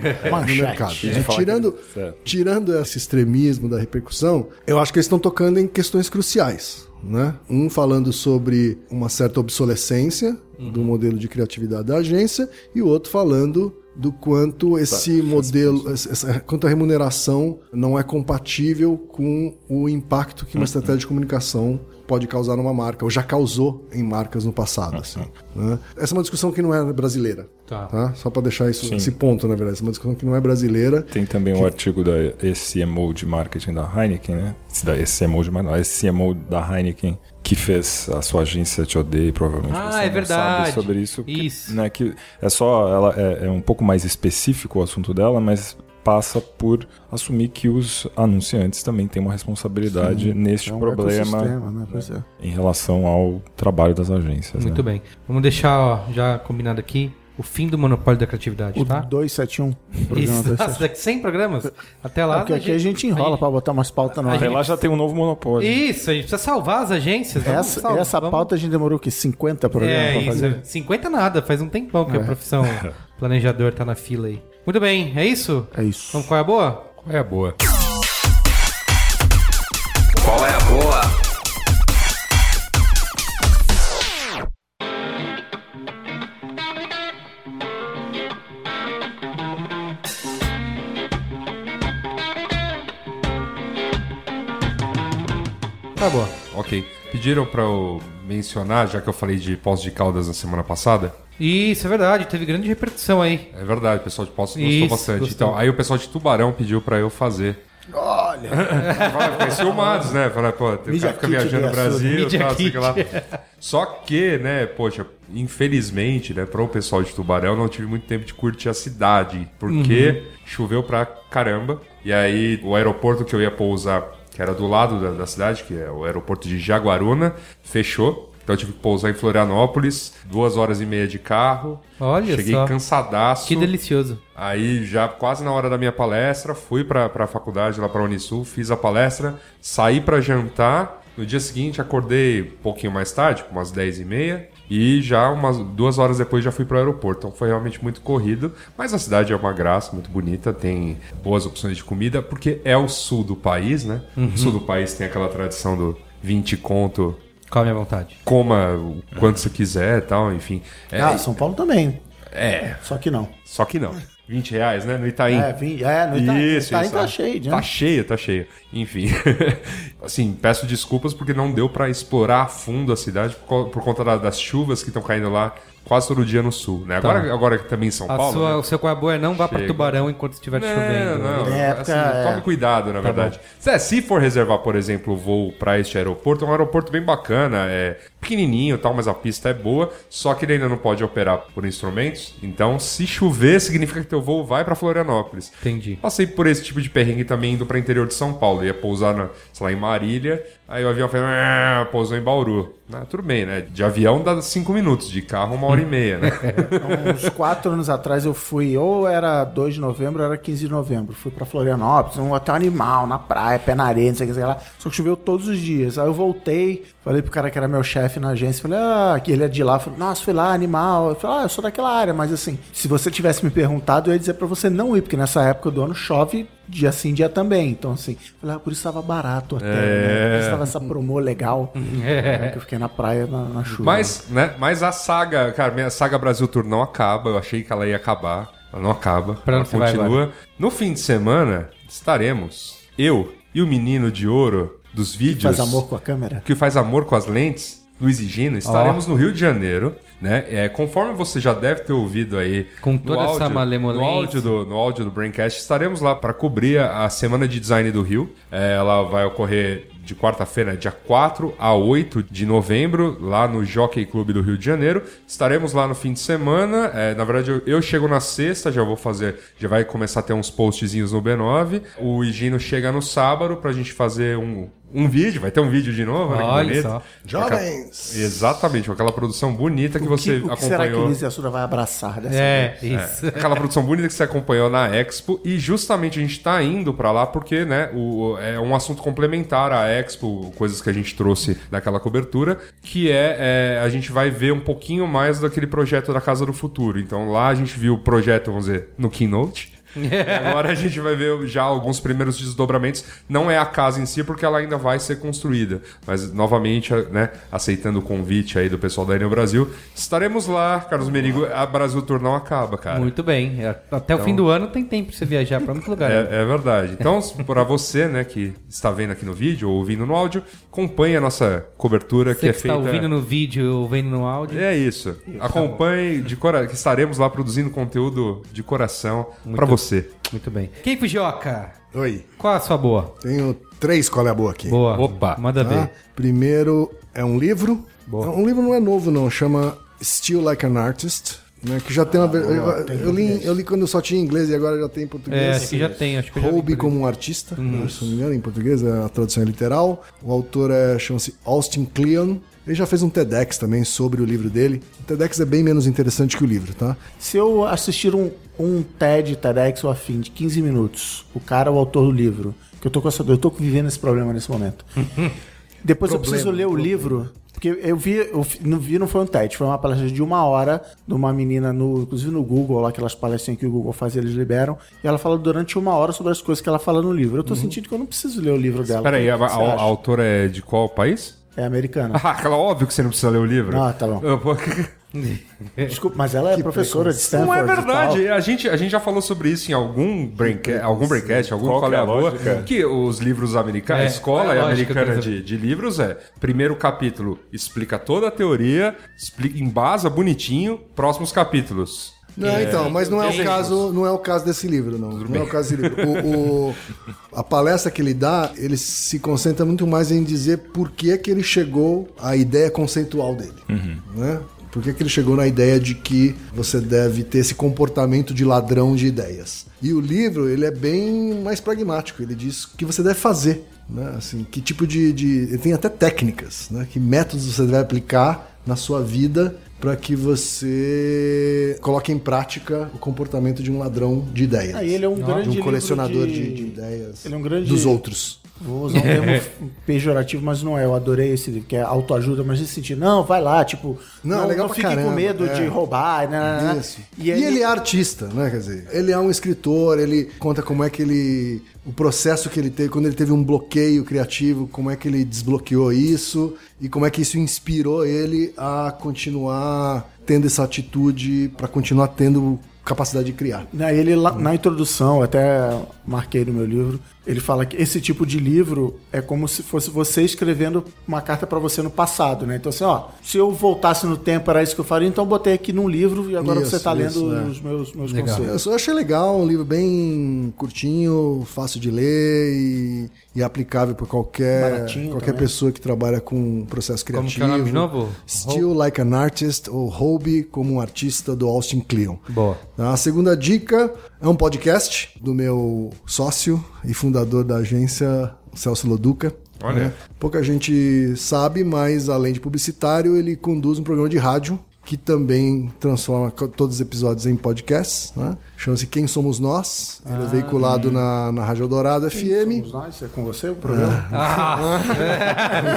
[SPEAKER 4] no mercado. É, tirando, tirando esse extremismo da repercussão, eu acho que eles estão tocando em questões cruciais. Né? Um falando sobre uma certa obsolescência uhum. do modelo de criatividade da agência e o outro falando do quanto esse tá, modelo, essa, quanto a remuneração não é compatível com o impacto que uma uhum. estratégia de comunicação pode causar numa marca, ou já causou em marcas no passado. Assim, né? Essa é uma discussão que não é brasileira. Tá. tá? Só para deixar isso, esse ponto, na verdade. Essa é uma discussão que não é brasileira.
[SPEAKER 5] Tem também o que... um artigo da SCMO de marketing da Heineken, né? Da SCMO de marketing, a SCMO da Heineken, que fez a sua agência te odeia, provavelmente
[SPEAKER 1] ah, você é verdade. sabe
[SPEAKER 5] sobre isso.
[SPEAKER 1] Isso.
[SPEAKER 5] Que, né, que é só, ela é, é um pouco mais específico o assunto dela, mas passa por assumir que os anunciantes também têm uma responsabilidade Sim, neste é um problema né? é. em relação ao trabalho das agências.
[SPEAKER 1] Muito né? bem. Vamos deixar ó, já combinado aqui o fim do monopólio da criatividade,
[SPEAKER 2] o
[SPEAKER 1] tá?
[SPEAKER 2] 271.
[SPEAKER 1] Isso, nossa, daqui 100 programas? Até lá. É
[SPEAKER 2] porque aqui a gente enrola para botar umas pautas novas.
[SPEAKER 5] Até lá já tem um novo monopólio.
[SPEAKER 1] Isso, a gente precisa salvar as agências.
[SPEAKER 2] Essa, salvar, essa vamos... pauta a gente demorou que 50 programas é, para fazer.
[SPEAKER 1] 50 nada, faz um tempão que é. a profissão planejador tá na fila aí. Muito bem, é isso?
[SPEAKER 2] É isso.
[SPEAKER 1] Então qual é a boa?
[SPEAKER 5] Qual é a boa?
[SPEAKER 7] Qual é a boa?
[SPEAKER 1] Tá boa.
[SPEAKER 3] Ok. Pediram para eu mencionar, já que eu falei de pós de Caldas na semana passada,
[SPEAKER 1] isso, é verdade, teve grande repercussão aí.
[SPEAKER 3] É verdade, o pessoal de Poços gostou Isso, bastante. Gostou. Então, aí o pessoal de Tubarão pediu para eu fazer.
[SPEAKER 2] Olha!
[SPEAKER 3] Fiquei ciúmados, né? Fala, pô, tem cara fica viajando no Brasil e tal, sei lá. Só que, né, poxa, infelizmente, né, para o pessoal de Tubarão, não tive muito tempo de curtir a cidade, porque uhum. choveu pra caramba. E aí, o aeroporto que eu ia pousar, que era do lado da, da cidade, que é o aeroporto de Jaguaruna, fechou. Então eu tive que pousar em Florianópolis, duas horas e meia de carro.
[SPEAKER 1] Olha
[SPEAKER 3] Cheguei
[SPEAKER 1] só.
[SPEAKER 3] cansadaço.
[SPEAKER 1] Que delicioso.
[SPEAKER 3] Aí já quase na hora da minha palestra, fui para a faculdade lá para Unisul, fiz a palestra, saí para jantar. No dia seguinte acordei um pouquinho mais tarde, umas 10 e meia. E já umas duas horas depois já fui para o aeroporto. Então foi realmente muito corrido. Mas a cidade é uma graça, muito bonita, tem boas opções de comida, porque é o sul do país, né? Uhum. O sul do país tem aquela tradição do 20 conto,
[SPEAKER 1] Come à vontade.
[SPEAKER 3] coma o quanto você quiser e tal, enfim. É,
[SPEAKER 2] Ah, São Paulo também.
[SPEAKER 3] é,
[SPEAKER 2] Só que não.
[SPEAKER 3] só que não. 20 reais, né? No Itaim.
[SPEAKER 2] É, vim, é no Itaim,
[SPEAKER 3] Isso,
[SPEAKER 2] Itaim
[SPEAKER 3] isso.
[SPEAKER 2] tá
[SPEAKER 3] ah,
[SPEAKER 2] cheio, né?
[SPEAKER 3] Tá cheio, tá cheio. Enfim. assim, peço desculpas porque não deu pra explorar a fundo a cidade por, por conta da- das chuvas que estão caindo lá quase todo dia no sul, né? Agora, agora que também em São
[SPEAKER 1] A
[SPEAKER 3] Paulo.
[SPEAKER 1] sua,
[SPEAKER 3] né?
[SPEAKER 1] O seu coabo é não vá pra
[SPEAKER 3] Chega.
[SPEAKER 1] Tubarão enquanto estiver
[SPEAKER 3] Não,
[SPEAKER 1] chovendo.
[SPEAKER 3] não,
[SPEAKER 2] Na época,
[SPEAKER 3] assim,
[SPEAKER 2] é.
[SPEAKER 3] Tome cuidado, na verdade. Se, se for reservar, por exemplo, o voo pra este aeroporto, é um aeroporto bem bacana, é pequenininho e tal, mas a pista é boa, só que ele ainda não pode operar por instrumentos. Então, se chover, significa que teu voo vai pra Florianópolis.
[SPEAKER 1] Entendi.
[SPEAKER 3] Passei por esse tipo de perrengue também indo para interior de São Paulo. Ia pousar, na, sei lá, em Marília. Aí o avião fez, "Ah", pousou em Bauru. Ah, tudo bem, né? De avião dá cinco minutos, de carro uma hora e meia, né?
[SPEAKER 2] Uns quatro anos atrás eu fui, ou era 2 de novembro, ou era 15 de novembro. Fui pra Florianópolis, um hotel animal, na praia, pé na areia, não sei o que, sei lá. Só que choveu todos os dias. Aí eu voltei, falei pro cara que era meu chefe na agência, falei, ah, que ele é de lá. Falei, nossa, fui lá, animal. Eu falei, ah, eu sou daquela área, mas assim, se você tivesse me perguntado, eu ia dizer pra você não ir, porque nessa época do ano chove dia sim, dia também. Então, assim, falei, ah, por isso tava barato hotel, né? Por isso tava essa promo legal. É, que eu fiquei na praia na, na chuva.
[SPEAKER 3] Mas, né? Mas a saga, cara, minha saga Brasil Tour não acaba. Eu achei que ela ia acabar. Ela não acaba.
[SPEAKER 1] Pra
[SPEAKER 3] ela continua. No fim de semana, estaremos eu e o menino de ouro dos vídeos.
[SPEAKER 2] Faz amor com a câmera.
[SPEAKER 3] que faz amor com as lentes, Luiz e Gino, estaremos no Rio de Janeiro, né? É, conforme você já deve ter ouvido aí
[SPEAKER 1] Com
[SPEAKER 3] no
[SPEAKER 1] toda essa malemolência.
[SPEAKER 3] no áudio do no áudio do Braincast, estaremos lá para cobrir a, a semana de design do Rio. É, ela vai ocorrer de quarta-feira, dia 4 a 8 de novembro, lá no Jockey Clube do Rio de Janeiro. Estaremos lá no fim de semana. É, na verdade, eu, eu chego na sexta, já vou fazer, já vai começar a ter uns postzinhos no B9. O Higino chega no sábado pra gente fazer um, um vídeo, vai ter um vídeo de novo, né? que
[SPEAKER 1] Olha
[SPEAKER 3] bonito.
[SPEAKER 1] só.
[SPEAKER 4] Jovens!
[SPEAKER 3] Exatamente, com aquela produção bonita que
[SPEAKER 2] O
[SPEAKER 3] você
[SPEAKER 2] que, o que será que
[SPEAKER 3] acompanhou.
[SPEAKER 2] Luiz Assuda vai abraçar dessa
[SPEAKER 1] É,
[SPEAKER 2] vez?
[SPEAKER 1] isso.
[SPEAKER 3] Aquela produção bonita que você acompanhou na Expo e justamente a gente tá indo pra lá porque, né, o, é um assunto complementar à Expo, coisas que a gente trouxe naquela cobertura, que é, é, a gente vai ver um pouquinho mais daquele projeto da Casa do Futuro. Então lá a gente viu o projeto, vamos dizer, no Keynote. Agora a gente vai ver já alguns primeiros desdobramentos. Não é a casa em si, porque ela ainda vai ser construída. Mas, novamente, né, aceitando o convite aí do pessoal da Enel Brasil, estaremos lá, Carlos Merigo. A Brasil Tour não acaba, cara.
[SPEAKER 1] Muito bem. Até o fim do ano tem tempo pra você viajar pra muito lugar.
[SPEAKER 3] É, é verdade. Então, para você, né, que está vendo aqui no vídeo ou ouvindo no áudio, acompanhe a nossa cobertura
[SPEAKER 1] Você
[SPEAKER 3] que é
[SPEAKER 1] que está
[SPEAKER 3] feita.
[SPEAKER 1] ouvindo no vídeo ou vendo no áudio.
[SPEAKER 3] É isso. Acompanhe de cora... que estaremos lá produzindo conteúdo de coração para você.
[SPEAKER 1] Muito bem. Quem Fujioka?
[SPEAKER 4] Oi,
[SPEAKER 1] Qual a sua boa?
[SPEAKER 4] tenho três qual é a boa aqui.
[SPEAKER 1] Boa.
[SPEAKER 3] Opa.
[SPEAKER 1] Manda
[SPEAKER 4] tá?
[SPEAKER 1] ver.
[SPEAKER 4] Primeiro é um livro. Um livro não é novo, não. Chama Still Like an Artist. Né, que já tem uma. ver- eu, eu li, eu li quando eu só tinha inglês e agora já tem em português.
[SPEAKER 1] É, acho que já tem. Acho que eu
[SPEAKER 4] Hobby como um artista, né, se não me engano, em português, a tradução é literal. O autor é, chama-se Austin Kleon. Ele já fez um TEDx também sobre o livro dele. O TEDx é bem menos interessante que o livro, tá?
[SPEAKER 2] Se eu assistir um, um TED, TEDx ou afim de 15 minutos, o cara, o autor do livro, que eu tô com essa dor, eu tô vivendo esse problema nesse momento. Depois eu preciso ler o livro, porque eu vi, eu não vi, não foi um TED, foi uma palestra de uma hora de uma menina, no, inclusive no Google, lá aquelas palestrinhas que o Google faz, eles liberam, e ela fala durante uma hora sobre as coisas que ela fala no livro. Eu tô sentindo que eu não preciso ler o livro dela.
[SPEAKER 3] Peraí, a, a, a autora é de qual país?
[SPEAKER 2] É americana.
[SPEAKER 3] Ah, aquela óbvio que você não precisa ler o livro.
[SPEAKER 2] Ah, tá bom. Desculpa, mas ela é professora de Stanford.
[SPEAKER 3] Não é
[SPEAKER 2] e
[SPEAKER 3] verdade. A gente, a gente já falou sobre isso em algum braincast, algum, braincast, algum
[SPEAKER 5] Qual que
[SPEAKER 3] é
[SPEAKER 5] é
[SPEAKER 3] a boa, que os livros americanos,
[SPEAKER 1] É,
[SPEAKER 3] a escola
[SPEAKER 1] qual é a
[SPEAKER 3] americana
[SPEAKER 1] que
[SPEAKER 3] de, de livros é, primeiro capítulo explica toda a teoria, explica, embasa bonitinho, próximos capítulos.
[SPEAKER 4] Não, então, mas não é o caso, não é o caso desse livro, não. Não é o caso desse livro. O, o- a palestra que ele dá, ele se concentra muito mais em dizer por que que ele chegou à ideia conceitual dele, né? Por que que ele chegou na ideia de que você deve ter esse comportamento de ladrão de ideias? E o livro, ele é bem mais pragmático. Ele diz o que você deve fazer, né? Assim, que tipo de, de ele tem até técnicas, né? Que métodos você deve aplicar na sua vida para que você coloque em prática o comportamento de um ladrão de ideias.
[SPEAKER 2] Ah, ele é um
[SPEAKER 4] de
[SPEAKER 2] grande
[SPEAKER 4] um
[SPEAKER 2] livro
[SPEAKER 4] colecionador
[SPEAKER 2] de-
[SPEAKER 4] de, de ideias
[SPEAKER 2] Ele é um grande-
[SPEAKER 4] dos outros.
[SPEAKER 2] Vou usar um termo pejorativo, mas não é. Eu adorei esse livro, que é autoajuda, mas nesse sentido. Não, vai lá, tipo,
[SPEAKER 4] Não,
[SPEAKER 2] não,
[SPEAKER 4] é legal
[SPEAKER 2] não fique
[SPEAKER 4] caramba,
[SPEAKER 2] com medo
[SPEAKER 4] é.
[SPEAKER 2] de roubar, né?
[SPEAKER 4] Isso.
[SPEAKER 2] E,
[SPEAKER 4] E,
[SPEAKER 2] aí-
[SPEAKER 4] ele é artista, né? Quer dizer, ele é um escritor, ele conta como é que ele. O processo que ele teve, quando ele teve um bloqueio criativo, como é que ele desbloqueou isso e como é que isso inspirou ele a continuar tendo essa atitude, para continuar tendo capacidade de criar.
[SPEAKER 2] Né, Ele, na introdução, eu até marquei no meu livro, ele fala que esse tipo de livro é como se fosse você escrevendo uma carta pra você no passado, né? Então, assim, ó, se eu voltasse no tempo, era isso que eu faria, então eu botei aqui num livro e agora
[SPEAKER 4] Isso,
[SPEAKER 2] você tá lendo
[SPEAKER 4] isso, é.
[SPEAKER 2] os meus, meus
[SPEAKER 1] Legal.
[SPEAKER 2] conselhos.
[SPEAKER 4] Eu achei legal, um livro bem curtinho, fácil de ler e, e aplicável para qualquer,
[SPEAKER 2] Baratinho
[SPEAKER 4] qualquer
[SPEAKER 2] também.
[SPEAKER 4] pessoa que trabalha com processo
[SPEAKER 1] Como
[SPEAKER 4] criativo.
[SPEAKER 1] que é o nome de novo?
[SPEAKER 4] Still Like an Artist ou Hobby como um artista do Austin Kleon.
[SPEAKER 1] Boa.
[SPEAKER 4] A segunda dica é um podcast do meu sócio e fundador da agência, Celso Loduca.
[SPEAKER 3] Olha.
[SPEAKER 4] né? Pouca gente sabe, mas além de publicitário, ele conduz um programa de rádio que também transforma todos os episódios em podcasts. Né? Chama-se Quem Somos Nós. Ele é veiculado na, na Rádio Dourado FM.
[SPEAKER 2] Somos nós, é com você o programa?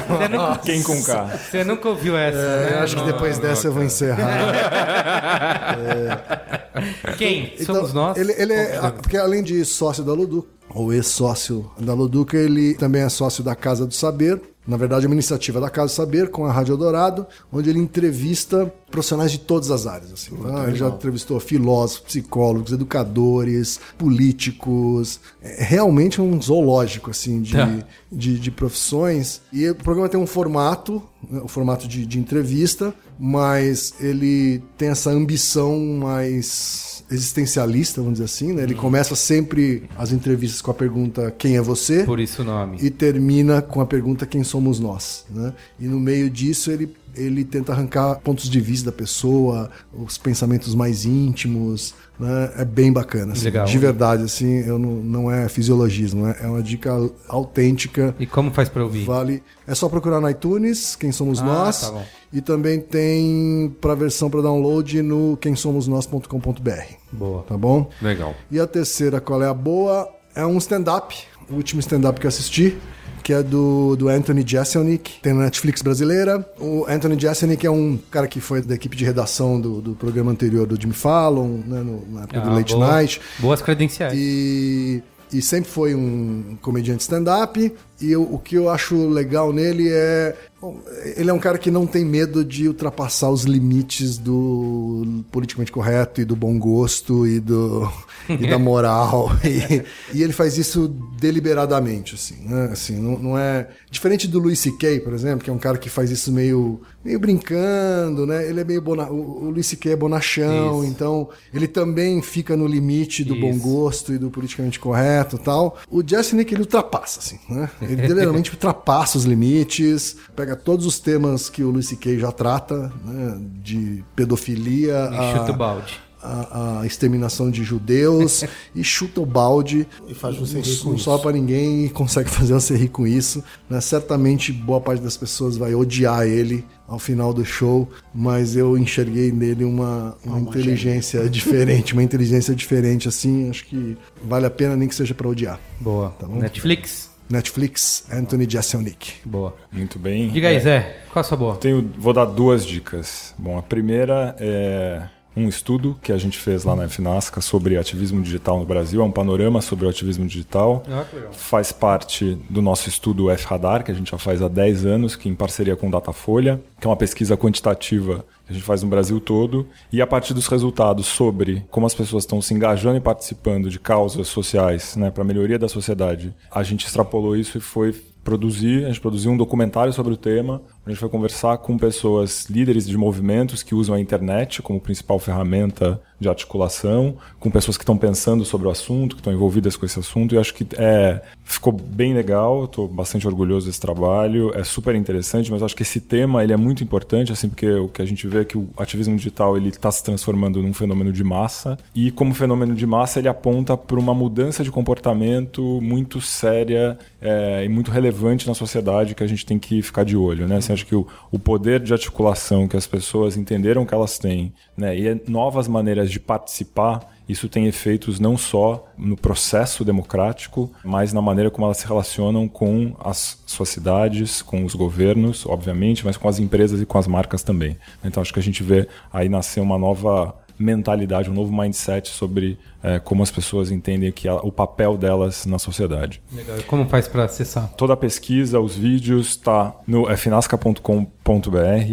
[SPEAKER 1] Você nunca,
[SPEAKER 5] Quem com K?
[SPEAKER 1] você nunca ouviu essa,
[SPEAKER 4] É,
[SPEAKER 1] né?
[SPEAKER 4] acho que depois dessa eu vou encerrar.
[SPEAKER 1] Quem?
[SPEAKER 4] Então,
[SPEAKER 1] Somos nós?
[SPEAKER 4] Ele, ele é, porque além de sócio da Luduca, ou ex-sócio da Luduca, ele também é sócio da Casa do Saber. Na verdade, é uma iniciativa da Casa do Saber com a Rádio Eldorado, onde ele entrevista profissionais de todas as áreas. Assim. Ah, ele já entrevistou filósofos, psicólogos, educadores, políticos. É realmente um zoológico assim de,
[SPEAKER 1] Tá.
[SPEAKER 4] de, de profissões. E o programa tem um formato, né, o formato de, de entrevista, mas ele tem essa ambição mais existencialista, vamos dizer assim, né? Ele começa sempre as entrevistas com a pergunta quem é você
[SPEAKER 1] Por isso o nome.
[SPEAKER 4] e termina com a pergunta quem somos nós, né? E no meio disso ele ele tenta arrancar pontos de vista da pessoa, os pensamentos mais íntimos, né? É bem bacana, assim.
[SPEAKER 1] Legal.
[SPEAKER 4] de verdade, assim, eu não, não é fisiologismo, é é uma dica autêntica.
[SPEAKER 1] E como faz pra ouvir?
[SPEAKER 4] Vale. É só procurar no iTunes, Quem Somos
[SPEAKER 1] Ah,
[SPEAKER 4] Nós.
[SPEAKER 1] tá bom.
[SPEAKER 4] E também tem para versão para download no quemsomosnós.com.br.
[SPEAKER 1] Boa.
[SPEAKER 4] Tá bom?
[SPEAKER 3] Legal.
[SPEAKER 4] E a terceira, qual é a boa? É um stand-up. O último stand-up que eu assisti. Que é do, do Anthony Jeselnik, tem na Netflix brasileira. O Anthony Jeselnik é um cara que foi da equipe de redação do, do programa anterior do Jimmy Fallon, né, no- na época do
[SPEAKER 1] Ah,
[SPEAKER 4] Late
[SPEAKER 1] boa.
[SPEAKER 4] Night.
[SPEAKER 1] Boas credenciais.
[SPEAKER 4] E, e sempre foi um comediante stand-up. E eu- o que eu acho legal nele é. bom, ele é um cara que não tem medo de ultrapassar os limites do politicamente correto e do bom gosto e, do, e da moral. E, e ele faz isso deliberadamente, assim, né? Assim, não, não é. Diferente do Louis C.K., por exemplo, que é um cara que faz isso meio, meio brincando, né? Ele é meio. Bona, o, o Louis C.K. é bonachão,
[SPEAKER 1] Isso.
[SPEAKER 4] então ele também fica no limite do bom
[SPEAKER 1] Isso.
[SPEAKER 4] gosto e do politicamente correto e tal. O Jessenick, ele ultrapassa, assim, né? Ele deliberadamente ultrapassa os limites, pega todos os temas que o Luis C.K. já trata, né? De pedofilia
[SPEAKER 1] E
[SPEAKER 4] a,
[SPEAKER 1] chuta o balde.
[SPEAKER 4] a, a exterminação de judeus e chuta o balde
[SPEAKER 2] E faz você rir com
[SPEAKER 4] não
[SPEAKER 2] isso.
[SPEAKER 4] só para ninguém e consegue fazer você rir com isso. Né? Certamente boa parte das pessoas vai odiar ele ao final do show, mas eu enxerguei nele uma, uma inteligência diferente, uma inteligência diferente assim, acho que vale a pena nem que seja para odiar.
[SPEAKER 1] Boa.
[SPEAKER 4] Tá bom?
[SPEAKER 1] Netflix?
[SPEAKER 4] Netflix, Anthony Jeselnik.
[SPEAKER 1] Boa.
[SPEAKER 5] Muito bem.
[SPEAKER 1] Diga aí,
[SPEAKER 5] É,
[SPEAKER 1] Zé. Qual a sua boa?
[SPEAKER 5] Tenho, vou dar duas dicas. Bom, a primeira é um estudo que a gente fez lá na FNASCA sobre ativismo digital no Brasil, é um panorama sobre o ativismo digital.
[SPEAKER 1] Ah.
[SPEAKER 5] Faz parte do nosso estudo F-Radar, que a gente já faz há 10 anos, que em parceria com o Datafolha, que é uma pesquisa quantitativa que a gente faz no Brasil todo. E a partir dos resultados sobre como as pessoas estão se engajando e participando de causas sociais né, para a melhoria da sociedade, a gente extrapolou isso e foi produzir, a gente produziu um documentário sobre o tema, a gente foi conversar com pessoas líderes de movimentos que usam a internet como principal ferramenta de articulação, com pessoas que estão pensando sobre o assunto, que estão envolvidas com esse assunto, e acho que é, ficou bem legal, estou bastante orgulhoso desse trabalho, é super interessante, mas acho que esse tema ele é muito importante, assim, porque o que a gente vê é que o ativismo digital ele está se transformando num fenômeno de massa, e como fenômeno de massa ele aponta para uma mudança de comportamento muito séria é, e muito relevante na sociedade que a gente tem que ficar de olho, né? Assim, acho que o, o poder de articulação que as pessoas entenderam que elas têm, né? E é novas maneiras maneiras de participar, isso tem efeitos não só no processo democrático, mas na maneira como elas se relacionam com as suas cidades, com os governos, obviamente, mas com as empresas e com as marcas também. Então acho que a gente vê aí nascer uma nova mentalidade, um novo mindset sobre é, como as pessoas entendem que a, o papel delas na sociedade.
[SPEAKER 1] Legal. Como faz para acessar?
[SPEAKER 5] Toda a pesquisa, os vídeos, está no finasca.com.br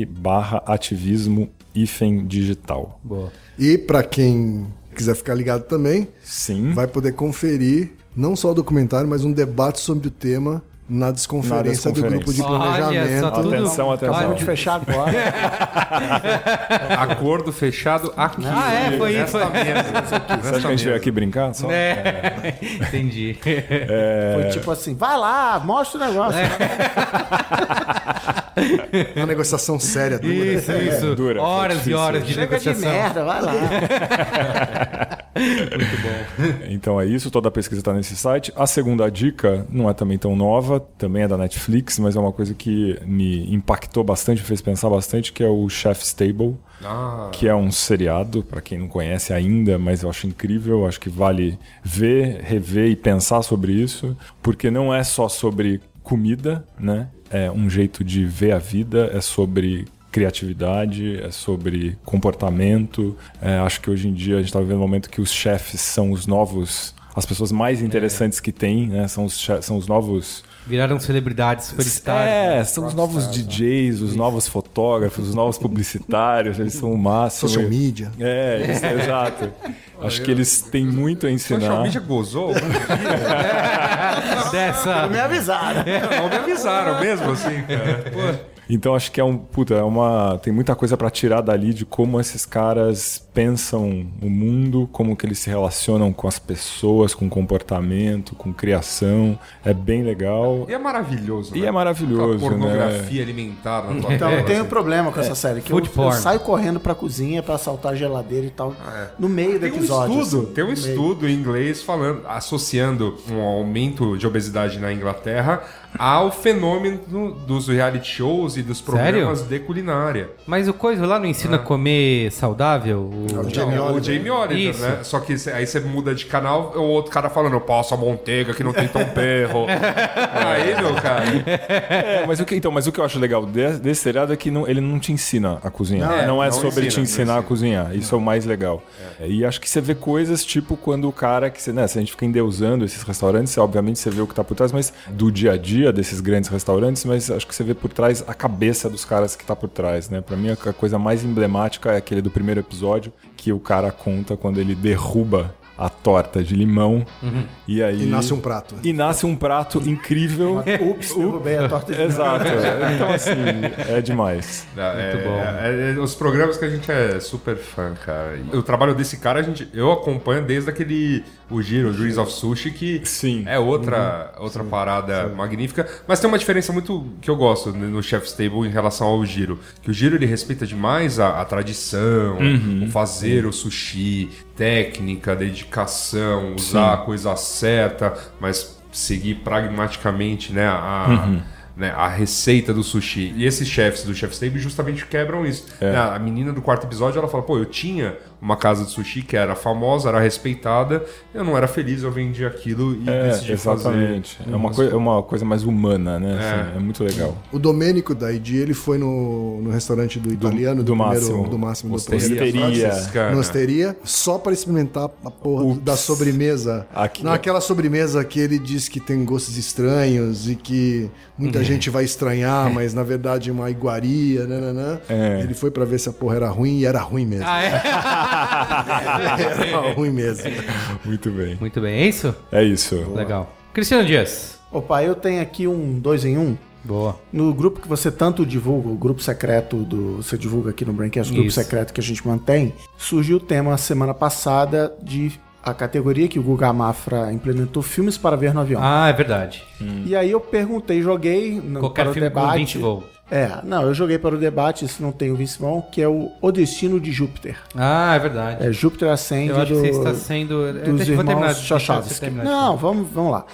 [SPEAKER 5] barra ativismo hífen digital.
[SPEAKER 1] Boa.
[SPEAKER 4] E para quem quiser ficar ligado também,
[SPEAKER 5] Sim.
[SPEAKER 4] vai poder conferir não só o documentário, mas um debate sobre o tema na desconferência,
[SPEAKER 5] Na desconferência.
[SPEAKER 4] do grupo de
[SPEAKER 1] Olha
[SPEAKER 4] planejamento.
[SPEAKER 1] só, tudo-
[SPEAKER 5] Atenção, atenção.
[SPEAKER 2] Acabamos de fechar agora.
[SPEAKER 3] Acordo fechado aqui.
[SPEAKER 1] Ah, é, foi isso.
[SPEAKER 3] Mesa.
[SPEAKER 5] Você acha que a gente veio aqui brincar? Só?
[SPEAKER 1] É. Entendi.
[SPEAKER 2] Foi tipo assim, vai lá, mostra o negócio.
[SPEAKER 4] Uma negociação séria. dura.
[SPEAKER 1] Isso, isso.
[SPEAKER 5] dura, foi
[SPEAKER 1] horas e horas de
[SPEAKER 2] Chega de
[SPEAKER 1] negociação.
[SPEAKER 2] merda, vai lá.
[SPEAKER 5] Então é isso, toda a pesquisa está nesse site. A segunda dica não é também tão nova, também é da Netflix, mas é uma coisa que me impactou bastante, me fez pensar bastante, que é o Chef's Table,
[SPEAKER 3] Ah,
[SPEAKER 5] que é um seriado, para quem não conhece ainda, mas eu acho incrível, acho que vale ver, rever e pensar sobre isso, porque não é só sobre comida, né? É um jeito de ver a vida, é sobre criatividade, é sobre comportamento. É, acho que hoje em dia a gente está vivendo um momento que os chefes são os novos, as pessoas mais interessantes que tem, né? São os, são os novos
[SPEAKER 1] Viraram celebridades superstars.
[SPEAKER 5] é,
[SPEAKER 1] né?
[SPEAKER 5] são os novos DJs, os novos fotógrafos, os novos publicitários, eles são o máximo.
[SPEAKER 4] Social media.
[SPEAKER 5] É, isso, exato. Acho que eles têm muito a
[SPEAKER 3] Social
[SPEAKER 5] ensinar.
[SPEAKER 3] media gozou?
[SPEAKER 1] Dessa.
[SPEAKER 2] Me avisaram.
[SPEAKER 3] Não me avisaram mesmo assim, cara.
[SPEAKER 5] Então acho que é um, puta, é uma, tem muita coisa pra tirar dali de como esses caras pensam o mundo, como que eles se relacionam com as pessoas, com comportamento, com criação. É bem legal.
[SPEAKER 3] E é maravilhoso.
[SPEAKER 5] E
[SPEAKER 3] né?
[SPEAKER 5] é maravilhoso,
[SPEAKER 3] Aquela
[SPEAKER 5] né?
[SPEAKER 3] pornografia alimentar na tua
[SPEAKER 2] Então, eu tenho um
[SPEAKER 3] assim.
[SPEAKER 2] problema com essa série. Que eu, eu saio correndo pra cozinha pra assaltar a geladeira e tal. No meio do
[SPEAKER 3] Tem um
[SPEAKER 2] episódio.
[SPEAKER 3] estudo,
[SPEAKER 2] assim,
[SPEAKER 3] tem um
[SPEAKER 2] no meio.
[SPEAKER 3] estudo em inglês falando, associando um aumento de obesidade na Inglaterra ao fenômeno dos reality shows e dos programas de culinária.
[SPEAKER 1] Mas o coisa lá não ensina a comer saudável? O...
[SPEAKER 4] É o Jamie
[SPEAKER 3] Não,
[SPEAKER 4] Oliver.
[SPEAKER 3] o Jamie Oliver,
[SPEAKER 1] Isso.
[SPEAKER 3] né? Só que cê- aí você muda de canal, o outro cara falando, eu passo a manteiga que não tem tão perro. aí, meu cara.
[SPEAKER 5] É, mas o que, então, mas o que eu acho legal de- desse seriado é que não- ele não te ensina a cozinhar.
[SPEAKER 3] Não,
[SPEAKER 5] Não, é,
[SPEAKER 3] não
[SPEAKER 5] sobre
[SPEAKER 3] ensina,
[SPEAKER 5] te ensinar
[SPEAKER 3] ensina.
[SPEAKER 5] a cozinhar. Isso é o mais legal. É, E acho que você vê coisas tipo quando o cara que você, né, se a gente fica endeusando esses restaurantes, obviamente você vê o que tá por trás, mas do dia a dia desses grandes restaurantes, mas acho que você vê por trás a cabeça dos caras que tá por trás, né? Para mim a a coisa mais emblemática é aquele do primeiro episódio que o cara conta quando ele derruba a torta de limão e aí
[SPEAKER 4] E nasce um prato.
[SPEAKER 5] e nasce um prato incrível.
[SPEAKER 2] Ups, derrubei a torta de
[SPEAKER 5] Exato. Então, assim, é demais.
[SPEAKER 3] É, é, é, os programas que a gente é super fã, cara. E O trabalho desse cara, a gente, eu acompanho desde aquele o Giro, o Dreams of Sushi, que
[SPEAKER 5] Sim.
[SPEAKER 3] é outra, outra parada magnífica. Mas tem uma diferença muito que eu gosto no Chef's Table em relação ao Giro. Que o Giro ele respeita demais a, a tradição, o fazer o sushi, técnica, dedicação, usar a coisa certa, mas seguir pragmaticamente né, a, né, a receita do sushi. E esses chefs do Chef's Table justamente quebram isso. Né, A menina do quarto episódio, ela fala, pô, eu tinha uma casa de sushi que era famosa, era respeitada, eu não era feliz, eu vendi aquilo e
[SPEAKER 5] É,
[SPEAKER 3] decidi
[SPEAKER 5] exatamente.
[SPEAKER 3] fazer.
[SPEAKER 5] É uma, coi- é uma coisa mais humana, né?
[SPEAKER 3] É.
[SPEAKER 5] Assim, É, muito legal.
[SPEAKER 4] O Domênico da ID, ele foi no, no restaurante do italiano,
[SPEAKER 5] do
[SPEAKER 4] primeiro-
[SPEAKER 5] Máximo.
[SPEAKER 4] do máximo do
[SPEAKER 3] Osteria
[SPEAKER 4] primeiro
[SPEAKER 5] Osteria.
[SPEAKER 4] só para experimentar a porra
[SPEAKER 5] Ups.
[SPEAKER 4] da sobremesa.
[SPEAKER 5] Aqui-
[SPEAKER 4] Não, aquela sobremesa que ele diz que tem gostos estranhos e que muita
[SPEAKER 5] Uhum.
[SPEAKER 4] gente vai estranhar, mas na verdade é uma iguaria, né?
[SPEAKER 5] É.
[SPEAKER 4] Ele foi para ver se a porra era ruim e era ruim mesmo.
[SPEAKER 1] Ah, é?
[SPEAKER 4] era ruim mesmo.
[SPEAKER 5] Muito bem.
[SPEAKER 1] Muito bem, é isso?
[SPEAKER 5] É isso.
[SPEAKER 1] Legal. Cristiano Dias.
[SPEAKER 2] Opa, eu tenho aqui um dois em um.
[SPEAKER 1] Boa.
[SPEAKER 2] No grupo que você tanto divulga, o grupo secreto do. Você divulga aqui no Braincast, o grupo
[SPEAKER 1] Isso.
[SPEAKER 2] secreto que a gente mantém, surgiu o tema semana passada de a categoria que o Guga Mafra implementou filmes para ver no avião.
[SPEAKER 1] Ah, é verdade.
[SPEAKER 2] E aí eu perguntei, joguei no,
[SPEAKER 1] Qualquer
[SPEAKER 2] para o
[SPEAKER 1] filme com
[SPEAKER 2] debate.
[SPEAKER 1] 20 voos.
[SPEAKER 2] É, não, eu joguei para o debate, esse não tem o Vince Vaughn, que é o O Destino de Júpiter.
[SPEAKER 1] Ah, é verdade.
[SPEAKER 2] É Júpiter Ascende
[SPEAKER 1] Eu acho
[SPEAKER 2] do,
[SPEAKER 1] que você está sendo.
[SPEAKER 2] dos
[SPEAKER 1] eu
[SPEAKER 2] irmãos Chachavsky.
[SPEAKER 1] terminar
[SPEAKER 2] Não, vamos, vamos lá.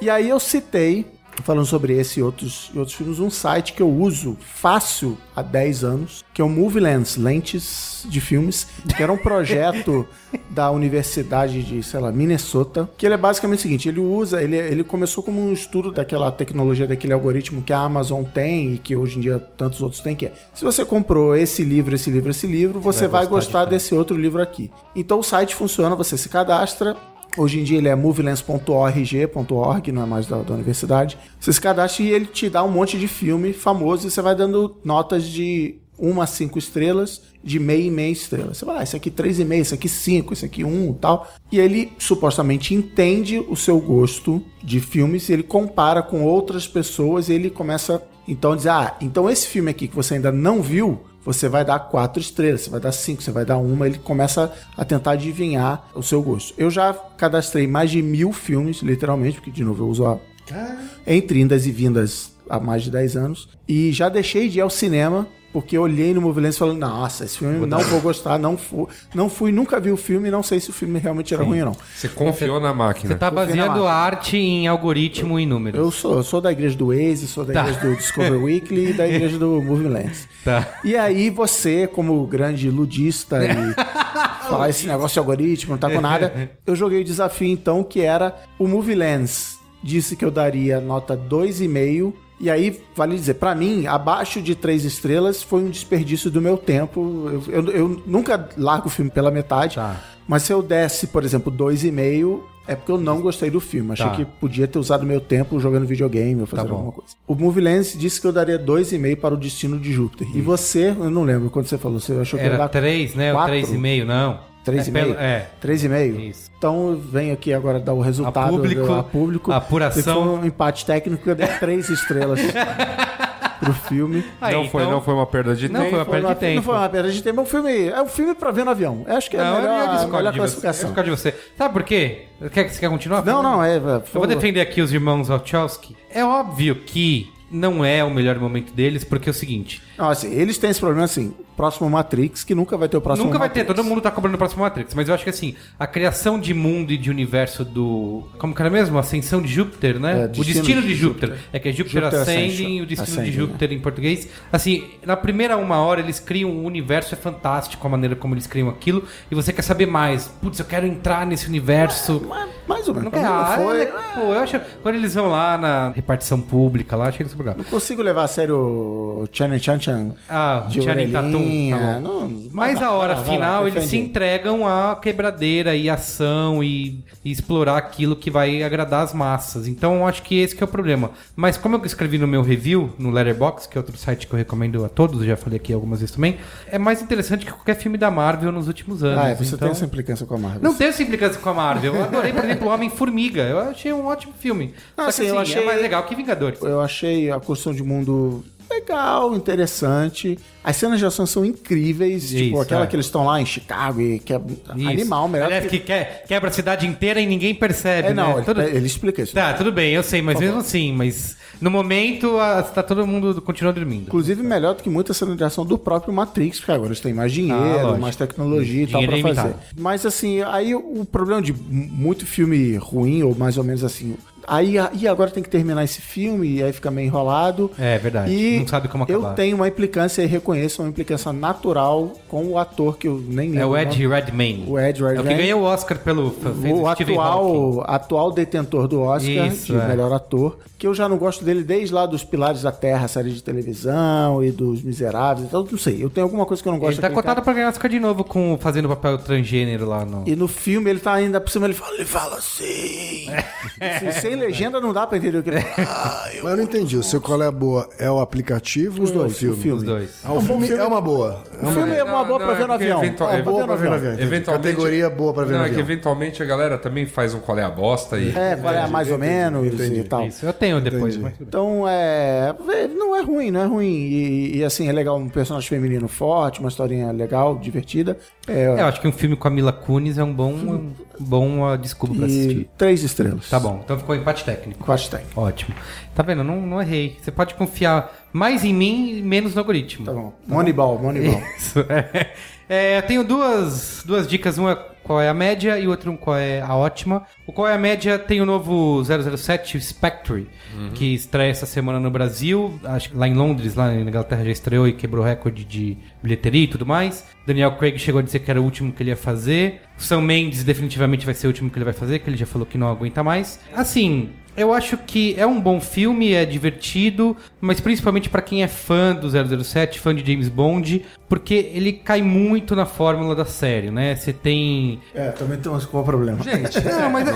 [SPEAKER 2] E aí eu citei falando sobre esse e outros, e outros filmes, um site que eu uso fácil há 10 anos, que é o Movie Lens, lentes de filmes, que era um projeto da Universidade de, sei lá, Minnesota, que ele é basicamente o seguinte, ele usa, ele, ele começou como um estudo daquela tecnologia, daquele algoritmo que a Amazon tem e que hoje em dia tantos outros têm, que é, se você comprou esse livro, esse livro, esse livro, você vai, gostar, desse outro livro aqui. Então o site funciona, você se cadastra, Hoje em dia ele é movelens.org.org, não é mais da, da, universidade. Você se cadastra e ele te dá um monte de filme famoso e você vai dando notas de 1 a 5 estrelas, de meia e meia estrela. Você vai, ah, esse aqui 3,5, esse aqui 5, esse aqui 1 e tal. E ele supostamente entende o seu gosto de filmes, ele compara com outras pessoas e ele começa então a dizer, ah, então esse filme aqui que você ainda não viu, você vai dar quatro estrelas, você vai dar cinco, você vai dar uma, ele começa a tentar adivinhar o seu gosto. Eu já cadastrei mais de mil filmes, literalmente, porque de novo eu uso a... entre indas e vindas há mais de 10 anos, e já deixei de ir ao cinema porque eu olhei no Movilência falando, nossa, esse filme não vou gostar, não fui, não fui, nunca vi o filme, não sei se o filme realmente era Sim. ruim ou não.
[SPEAKER 3] Você confiou na máquina.
[SPEAKER 1] Você tá baseando arte em algoritmo e números.
[SPEAKER 2] Eu sou, eu sou da igreja do Waze, sou da tá. igreja do Discover Weekly e da igreja do Movilência.
[SPEAKER 1] Tá.
[SPEAKER 2] E aí você, como grande ludista e falar esse negócio de algoritmo, não tá com nada, eu joguei o desafio então que era o Movie Lens disse que eu daria nota 2,5 e aí, vale dizer, para mim, abaixo de três estrelas foi um desperdício do meu tempo. Eu, eu, eu nunca largo o filme pela metade. Tá. Mas se eu desse, por exemplo, dois e meio, é porque eu não gostei do filme. Achei tá. que podia ter usado meu tempo jogando videogame ou fazendo tá alguma coisa. O Movie Lens disse que eu daria dois e meio para o Destino de Júpiter. Isso. E você, eu não lembro quando você falou, você achou que
[SPEAKER 1] era três, né? Quatro? Ou três e meio, não.
[SPEAKER 2] Três é, e meio? É. Três e meio? Isso. Então venho aqui agora dar o resultado
[SPEAKER 1] a público,
[SPEAKER 2] a público.
[SPEAKER 1] Apuração.
[SPEAKER 2] Foi um empate técnico, eu dei três estrelas. pro filme.
[SPEAKER 3] Aí, não, foi, então... não foi uma perda de
[SPEAKER 1] não
[SPEAKER 3] tempo.
[SPEAKER 1] Foi uma perda de tempo.
[SPEAKER 2] Não foi uma perda de tempo. É um filme, é um filme pra ver no avião. Eu acho que é não, a melhor, a melhor classificação.
[SPEAKER 1] Eu de você. Sabe por quê? Quer, você quer continuar?
[SPEAKER 2] Não, não, é. é
[SPEAKER 1] eu vou defender aqui os irmãos Wachowski. É óbvio que não é o melhor momento deles, porque é o seguinte.
[SPEAKER 2] Não, assim, eles têm esse problema assim próximo Matrix, que nunca vai ter o próximo
[SPEAKER 1] Nunca vai
[SPEAKER 2] Matrix.
[SPEAKER 1] ter, todo mundo tá cobrando o próximo Matrix. Mas eu acho que assim, a criação de mundo e de universo do. Como que era mesmo? Ascensão de Júpiter, né? É, destino o destino de, de Júpiter. Júpiter. É que é Júpiter, Júpiter Ascending o destino Ascending, de Júpiter é. em português. Assim, na primeira uma hora eles criam um universo, é fantástico a maneira como eles criam aquilo. E você quer saber mais. Putz, eu quero entrar nesse universo.
[SPEAKER 2] É, mais ou menos.
[SPEAKER 1] Não quer, ah, foi... É, pô, eu acho. Quando eles vão lá na repartição pública, lá, achei isso legal.
[SPEAKER 2] Não consigo levar a sério o Chan Chan Chan.
[SPEAKER 1] Ah, de Channing Tatum. Tá não, mas a hora final eles se entregam à quebradeira e ação e, e, explorar aquilo que vai agradar as massas. Então acho que esse que é o problema. Mas como eu escrevi no meu review, no Letterboxd, que é outro site que eu recomendo a todos, já falei aqui algumas vezes também, é mais interessante que qualquer filme da Marvel nos últimos anos. Ah,
[SPEAKER 2] é, você então... tem essa implicância com a Marvel.
[SPEAKER 1] Não tem essa implicância com a Marvel. Eu adorei, por exemplo, Homem-Formiga. Eu achei um ótimo filme.
[SPEAKER 2] Ah, Só que, assim, eu achei...
[SPEAKER 1] é mais legal que Vingadores.
[SPEAKER 2] Eu achei a construção de mundo legal, interessante. As cenas de ação são incríveis. Isso, tipo, aquela é. que eles estão lá em Chicago e que é isso. animal, melhor.
[SPEAKER 1] Aliás, que... que quebra a cidade inteira e ninguém percebe.
[SPEAKER 2] É, não,
[SPEAKER 1] né?
[SPEAKER 2] ele, tudo... ele, explica isso.
[SPEAKER 1] Tá, tudo bem, eu sei, mas mesmo assim, mas no momento está todo mundo continua dormindo.
[SPEAKER 2] Inclusive, melhor do que muita cena de ação do próprio Matrix, porque agora eles têm mais dinheiro, ah, mais tecnologia e tal pra fazer. Mas assim, aí o problema de muito filme ruim, ou mais ou menos assim, Aí, e agora tem que terminar esse filme, e aí fica meio enrolado.
[SPEAKER 1] É verdade.
[SPEAKER 2] E não sabe como acabar. Eu tenho uma implicância e reconheço uma implicância natural com o ator que eu nem lembro.
[SPEAKER 1] É o Ed Redmayne.
[SPEAKER 2] O Ed Redmayne. É o
[SPEAKER 1] que ganhou o Oscar pelo.
[SPEAKER 2] O atual, atual detentor do Oscar Isso, de é. melhor ator. Que eu já não gosto dele desde lá dos Pilares da Terra, série de televisão e dos Miseráveis. Então, não sei. Eu tenho alguma coisa que eu não gosto
[SPEAKER 1] Ele tá cotado pra ganhar Oscar de novo com fazendo o papel transgênero lá no.
[SPEAKER 2] E no filme ele tá ainda por cima, ele fala, ele fala assim. É. Sem legenda não dá pra entender o que ele fala.
[SPEAKER 4] Ah, eu Mas eu não entendi. O seu qual é a boa? É o aplicativo
[SPEAKER 2] Os
[SPEAKER 4] ou
[SPEAKER 2] dois,
[SPEAKER 4] o filme?
[SPEAKER 2] O filme.
[SPEAKER 1] Os dois.
[SPEAKER 4] Ah, o filme é uma boa.
[SPEAKER 2] O filme é uma boa pra ver no avião.
[SPEAKER 4] É boa pra ver no avião. Eventualmente, Categoria boa pra ver no
[SPEAKER 3] não,
[SPEAKER 4] avião.
[SPEAKER 3] É que eventualmente a galera também faz um qual é a bosta e...
[SPEAKER 2] É, qual é a mais ou menos e tal.
[SPEAKER 1] Isso, eu tenho depois.
[SPEAKER 2] Então, é... Não é ruim, não é ruim. E, e, assim, é legal um personagem feminino forte, uma historinha legal, divertida.
[SPEAKER 1] É, é, eu acho que um filme com a Mila Kunis é um bom, um bom uh, desculpa pra assistir.
[SPEAKER 2] Três estrelas.
[SPEAKER 1] Tá bom, então ficou empate técnico.
[SPEAKER 2] Empate técnico.
[SPEAKER 1] Ótimo. Tá vendo? Não, não errei. Você pode confiar mais em mim e menos no algoritmo.
[SPEAKER 2] Tá bom. Moneyball, Moneyball.
[SPEAKER 1] Isso. É. É, eu tenho duas, duas dicas. Uma qual é a média e o outro qual é a ótima. O qual é a média tem o novo 007 Spectre, que estreia essa semana no Brasil. Acho que lá em Londres, lá na Inglaterra já estreou e quebrou recorde de bilheteria e tudo mais. Daniel Craig chegou a dizer que era o último que ele ia fazer. Sam Mendes definitivamente vai ser o último que ele vai fazer, que ele já falou que não aguenta mais. Assim, eu acho que é um bom filme, é divertido, mas principalmente pra quem é fã do 007, fã de James Bond, porque ele cai muito na fórmula da série, né? Você tem
[SPEAKER 2] É, também tem qual o problema.
[SPEAKER 1] Gente, não, mas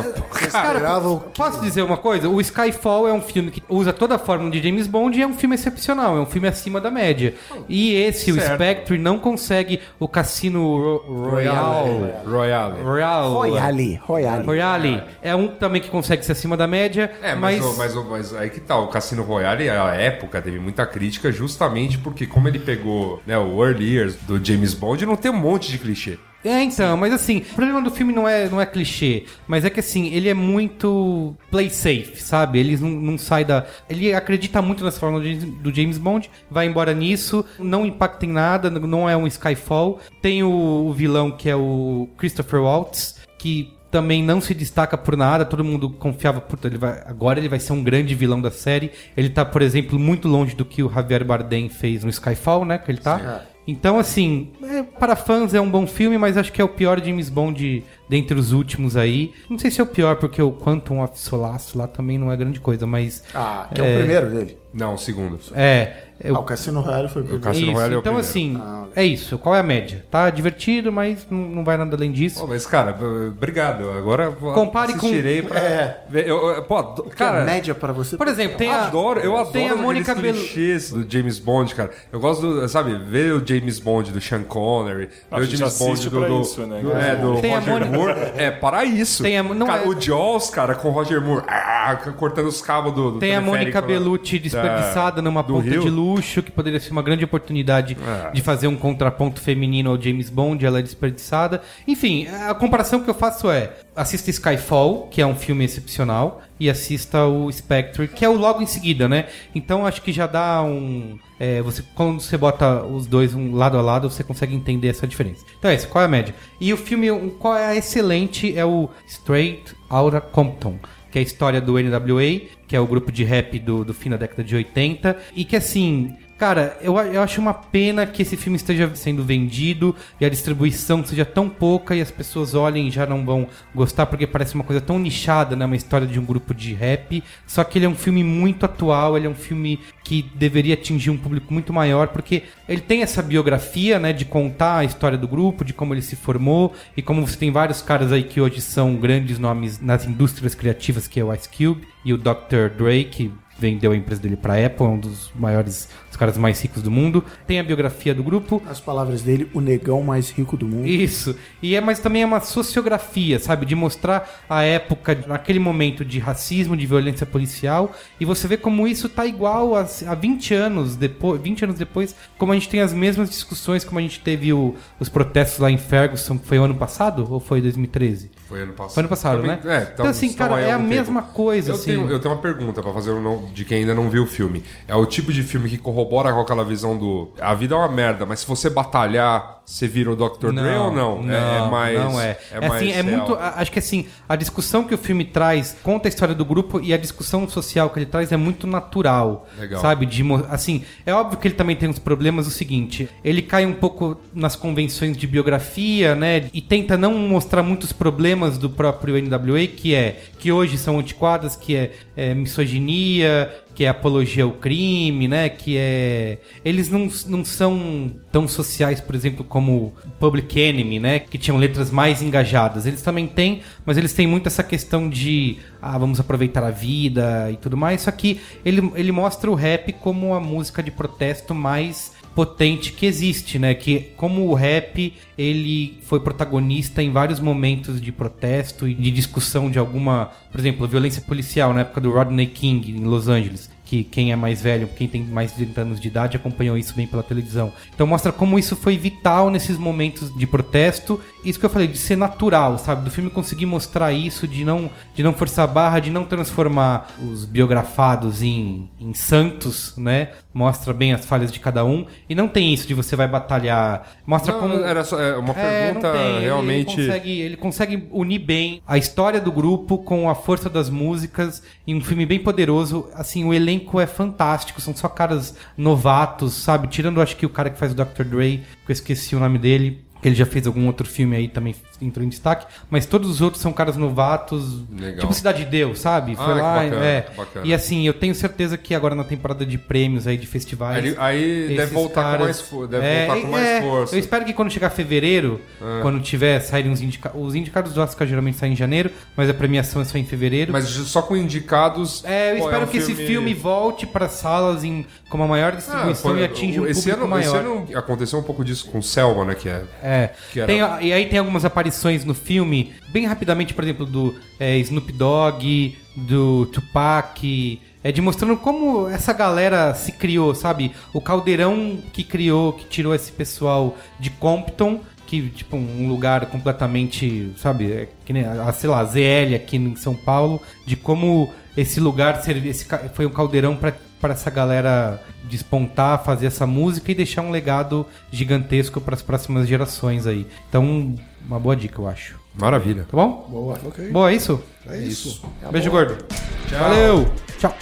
[SPEAKER 1] cara,
[SPEAKER 4] esperavam
[SPEAKER 1] posso dizer uma coisa? O Skyfall é um filme que usa toda a fórmula de James Bond e é um filme excepcional, é um filme acima da média. E esse, o Spectre, não consegue o Cassino Ro- Royale.
[SPEAKER 3] Royale.
[SPEAKER 1] Royale.
[SPEAKER 2] Royale, Royale.
[SPEAKER 1] Royale. É um também que consegue ser acima da média,
[SPEAKER 3] É, mas,
[SPEAKER 1] mas,
[SPEAKER 3] mas, mas aí que tá, o Cassino Royale, a época, teve muita crítica justamente porque como ele pegou né, o Early Years do James Bond, não tem um monte de clichê.
[SPEAKER 1] É, então, mas assim, o problema do filme não é, não é clichê, mas é que assim, ele é muito play safe, sabe? Ele não, não sai da. Ele acredita muito nessa forma do, do James Bond, vai embora nisso, não impacta em nada, não é um Skyfall. Tem o, o vilão que é o Christopher Waltz, que também não se destaca por nada, todo mundo confiava, puta, ele vai, agora ele vai ser um grande vilão da série. Ele tá, por exemplo, muito longe do que o Javier Bardem fez no Skyfall, né? Que ele tá. Então, assim, é, para fãs é um bom filme, mas acho que é o pior James Bond dentre os últimos aí. Não sei se é o pior, porque o Quantum of Solace lá também não é grande coisa, mas.
[SPEAKER 2] Ah, que é, o primeiro dele.
[SPEAKER 3] Não, o segundo.
[SPEAKER 1] É. eu-
[SPEAKER 2] Ah, o Cassino Royale foi o primeiro.
[SPEAKER 3] Cassino
[SPEAKER 1] isso,
[SPEAKER 3] Royale é o
[SPEAKER 1] então,
[SPEAKER 3] primeiro.
[SPEAKER 1] assim, é isso. Qual é a média? Tá divertido, mas não, vai nada além disso.
[SPEAKER 3] Pô, mas, cara, obrigado. Agora
[SPEAKER 1] Compare com-
[SPEAKER 3] pra
[SPEAKER 2] É.
[SPEAKER 3] Eu, eu- pô,
[SPEAKER 2] Cara,
[SPEAKER 3] cara,
[SPEAKER 2] média pra você.
[SPEAKER 1] Por exemplo, tem
[SPEAKER 3] eu
[SPEAKER 1] a.
[SPEAKER 3] adoro, eu adoro
[SPEAKER 1] tem a Mônica
[SPEAKER 3] clichês do James Bond, cara. Eu gosto do, sabe, ver o James Bond do Sean Connery, ver o James Bond do, do,
[SPEAKER 5] isso, né,
[SPEAKER 3] do- é, do
[SPEAKER 1] Tem a
[SPEAKER 3] Roger
[SPEAKER 1] Mônica-
[SPEAKER 3] Moore. É, para isso.
[SPEAKER 1] Tem a- não
[SPEAKER 3] cara,
[SPEAKER 1] é-
[SPEAKER 3] O Jaws, cara, com o Roger Moore, ah, cortando os cabos do, do
[SPEAKER 1] Tem a Mônica. Bellucci desperdiçada numa ponta de luxo, que poderia ser uma grande oportunidade
[SPEAKER 3] É.
[SPEAKER 1] de fazer um contraponto feminino ao James Bond, ela é desperdiçada. Enfim, a comparação que eu faço é: assista Skyfall, que é um filme excepcional, e assista o Spectre, que é o logo em seguida, né? Então acho que já dá um. é, você, quando você bota os dois um lado a lado, você consegue entender essa diferença. Então é isso, qual é a média? E o filme, um, qual é a excelente, é o Straight Outta Compton que é a história do NWA, que é o grupo de rap do, do fim da década de 80, e que assim. Cara, eu, eu acho uma pena que esse filme esteja sendo vendido e a distribuição seja tão pouca e as pessoas olhem e já não vão gostar porque parece uma coisa tão nichada, né? Uma história de um grupo de rap. Só que ele é um filme muito atual, ele é um filme que deveria atingir um público muito maior porque ele tem essa biografia, né? De contar a história do grupo, de como ele se formou e como você tem vários caras aí que hoje são grandes nomes nas indústrias criativas, que é o Ice Cube e o Dr. Dre, que vendeu a empresa dele pra Apple, é um dos maiores, dos caras mais ricos do mundo. Tem a biografia do grupo.
[SPEAKER 2] As palavras dele, o negão mais rico do mundo.
[SPEAKER 1] Isso. E é, mas também é uma sociografia, sabe? De mostrar a época, naquele momento de racismo, de violência policial. E você vê como isso tá igual a, a 20 anos depois, 20 anos depois, como a gente tem as mesmas discussões, como a gente teve o- os protestos lá em Ferguson, foi o ano passado ou foi 2013?
[SPEAKER 3] Foi ano passado.
[SPEAKER 1] Foi ano passado,
[SPEAKER 3] Também-
[SPEAKER 1] né?
[SPEAKER 3] É,
[SPEAKER 1] Então, assim, cara, é a mesma coisa,
[SPEAKER 3] Eu,
[SPEAKER 1] assim.
[SPEAKER 3] tenho, eu tenho uma pergunta pra fazer não- de quem ainda não viu o filme. É o tipo de filme que corrobora com aquela visão do. A vida é uma merda, mas se você batalhar, você vira o Dr. Dre ou não?
[SPEAKER 1] Não,
[SPEAKER 3] é, é mais.
[SPEAKER 1] Não é. É,
[SPEAKER 3] mais
[SPEAKER 1] assim, é
[SPEAKER 3] real.
[SPEAKER 1] muito. Acho que assim, a discussão que o filme traz conta a história do grupo e a discussão social que ele traz é muito natural.
[SPEAKER 3] Legal.
[SPEAKER 1] Sabe? De, assim, é óbvio que ele também tem uns problemas. O seguinte, ele cai um pouco nas convenções de biografia, né? E tenta não mostrar muitos problemas do próprio NWA, que é que hoje são antiquadas, que é, é misoginia, que é apologia ao crime, né? Que é. Eles não, não são tão sociais, por exemplo, como Public Enemy, né? Que tinham letras mais engajadas. Eles também têm, mas eles têm muito essa questão de. Ah, vamos aproveitar a vida e tudo mais. Só que ele, ele mostra o rap como a música de protesto mais potente que existe, né? Que como o rap ele foi protagonista em vários momentos de protesto e de discussão de alguma por exemplo, violência policial na época do Rodney King em Los Angeles. Que quem é mais velho, quem tem mais de 30 anos de idade, acompanhou isso bem pela televisão. Então mostra como isso foi vital nesses momentos de protesto. Isso que eu falei, de ser natural, sabe? Do filme conseguir mostrar isso, de não, de não forçar a barra, de não transformar os biografados em, em santos, né? Mostra bem as falhas de cada um. E não tem isso de você vai batalhar. Mostra
[SPEAKER 3] Não,
[SPEAKER 1] como.
[SPEAKER 3] era só é, uma
[SPEAKER 1] É,
[SPEAKER 3] pergunta
[SPEAKER 1] não tem.
[SPEAKER 3] Realmente.
[SPEAKER 1] Ele consegue, ele consegue unir bem a história do grupo com a força das músicas em um filme bem poderoso. Assim, o elenco é fantástico, são só caras novatos, sabe? Tirando, acho que o cara que faz o Dr. Dre, que eu esqueci o nome dele. Que ele já fez algum outro filme aí também entrou em destaque, mas todos os outros são caras novatos,
[SPEAKER 3] Legal.
[SPEAKER 1] tipo Cidade de Deus, sabe?
[SPEAKER 3] Ah,
[SPEAKER 1] Foi
[SPEAKER 3] que
[SPEAKER 1] lá,
[SPEAKER 3] bacana,
[SPEAKER 1] é.
[SPEAKER 3] bacana.
[SPEAKER 1] E assim, eu tenho certeza que agora na temporada de prêmios aí de festivais,
[SPEAKER 3] Aí, aí deve voltar
[SPEAKER 1] caras-
[SPEAKER 3] com mais, deve
[SPEAKER 1] É,
[SPEAKER 3] voltar com mais
[SPEAKER 1] é,
[SPEAKER 3] força.
[SPEAKER 1] Eu espero que quando chegar fevereiro,
[SPEAKER 3] Ah.
[SPEAKER 1] quando tiver saírem os indicados. Os indicados do Oscar geralmente saem em janeiro, mas a premiação é só em fevereiro.
[SPEAKER 3] Mas só com indicados.
[SPEAKER 1] é, eu espero
[SPEAKER 3] um
[SPEAKER 1] que esse filme volte para salas em, com uma maior
[SPEAKER 3] Ah,
[SPEAKER 1] distribuição
[SPEAKER 3] foi-
[SPEAKER 1] e atinja um
[SPEAKER 3] esse
[SPEAKER 1] público
[SPEAKER 3] ano,
[SPEAKER 1] maior.
[SPEAKER 3] Esse ano aconteceu um pouco disso com Selma, né? Que é.
[SPEAKER 1] É.
[SPEAKER 3] Era-
[SPEAKER 1] Tem e aí tem algumas aparições no filme, bem rapidamente, por exemplo, do é, Snoop Dogg, do Tupac. É, de mostrando como essa galera se criou, sabe? O caldeirão que criou, que tirou esse pessoal de Compton, que, tipo, um lugar completamente, sabe? É, que nem, a, sei lá, ZL aqui em São Paulo, de como esse lugar servi- esse, foi um caldeirão para para essa galera despontar, fazer essa música e deixar um legado gigantesco para as próximas gerações aí. Então, uma boa dica, eu acho.
[SPEAKER 3] Maravilha.
[SPEAKER 1] Tá bom?
[SPEAKER 4] Boa, ok.
[SPEAKER 1] Boa, é isso?
[SPEAKER 4] É isso.
[SPEAKER 1] Beijo gordo. Valeu. Tchau.